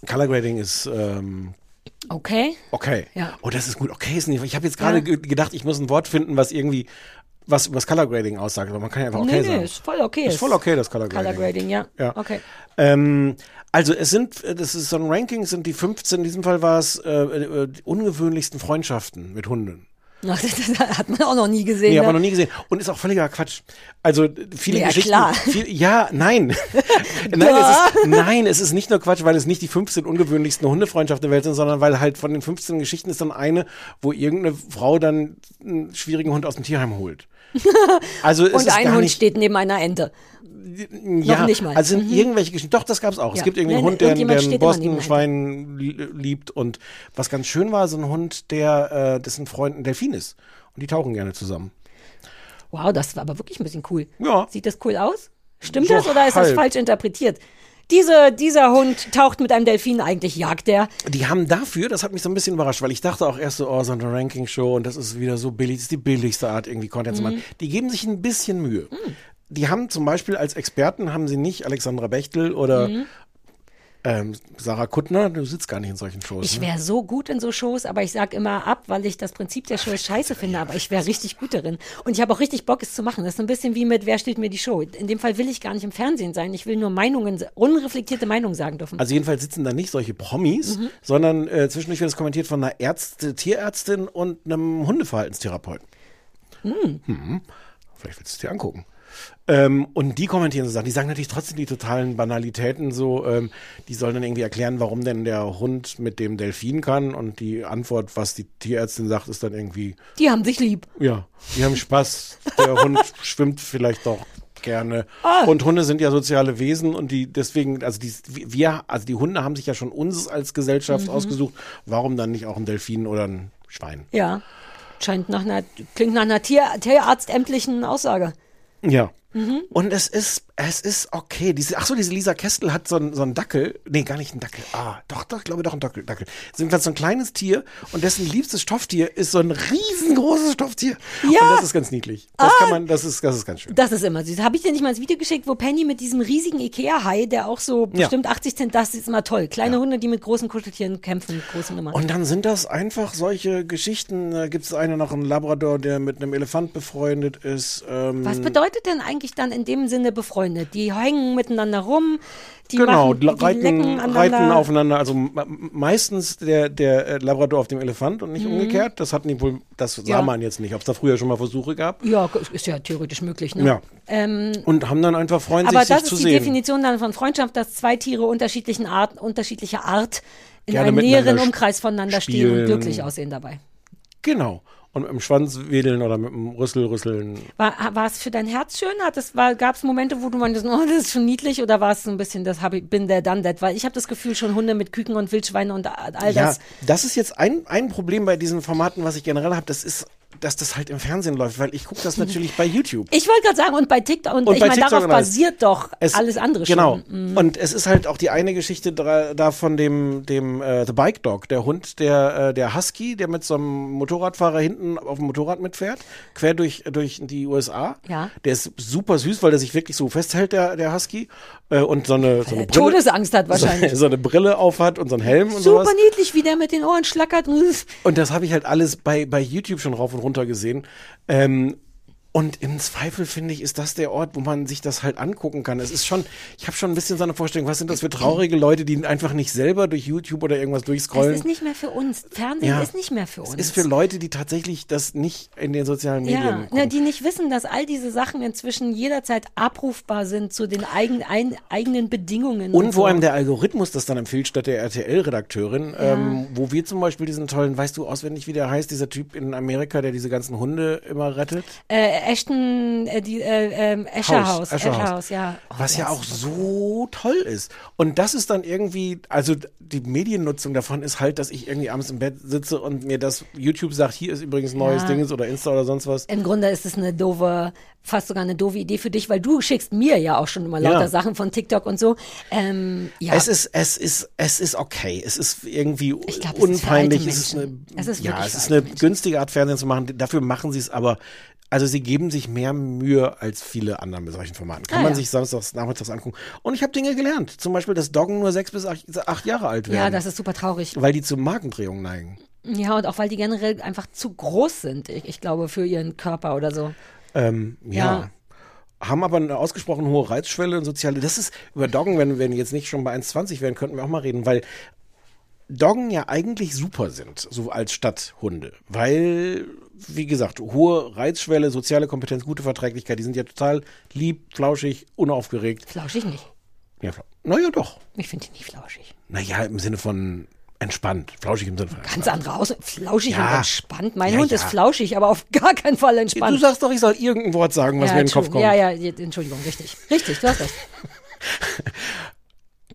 Color Grading ist ähm, Okay. okay. Ja. Oh, das ist gut. Okay ist nicht. Ich habe jetzt gerade Ja. ge- gedacht, ich muss ein Wort finden, was irgendwie was über das Color Grading aussagt, aber man kann ja einfach okay nee, sagen. nee, ist voll okay. Ist voll okay, das Color Grading. Color Grading, ja. Ja. Okay. Ähm, also es sind, äh, das ist so ein Ranking, es sind die 15, in diesem Fall war es äh, äh, die ungewöhnlichsten Freundschaften mit Hunden. (laughs) Ach, das hat man auch noch nie gesehen. Nee, ne? aber noch nie gesehen. Und ist auch völliger Quatsch. Also viele Ja, Geschichten. klar. Viel, ja, nein. (laughs) (laughs) nein, es ist, nein, es ist nicht nur Quatsch, weil es nicht die 15 ungewöhnlichsten Hundefreundschaften der Welt sind, sondern weil halt von den 15 Geschichten ist dann eine, wo irgendeine Frau dann einen schwierigen Hund aus dem Tierheim holt. Also es Und ein Hund nicht, steht neben einer Ente. Ja, nicht mal. Also sind Mhm. irgendwelche Geschichten. Doch, das gab's auch. Es Ja. gibt irgendwie einen Hund, der, der ein Boston-Schwein li- liebt. Und was ganz schön war, so ein Hund, der äh, dessen Freund ein Delfin ist. Und die tauchen gerne zusammen. Wow, das war aber wirklich ein bisschen cool. Ja. Sieht das cool aus? Stimmt So das oder ist das halb. falsch interpretiert? Diese, dieser Hund taucht mit einem Delfin, eigentlich jagt der. Die haben dafür, das hat mich so ein bisschen überrascht, weil ich dachte auch erst so, oh, so eine Ranking-Show und das ist wieder so billig, das ist die billigste Art, irgendwie Content zu Mhm. machen. Die geben sich ein bisschen Mühe. Die haben zum Beispiel als Experten, haben sie nicht Alexandra Bechtel oder Mhm. ähm, Sarah Kuttner, du sitzt gar nicht in solchen Shows. Ich ne? wäre so gut in so Shows, aber ich sag immer ab, weil ich das Prinzip der Show scheiße finde, aber ich wäre richtig gut darin. Und ich habe auch richtig Bock, es zu machen. Das ist ein bisschen wie mit Wer steht mir die Show? In dem Fall will ich gar nicht im Fernsehen sein. Ich will nur Meinungen, unreflektierte Meinungen sagen dürfen. Also jedenfalls sitzen da nicht solche Promis, Mhm. sondern äh, zwischendurch wird es kommentiert von einer Ärzte, Tierärztin und einem Hundeverhaltenstherapeuten. Hm. Hm. Vielleicht willst du es dir angucken. Ähm, und die kommentieren so Sachen. Die sagen natürlich trotzdem die totalen Banalitäten so. Ähm, die sollen dann irgendwie erklären, warum denn der Hund mit dem Delfin kann. Und die Antwort, was die Tierärztin sagt, ist dann irgendwie, Die haben sich lieb. ja, die haben Spaß. Der (laughs) Hund schwimmt vielleicht doch gerne. Ah. Und Hunde sind ja soziale Wesen und die deswegen, also die, wir, also die Hunde haben sich ja schon uns als Gesellschaft Mhm. ausgesucht. Warum dann nicht auch ein Delfin oder ein Schwein? Ja. Scheint nach einer, klingt nach einer Tier, tierarztämtlichen Aussage. Ja. Mhm. Und es ist, es ist okay. Diese, ach so, diese Lisa Kestel hat so einen, so einen Dackel. Nee, gar nicht einen Dackel. Ah, doch, doch, ich glaube doch ein Dackel. Dackel. Es ist so ein kleines Tier und dessen liebstes Stofftier ist so ein riesengroßes Stofftier. Ja. Und das ist ganz niedlich. Das Ah. kann man, das ist, das ist ganz schön. Das ist immer süß. Habe ich dir nicht mal das Video geschickt, wo Penny mit diesem riesigen Ikea-Hai, der auch so Ja. bestimmt 80 Cent, das ist immer toll. Kleine Hunde, die mit großen Kuscheltieren kämpfen, große Nummer. Und dann sind das einfach solche Geschichten. Da gibt es eine noch, einen Labrador, der mit einem Elefant befreundet ist. Ähm, Was bedeutet denn eigentlich dann in dem Sinne befreundet? Die hängen miteinander rum, die genau, machen, die reiten, reiten aufeinander. Also meistens der, der äh, Labrador auf dem Elefant und nicht Mhm. umgekehrt. Das hatten die wohl, das sah Ja. man jetzt nicht. Ob es da früher schon mal Versuche gab. Ja, ist ja theoretisch möglich, ne? Ja. Ähm, Und haben dann einfach freuen aber sich, das sich zu ist die sehen. Definition dann von Freundschaft, dass zwei Tiere unterschiedlichen Art, unterschiedlicher Art in Gerne einem näheren Umkreis voneinander stehen und spielen. glücklich aussehen dabei. Genau. Und mit dem Schwanz wedeln oder mit dem Rüssel rüsseln. War, war es für dein Herz schön? Gab es Momente, wo du meintest, oh, das ist schon niedlich? Oder war es so ein bisschen, das hab ich, bin der done that? Weil ich habe das Gefühl, schon Hunde mit Küken und Wildschweine und all Ja, das. das ist jetzt ein, ein Problem bei diesen Formaten, was ich generell habe. Das ist, dass das halt im Fernsehen läuft, weil ich gucke das (laughs) natürlich bei YouTube. Ich wollte gerade sagen, und bei TikTok, und, Und ich meine, darauf basiert doch Es- alles andere Genau. schon. Mhm. Und es ist halt auch die eine Geschichte da, da von dem, dem äh, The Bike Dog, der Hund, der, äh, der Husky, der mit so einem Motorradfahrer hinten auf dem Motorrad mitfährt, quer durch, durch die USA. Ja. Der ist super süß, weil der sich wirklich so festhält, der, der Husky. Äh, und so eine, so eine er Todesangst hat wahrscheinlich. So, so eine Brille aufhat und so einen Helm und Super sowas. niedlich, wie der mit den Ohren schlackert. Und das habe ich halt alles bei, bei YouTube schon rauf und runter gesehen. Ähm, Und im Zweifel finde ich, ist das der Ort, wo man sich das halt angucken kann. Es ist schon, ich habe schon ein bisschen so eine Vorstellung, was sind das für traurige Leute, die einfach nicht selber durch YouTube oder irgendwas durchscrollen. Es ist nicht mehr für uns. Fernsehen Ja. ist nicht mehr für uns. Es ist für Leute, die tatsächlich das nicht in den sozialen Medien ja, gucken. ja, die nicht wissen, dass all diese Sachen inzwischen jederzeit abrufbar sind zu den eigen, ein, eigenen Bedingungen. Und wo so. einem der Algorithmus das dann empfiehlt, statt der RTL-Redakteurin, ähm, wo wir zum Beispiel diesen tollen, weißt du auswendig, wie der heißt, dieser Typ in Amerika, der diese ganzen Hunde immer rettet? äh, Ashton, äh, die, äh, ähm, Escher House, Escher Escher House. House, ja. Oh, Was ja auch so toll ist. Und das ist dann irgendwie, also die Mediennutzung davon ist halt, dass ich irgendwie abends im Bett sitze und mir das YouTube sagt, hier ist übrigens neues Ja. Ding oder Insta oder sonst was. Im Grunde ist es eine doofe, fast sogar eine doofe Idee für dich, weil du schickst mir ja auch schon immer lauter Ja. Sachen von TikTok und so. Ähm, ja. Es ist, es ist, es ist okay. Es ist irgendwie glaub, es ist unpeinlich. Es ist eine. Es ist ja, es ist eine günstige Art Fernsehen zu machen. Dafür machen sie es aber. Also sie geben sich mehr Mühe als viele anderen bei solchen Formaten. Kann Ah, man ja. sich samstags, nachmittags angucken. Und ich habe Dinge gelernt. Zum Beispiel, dass Doggen nur sechs bis acht, acht Jahre alt werden. ja, das ist super traurig. weil die zu Magendrehungen neigen. Ja, und auch weil die generell einfach zu groß sind, ich, ich glaube, für ihren Körper oder so. Ähm, ja. Ja. Haben aber eine ausgesprochen hohe Reizschwelle und soziale. Das ist über Doggen, wenn wir jetzt nicht schon bei 1,20 wären, könnten wir auch mal reden, weil Doggen ja eigentlich super sind, so als Stadthunde. Weil, wie gesagt, hohe Reizschwelle, soziale Kompetenz, gute Verträglichkeit, die sind ja total lieb, flauschig, unaufgeregt. Flauschig nicht. Ja, flau- naja, doch. Ich finde die nicht flauschig. Naja, im Sinne von entspannt. Flauschig im Sinne von Ganz andere Aus. Flauschig Ja. und entspannt. Mein Ja, Hund ja. ist flauschig, aber auf gar keinen Fall entspannt. Du sagst doch, ich soll irgendein Wort sagen, was mir in den Kopf kommt. Ja, ja, Entschuldigung, richtig. Richtig, du hast recht. (laughs)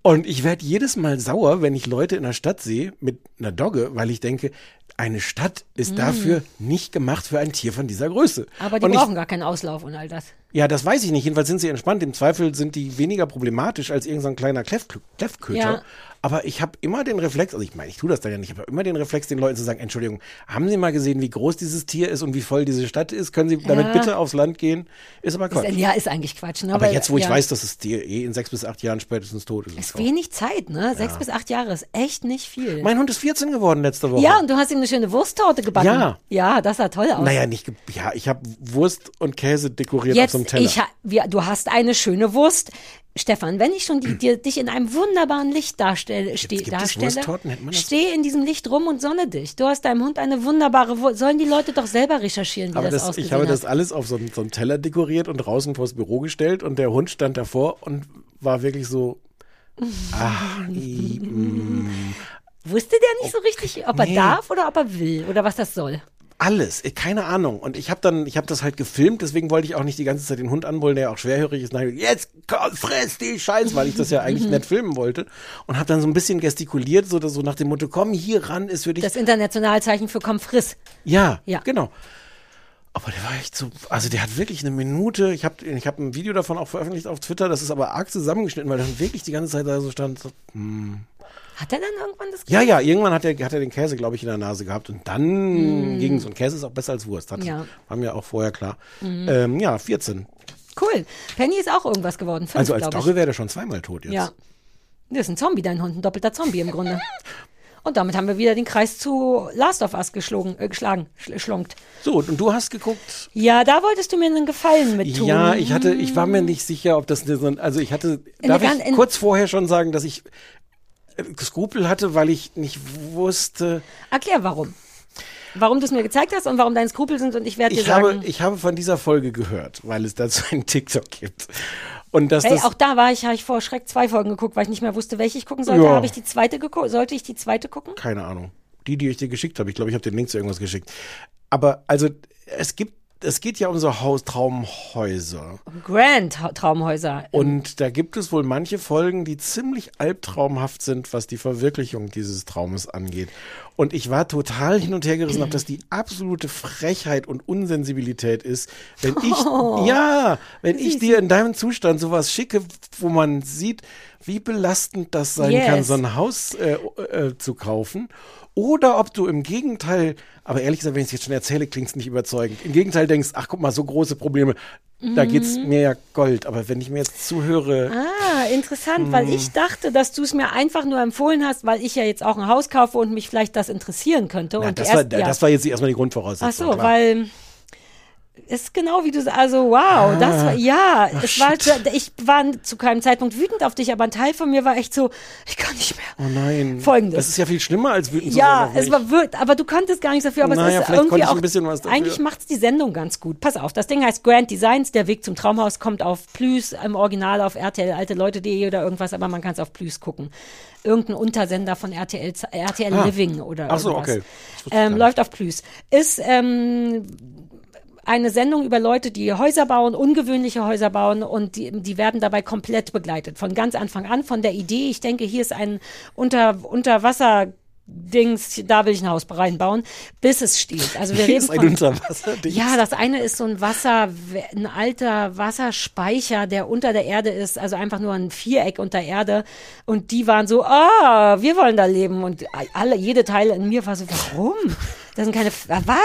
Und ich werde jedes Mal sauer, wenn ich Leute in der Stadt sehe mit einer Dogge, weil ich denke, eine Stadt ist Mm. dafür nicht gemacht für ein Tier von dieser Größe. Aber die und brauchen ich, gar keinen Auslauf und all das. Ja, das weiß ich nicht. Jedenfalls sind sie entspannt. Im Zweifel sind die weniger problematisch als irgendein so kleiner Kleff, Kleffköter. Ja. Aber ich habe immer den Reflex, also ich meine, ich tue das dann ja nicht, ich habe immer den Reflex, den Leuten zu sagen, Entschuldigung, haben Sie mal gesehen, wie groß dieses Tier ist und wie voll diese Stadt ist? Können Sie damit Ja. bitte aufs Land gehen? Ist aber Quatsch. Ist, ja, ist eigentlich Quatsch. Ne? aber Weil, jetzt, wo ich ja, weiß, dass das Tier eh in sechs bis acht Jahren spätestens tot ist. Ist wenig Zeit, ne? Sechs bis acht Jahre ist echt nicht viel. Mein Hund ist 14 geworden letzte Woche. ja, und du hast ihm eine schöne Wursttorte gebacken. Ja. Ja, das sah toll aus. Naja, nicht, ja, ich habe Wurst und Käse dekoriert Jetzt, auf so einem Teller. ich, du hast eine schöne Wurst. Stefan, wenn ich schon die, dir, dich in einem wunderbaren Licht darstelle, ste, gibt darstelle steh in diesem Licht rum und sonne dich. Du hast deinem Hund eine wunderbare Wurst. Sollen die Leute doch selber recherchieren, wie aber das, das, ich habe hat. das alles auf so einen, so einen Teller dekoriert und draußen vors Büro gestellt und der Hund stand davor und war wirklich so. Ach, (laughs) i, mm, Wusste der nicht so richtig, ob er nee. darf oder ob er will oder was das soll? Alles, eh, keine Ahnung. Und ich habe dann, ich habe das halt gefilmt, deswegen wollte ich auch nicht die ganze Zeit den Hund anbrüllen, der ja auch schwerhörig ist. Nein, jetzt komm, fress die Scheiß, weil ich das ja eigentlich nicht filmen wollte. Und habe dann so ein bisschen gestikuliert, so, so nach dem Motto, komm hier ran, ist für dich Das Internationalzeichen für komm friss. Ja, Ja. genau. Aber der war echt so, also der hat wirklich eine Minute, ich habe ich hab ein Video davon auch veröffentlicht auf Twitter, das ist aber arg zusammengeschnitten, weil dann wirklich die ganze Zeit da so stand, so, hm. Hat er dann irgendwann das Ja, ja, irgendwann hat er, hat er den Käse, glaube ich, in der Nase gehabt und dann ging's. Und Käse ist auch besser als Wurst, hat, Ja. war mir auch vorher klar. Mhm. Ähm, ja, 14. Cool. Penny ist auch irgendwas geworden. Fünf, also als. Dogge wäre der schon zweimal tot jetzt. Ja. Das ist ein Zombie, dein Hund, ein doppelter Zombie im Grunde. (laughs) Und damit haben wir wieder den Kreis zu Last of Us geschlagen, äh, geschlagen schl schlunkt. So, und du hast geguckt. Ja, da wolltest du mir einen Gefallen mit tun. Ja, ich hatte, ich war mir nicht sicher, ob das eine so ein, also ich hatte, darf ich in- kurz vorher schon sagen, dass ich Skrupel hatte, weil ich nicht wusste, Erklär warum. Warum du es mir gezeigt hast und warum deine Skrupel sind und ich werde dir ich habe, sagen. ich habe von dieser Folge gehört, weil es dazu einen TikTok gibt. Und dass Hey, das, auch da war ich, habe ich vor Schreck zwei Folgen geguckt, weil ich nicht mehr wusste, welche ich gucken sollte. Ja. Habe ich die zweite geguckt? Sollte ich die zweite gucken? keine Ahnung, die, die ich dir geschickt habe, ich glaube, ich habe den Link zu irgendwas geschickt. Aber also, es gibt, es geht ja um so Haustraumhäuser. Grand Ha- Traumhäuser. Und da gibt es wohl manche Folgen, die ziemlich albtraumhaft sind, was die Verwirklichung dieses Traumes angeht. Und ich war total hin und her gerissen, ob das die absolute Frechheit und Unsensibilität ist, wenn ich, (laughs) Oh. ja, wenn ich dir in deinem Zustand sowas schicke, wo man sieht, wie belastend das sein Yes. kann, so ein Haus äh, äh, zu kaufen. Oder ob du im Gegenteil, aber ehrlich gesagt, wenn ich es jetzt schon erzähle, klingt es nicht überzeugend. Im Gegenteil denkst, ach guck mal, so große Probleme, da geht's Mhm. mir ja Gold. Aber wenn ich mir jetzt zuhöre, Ah, interessant, weil Hm. ich dachte, dass du es mir einfach nur empfohlen hast, weil ich ja jetzt auch ein Haus kaufe und mich vielleicht das interessieren könnte. na, und das, erst, war, ja. das war jetzt erstmal die Grundvoraussetzung. Ach so, klar. weil ist genau wie du sagst, also wow, das war, ja, Ach, es war, shit. ich war zu keinem Zeitpunkt wütend auf dich, aber ein Teil von mir war echt so, ich kann nicht mehr. Oh nein. Folgendes. Das ist ja viel schlimmer als wütend Ja, es war wirklich, aber du konntest gar nichts dafür, aber Naja, es ist vielleicht irgendwie konnte ich auch, ein bisschen was dafür. eigentlich macht's die Sendung ganz gut. Pass auf, das Ding heißt Grand Designs, der Weg zum Traumhaus kommt auf Plüs, im Original auf RTL, alte Leute.de oder irgendwas, aber man kann es auf Plüs gucken. Irgendein Untersender von RTL, RTL Ah. Living oder Ach so, okay. Ähm, läuft auf Plüs. Ist, ähm, eine Sendung über Leute, die Häuser bauen, ungewöhnliche Häuser bauen und die, die werden dabei komplett begleitet. Von ganz Anfang an, von der Idee, ich denke, hier ist ein unter, Unterwasser Dings, da will ich ein Haus reinbauen, bis es steht. Also wir reden von, ja, das eine ist so ein Wasser, ein alter Wasserspeicher, der unter der Erde ist, also einfach nur ein Viereck unter Erde. Und die waren so, ah, wir wollen da leben. Und alle, jede Teile in mir war so, warum? Das sind keine, was?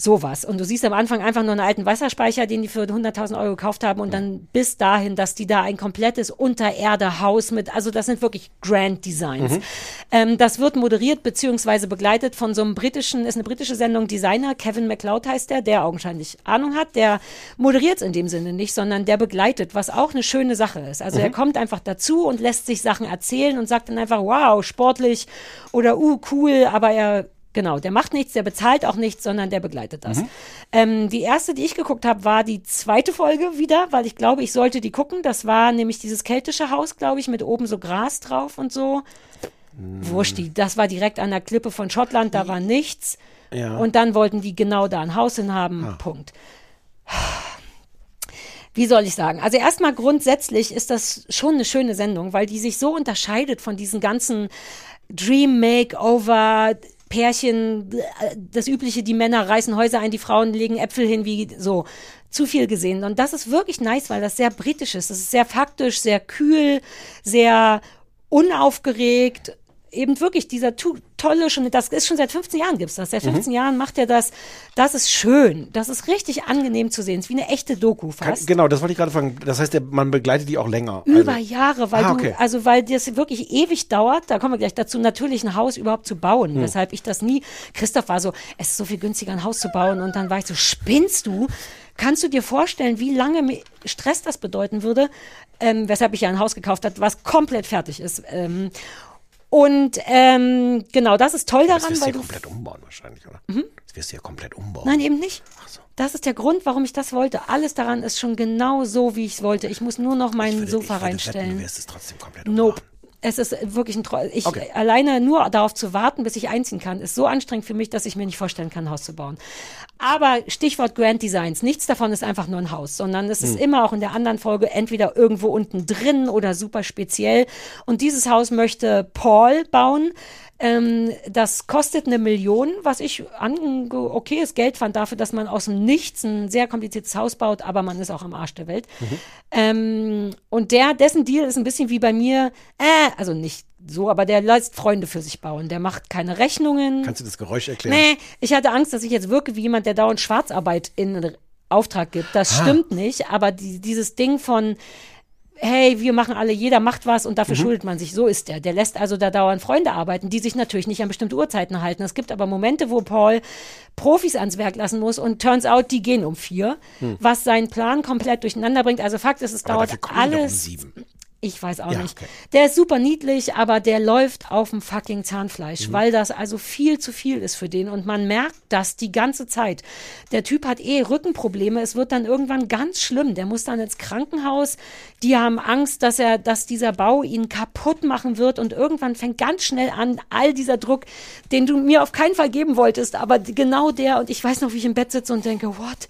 Sowas. Und du siehst am Anfang einfach nur einen alten Wasserspeicher, den die für 100.000 Euro gekauft haben und dann bis dahin, dass die da ein komplettes Untererde-Haus mit, also das sind wirklich Grand Designs. Mhm. Ähm, das wird moderiert beziehungsweise begleitet von so einem britischen, ist eine britische Sendung, Designer, Kevin MacLeod heißt der, der augenscheinlich Ahnung hat, der moderiert es in dem Sinne nicht, sondern der begleitet, was auch eine schöne Sache ist. Also Mhm. er kommt einfach dazu und lässt sich Sachen erzählen und sagt dann einfach, wow, sportlich oder uh, cool, aber er Genau, der macht nichts, der bezahlt auch nichts, sondern der begleitet das. Mhm. Ähm, die erste, die ich geguckt habe, war die zweite Folge wieder, weil ich glaube, ich sollte die gucken. Das war nämlich dieses keltische Haus, glaube ich, mit oben so Gras drauf und so. Wurscht, die, das war direkt an der Klippe von Schottland, da war nichts. Ja. Und dann wollten die genau da ein Haus hin haben. Ah. Punkt. Wie soll ich sagen? Also erstmal grundsätzlich ist das schon eine schöne Sendung, weil die sich so unterscheidet von diesen ganzen Dream Makeover Pärchen, das übliche, die Männer reißen Häuser ein, die Frauen legen Äpfel hin, wie so. Zu viel gesehen. Und das ist wirklich nice, weil das sehr britisch ist. Das ist sehr faktisch, sehr kühl, sehr unaufgeregt. Eben wirklich dieser tolle, schon, das ist schon seit 15 Jahren gibt's das. Seit Mhm. 15 Jahren macht er das. Das ist schön. Das ist richtig angenehm zu sehen. Es ist wie eine echte Doku Kann, fast. genau, das wollte ich gerade fragen. Das heißt, man begleitet die auch länger. Über also, Jahre, weil Ah, okay. du, also weil das wirklich ewig dauert, da kommen wir gleich dazu, natürlich ein Haus überhaupt zu bauen, Hm. weshalb ich das nie, Christoph war so, es ist so viel günstiger, ein Haus zu bauen und dann war ich so, spinnst du? Kannst du dir vorstellen, wie lange Stress das bedeuten würde, ähm, weshalb ich ja ein Haus gekauft habe, was komplett fertig ist. Ähm, und ähm, genau, das ist toll das daran, wirst du ja komplett umbauen wahrscheinlich, oder? Mhm. Das wirst du ja komplett umbauen. Nein, eben nicht. Das ist der Grund, warum ich das wollte. Alles daran ist schon genau so, wie ich es wollte. Ich muss nur noch mein Sofa reinstellen. Du wirst es trotzdem komplett Nope. Es ist wirklich ein Träum. Ich Okay. alleine nur darauf zu warten, bis ich einziehen kann, ist so anstrengend für mich, dass ich mir nicht vorstellen kann, ein Haus zu bauen. Aber Stichwort Grand Designs. Nichts davon ist einfach nur ein Haus, sondern es ist Hm. immer auch in der anderen Folge entweder irgendwo unten drin oder super speziell. Und dieses Haus möchte Paul bauen. Ähm, das kostet eine Million, was ich an okayes Geld fand dafür, dass man aus dem Nichts ein sehr kompliziertes Haus baut, aber man ist auch am Arsch der Welt. Ähm, und der, dessen Deal ist ein bisschen wie bei mir, äh, also nicht so, aber der lässt Freunde für sich bauen. Der macht keine Rechnungen. Kannst du das Geräusch erklären? Nee, ich hatte Angst, dass ich jetzt wirke wie jemand, der dauernd Schwarzarbeit in Auftrag gibt. Das Ah. stimmt nicht, aber die, dieses Ding von hey, wir machen alle, jeder macht was und dafür Mhm. schuldet man sich. So ist der. Der lässt also da dauernd Freunde arbeiten, die sich natürlich nicht an bestimmte Uhrzeiten halten. Es gibt aber Momente, wo Paul Profis ans Werk lassen muss und turns out, die gehen um vier, Hm. was seinen Plan komplett durcheinander bringt. Also Fakt ist, es Aber dauert um alles. sieben. Ich weiß auch Ja, nicht. okay. Der ist super niedlich, aber der läuft auf dem fucking Zahnfleisch, Mhm. weil das also viel zu viel ist für den und man merkt das die ganze Zeit. Der Typ hat eh Rückenprobleme, es wird dann irgendwann ganz schlimm. Der muss dann ins Krankenhaus. Die haben Angst, dass er, dass dieser Bau ihn kaputt machen wird und irgendwann fängt ganz schnell an, all dieser Druck, den du mir auf keinen Fall geben wolltest, aber genau der und ich weiß noch, wie ich im Bett sitze und denke, what?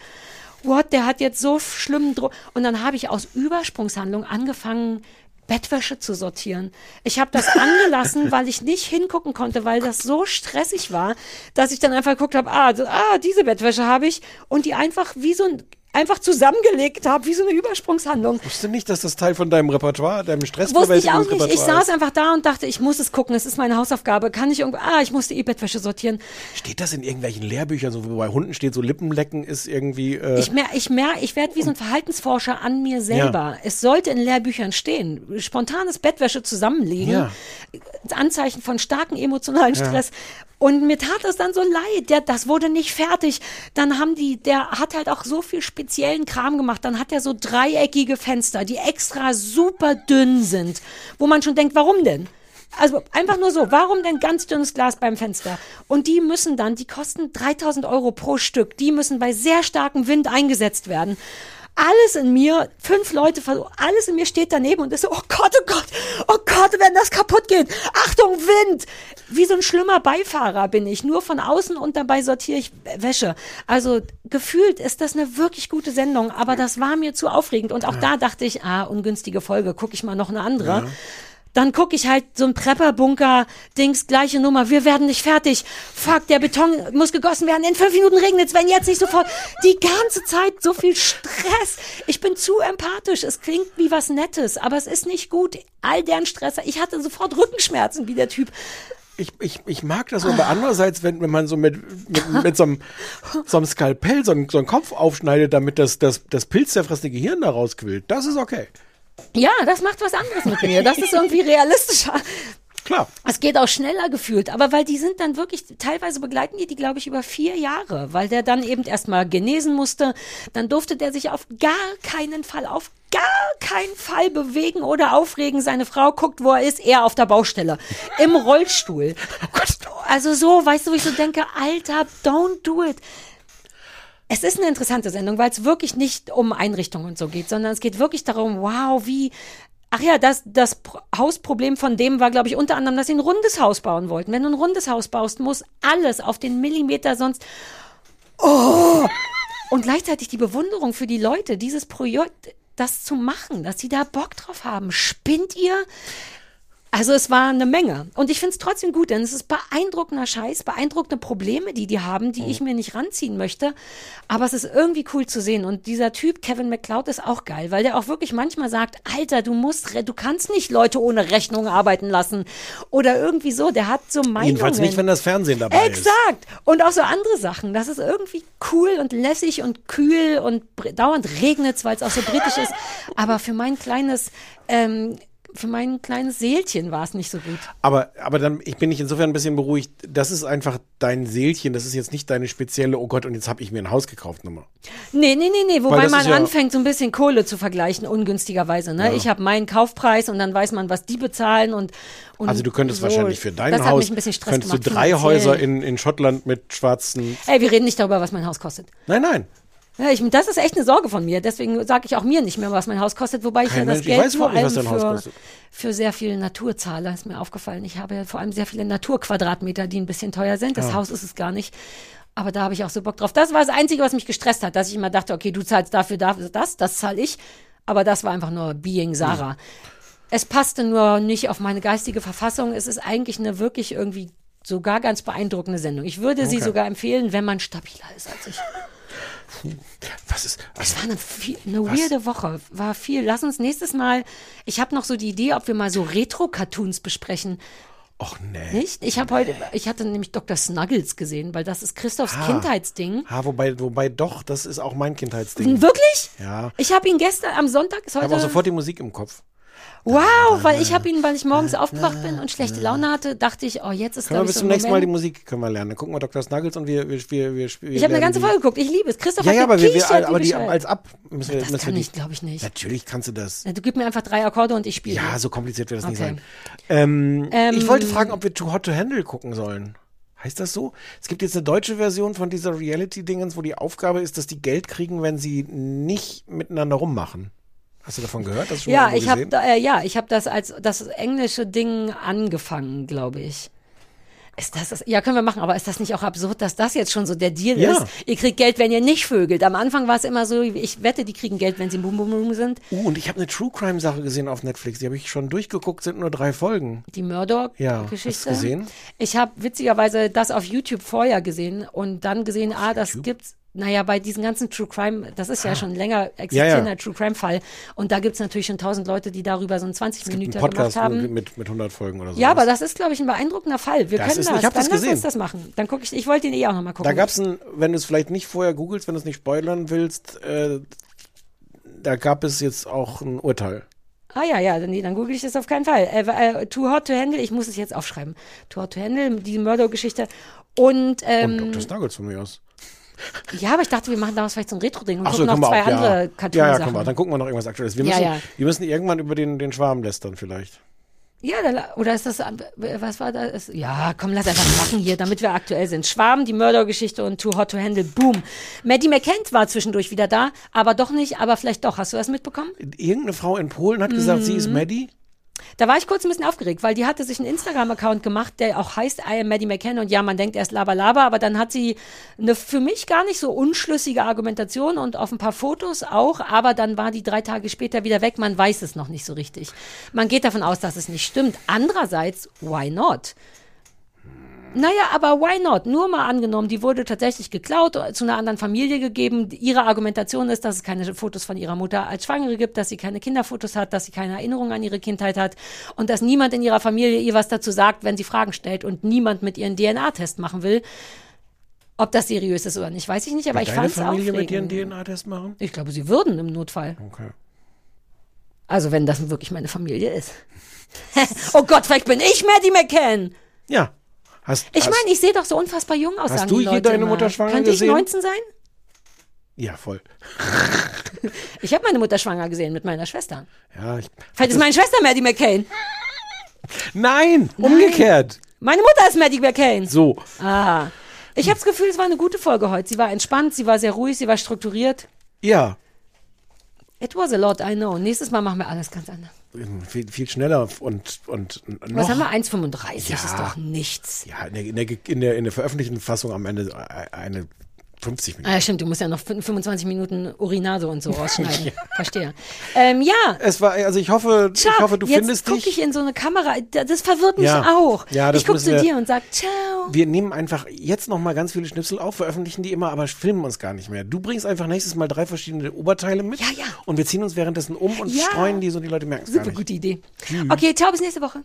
What, der hat jetzt so schlimmen Druck. Und dann habe ich aus Übersprungshandlung angefangen, Bettwäsche zu sortieren. Ich habe das angelassen, (laughs) weil ich nicht hingucken konnte, weil das so stressig war, dass ich dann einfach geguckt habe, ah, ah diese Bettwäsche habe ich und die einfach wie so ein einfach zusammengelegt habe, wie so eine Übersprungshandlung. Ich wusste nicht, dass das Teil von deinem Repertoire, deinem Wusste ich auch Stressbewältigungsrepertoire nicht. Ich saß ist. einfach da und dachte, ich muss es gucken, es ist meine Hausaufgabe. Kann ich irgendwo, ah, ich muss die E-Bettwäsche sortieren. Steht das in irgendwelchen Lehrbüchern, so wie bei Hunden steht, so Lippenlecken ist irgendwie. Äh, Ich mer, ich mer, ich werde wie so ein Verhaltensforscher an mir selber. Es sollte in Lehrbüchern stehen. Spontanes Bettwäsche zusammenlegen. Ja. Anzeichen von starken emotionalen Ja. Stress. Und mir tat es dann so leid. Der, das wurde nicht fertig. Dann haben die, der hat halt auch so viel speziellen Kram gemacht. Dann hat er so dreieckige Fenster, die extra super dünn sind, wo man schon denkt, warum denn? Also einfach nur so, warum denn ganz dünnes Glas beim Fenster? Und die müssen dann, die kosten 3000 Euro pro Stück, die müssen bei sehr starkem Wind eingesetzt werden. Alles in mir, fünf Leute, alles in mir steht daneben und ist so, oh Gott, oh Gott, oh Gott, wenn das kaputt geht. Achtung, Wind! Wie so ein schlimmer Beifahrer bin ich, nur von außen und dabei sortiere ich Wäsche. Also gefühlt ist das eine wirklich gute Sendung, aber das war mir zu aufregend und auch da dachte ich, ah, ungünstige Folge, gucke ich mal noch eine andere. Dann gucke ich halt so ein Prepper-Bunker-Dings, gleiche Nummer. Wir werden nicht fertig. Fuck, der Beton muss gegossen werden. In fünf Minuten regnet's, wenn jetzt nicht sofort. Die ganze Zeit so viel Stress. Ich bin zu empathisch. Es klingt wie was Nettes, aber es ist nicht gut. All deren Stress. Ich hatte sofort Rückenschmerzen wie der Typ. ich, ich, ich mag das aber andererseits, wenn, wenn man so mit, mit, mit so, einem, so einem Skalpell so einen, so einen Kopf aufschneidet, damit das, das, das pilzzerfressene Gehirn da rausquillt, das ist okay. Ja, das macht was anderes mit mir. Das ist irgendwie realistischer. Klar. Es geht auch schneller gefühlt, aber weil die sind dann wirklich, teilweise begleiten die die, glaube ich, über vier Jahre, weil der dann eben erstmal genesen musste. Dann durfte der sich auf gar keinen Fall, auf gar keinen Fall bewegen oder aufregen. Seine Frau guckt, wo er ist, er auf der Baustelle, im Rollstuhl. (laughs) Also so, weißt du, wo ich so denke, Alter, don't do it. Es ist eine interessante Sendung, weil es wirklich nicht um Einrichtungen und so geht, sondern es geht wirklich darum, wow, wie. Ach ja, das, das Pro- Hausproblem von dem war, glaube ich, unter anderem, dass sie ein rundes Haus bauen wollten. Wenn du ein rundes Haus baust, muss alles auf den Millimeter sonst. Oh! Und gleichzeitig die Bewunderung für die Leute, dieses Projekt, das zu machen, dass sie da Bock drauf haben. Spinnt ihr? Also es war eine Menge. Und ich finde es trotzdem gut, denn es ist beeindruckender Scheiß, beeindruckende Probleme, die die haben, die ich mir nicht ranziehen möchte. Aber es ist irgendwie cool zu sehen. Und dieser Typ, Kevin McCloud, ist auch geil, weil der auch wirklich manchmal sagt, Alter, du musst, du kannst nicht Leute ohne Rechnung arbeiten lassen. Oder irgendwie so. Der hat so Meinungen. Jedenfalls nicht, wenn das Fernsehen dabei ist. Exakt. Und auch so andere Sachen. Das ist irgendwie cool und lässig und kühl und dauernd regnet weil es auch so britisch ist. Aber für mein kleines, ähm, für mein kleines Seelchen war es nicht so gut. Aber, aber dann ich bin ich insofern ein bisschen beruhigt. Das ist einfach dein Seelchen. Das ist jetzt nicht deine spezielle, oh Gott, und jetzt habe ich mir ein Haus gekauft Nummer. Nee, nee, nee, nee, wobei man ja- anfängt, so ein bisschen Kohle zu vergleichen, ungünstigerweise. Ne? Ja. Ich habe meinen Kaufpreis und dann weiß man, was die bezahlen und, und Also du könntest so. wahrscheinlich für dein das Hat Haus, mich ein bisschen Stress könntest du gemacht, drei finanziell. Häuser in, in Schottland mit schwarzen. Ey, wir reden nicht darüber, was mein Haus kostet. Nein, nein. Ja, ich, das ist echt eine Sorge von mir. Deswegen sage ich auch mir nicht mehr, was mein Haus kostet, wobei ich Kein ja das Mensch, ich Geld weiß vor allem für, für sehr viel Natur zahle. Ist mir aufgefallen. Ich habe ja vor allem sehr viele Naturquadratmeter, die ein bisschen teuer sind. Das Ja. Haus ist es gar nicht. Aber da habe ich auch so Bock drauf. Das war das Einzige, was mich gestresst hat, dass ich immer dachte, okay, du zahlst dafür, dafür das, das zahle ich. Aber das war einfach nur Being Sarah. Es passte nur nicht auf meine geistige Verfassung. Es ist eigentlich eine wirklich irgendwie sogar ganz beeindruckende Sendung. Ich würde sie Okay. sogar empfehlen, wenn man stabiler ist als ich. Was ist. Es war eine, viel, eine weirde Woche, war viel. Lass uns nächstes Mal, ich habe noch so die Idee, ob wir mal so Retro-Cartoons besprechen. Och nee. Nicht? Ich habe heute, ich hatte nämlich Dr. Snuggles gesehen, weil das ist Christophs Ah. Kindheitsding. Ah, wobei, wobei doch, das ist auch mein Kindheitsding. Wirklich? Ja. Ich habe ihn gestern, am Sonntag ist Ich habe heute. auch sofort die Musik im Kopf. Wow, weil ich habe ihn, weil ich morgens aufgewacht bin und schlechte Laune hatte, dachte ich, oh, jetzt ist Können wir bis so zum nächsten Mal die. Musik können wir lernen. Dann gucken wir Dr. Snuggles und wir, wir, wir, wir, wir Ich habe eine ganze Folge geguckt, ich liebe es. Christoph Ja, hat ja, aber wir, wir, aber die als ab müssen wir, Das müssen kann wir ich, glaube ich nicht. Natürlich kannst du das. Du gib mir einfach drei Akkorde und ich spiele. Ja, so kompliziert wird das nicht Okay. sein. Ähm, Ähm, ich wollte fragen, ob wir Too Hot to Handle gucken sollen. Heißt das so? Es gibt jetzt eine deutsche Version von dieser Reality-Dingens, wo die Aufgabe ist, dass die Geld kriegen, wenn sie nicht miteinander rummachen. Hast du davon gehört? Hast du Ja, ich habe gesehen? äh, ja, ich habe das als das englische Ding angefangen, glaube ich. Ist das, das ja können wir machen, aber ist das nicht auch absurd, dass das jetzt schon so der Deal Ja. ist? Ihr kriegt Geld, wenn ihr nicht vögelt. Am Anfang war es immer so, ich wette, die kriegen Geld, wenn sie Boom Boom Boom sind. Uh, und ich habe eine True Crime Sache gesehen auf Netflix. Die habe ich schon durchgeguckt, sind nur drei Folgen. Die Ja, Murdoch-Geschichte. hast du gesehen? Ich habe witzigerweise das auf YouTube vorher gesehen und dann gesehen, ah, das gibt's. Naja, bei diesen ganzen True Crime, das ist ja schon länger Ja, existierender ja. True Crime Fall. Und da gibt's natürlich schon tausend Leute, die darüber so einen 20 Ein Minuten gemacht Podcast haben. mit, mit, mit 100 Folgen oder so. Ja, aber das ist, glaube ich, ein beeindruckender Fall. Wir Das können ist- das. ich hab Dann das lass gesehen. uns das machen. Dann gucke ich, ich wollte ihn eh auch nochmal gucken. Da gab's ein, wenn du es vielleicht nicht vorher googelst, wenn du es nicht spoilern willst, äh, da gab es jetzt auch ein Urteil. Ah ja, ja, dann, nee, dann google ich das auf keinen Fall. Äh, äh, Too Hot to Handle, ich muss es jetzt aufschreiben. Too Hot to Handle, die Murder-Geschichte. Und, ähm, Und Dr. Snuggles von mir aus. Ja, aber ich dachte, wir machen daraus vielleicht so ein Retro-Ding und Ach so, gucken noch zwei auch, andere ja. Ja, ja, Cartoon-Sachen. können wir. Dann gucken wir noch irgendwas Aktuelles. Wir Ja, müssen, ja. wir müssen irgendwann über den, den Schwarm lästern vielleicht. Ja, oder ist das, was war das? Ja, komm, lass einfach machen hier, damit wir aktuell sind. Schwarm, die Mördergeschichte und Too Hot to Handle, boom. Maddie McKent war zwischendurch wieder da, aber doch nicht, aber vielleicht doch. Hast du das mitbekommen? Irgendeine Frau in Polen hat gesagt, sie ist Mhm. Maddie. Da war ich kurz ein bisschen aufgeregt, weil die hatte sich einen Instagram-Account gemacht, der auch heißt I am Maddie McKen und ja, man denkt erst Laber, aber dann hat sie eine für mich gar nicht so unschlüssige Argumentation und auf ein paar Fotos auch, aber dann war die drei Tage später wieder weg, man weiß es noch nicht so richtig. Man geht davon aus, dass es nicht stimmt. Andererseits, why not? Naja, aber why not? Nur mal angenommen, die wurde tatsächlich geklaut, zu einer anderen Familie gegeben. Ihre Argumentation ist, dass es keine Fotos von ihrer Mutter als Schwangere gibt, dass sie keine Kinderfotos hat, dass sie keine Erinnerung an ihre Kindheit hat und dass niemand in ihrer Familie ihr was dazu sagt, wenn sie Fragen stellt und niemand mit ihren DNA-Test machen will. Ob das seriös ist oder nicht, weiß ich nicht, aber Wird ich fand es Familie mit ihren. DNA-Test machen? Ich glaube, sie würden im Notfall. Okay. Also wenn das wirklich meine Familie ist. (laughs) oh Gott, vielleicht bin ich Maddie McCann. Ja. Hast, Ich meine, ich sehe doch so unfassbar jung aus, Hast du die je Leute deine. Mutter schwanger Könnte gesehen? ich 19 sein? Ja, voll. (laughs) Ich habe meine Mutter schwanger gesehen mit meiner Schwester. Ja, ich, Vielleicht ist meine Schwester Maddie McCain. Nein, umgekehrt. Meine Mutter ist Maddie McCain. So. Ah. Ich habe das Gefühl, es war eine gute Folge heute. Sie war entspannt, sie war sehr ruhig, sie war strukturiert. Ja. It was a lot, I know. Nächstes Mal machen wir alles ganz anders. Viel, viel schneller und, und noch. Was haben wir? 1,35 Ja. ist doch nichts. Ja, in der, in, der, in, der, in der veröffentlichten Fassung am Ende eine 50 Minuten. Ah, stimmt, du musst ja noch 25 Minuten Urinado und so (laughs) rausschneiden. Verstehe. Ähm, ja. Es war, also ich hoffe, Ciao. ich hoffe, du Jetzt findest gucke dich. ich in so eine Kamera. Da- Das verwirrt mich Ja. auch. Ja, das ich gucke zu wir- dir und sag Ciao. Wir nehmen einfach jetzt noch mal ganz viele Schnipsel auf, veröffentlichen die immer, aber filmen uns gar nicht mehr. Du bringst einfach nächstes Mal drei verschiedene Oberteile mit. Ja, ja. Und wir ziehen uns währenddessen um und Ja. streuen die so, die Leute merken es gar Super gute Idee. Tschüss. Okay, ciao, bis nächste Woche.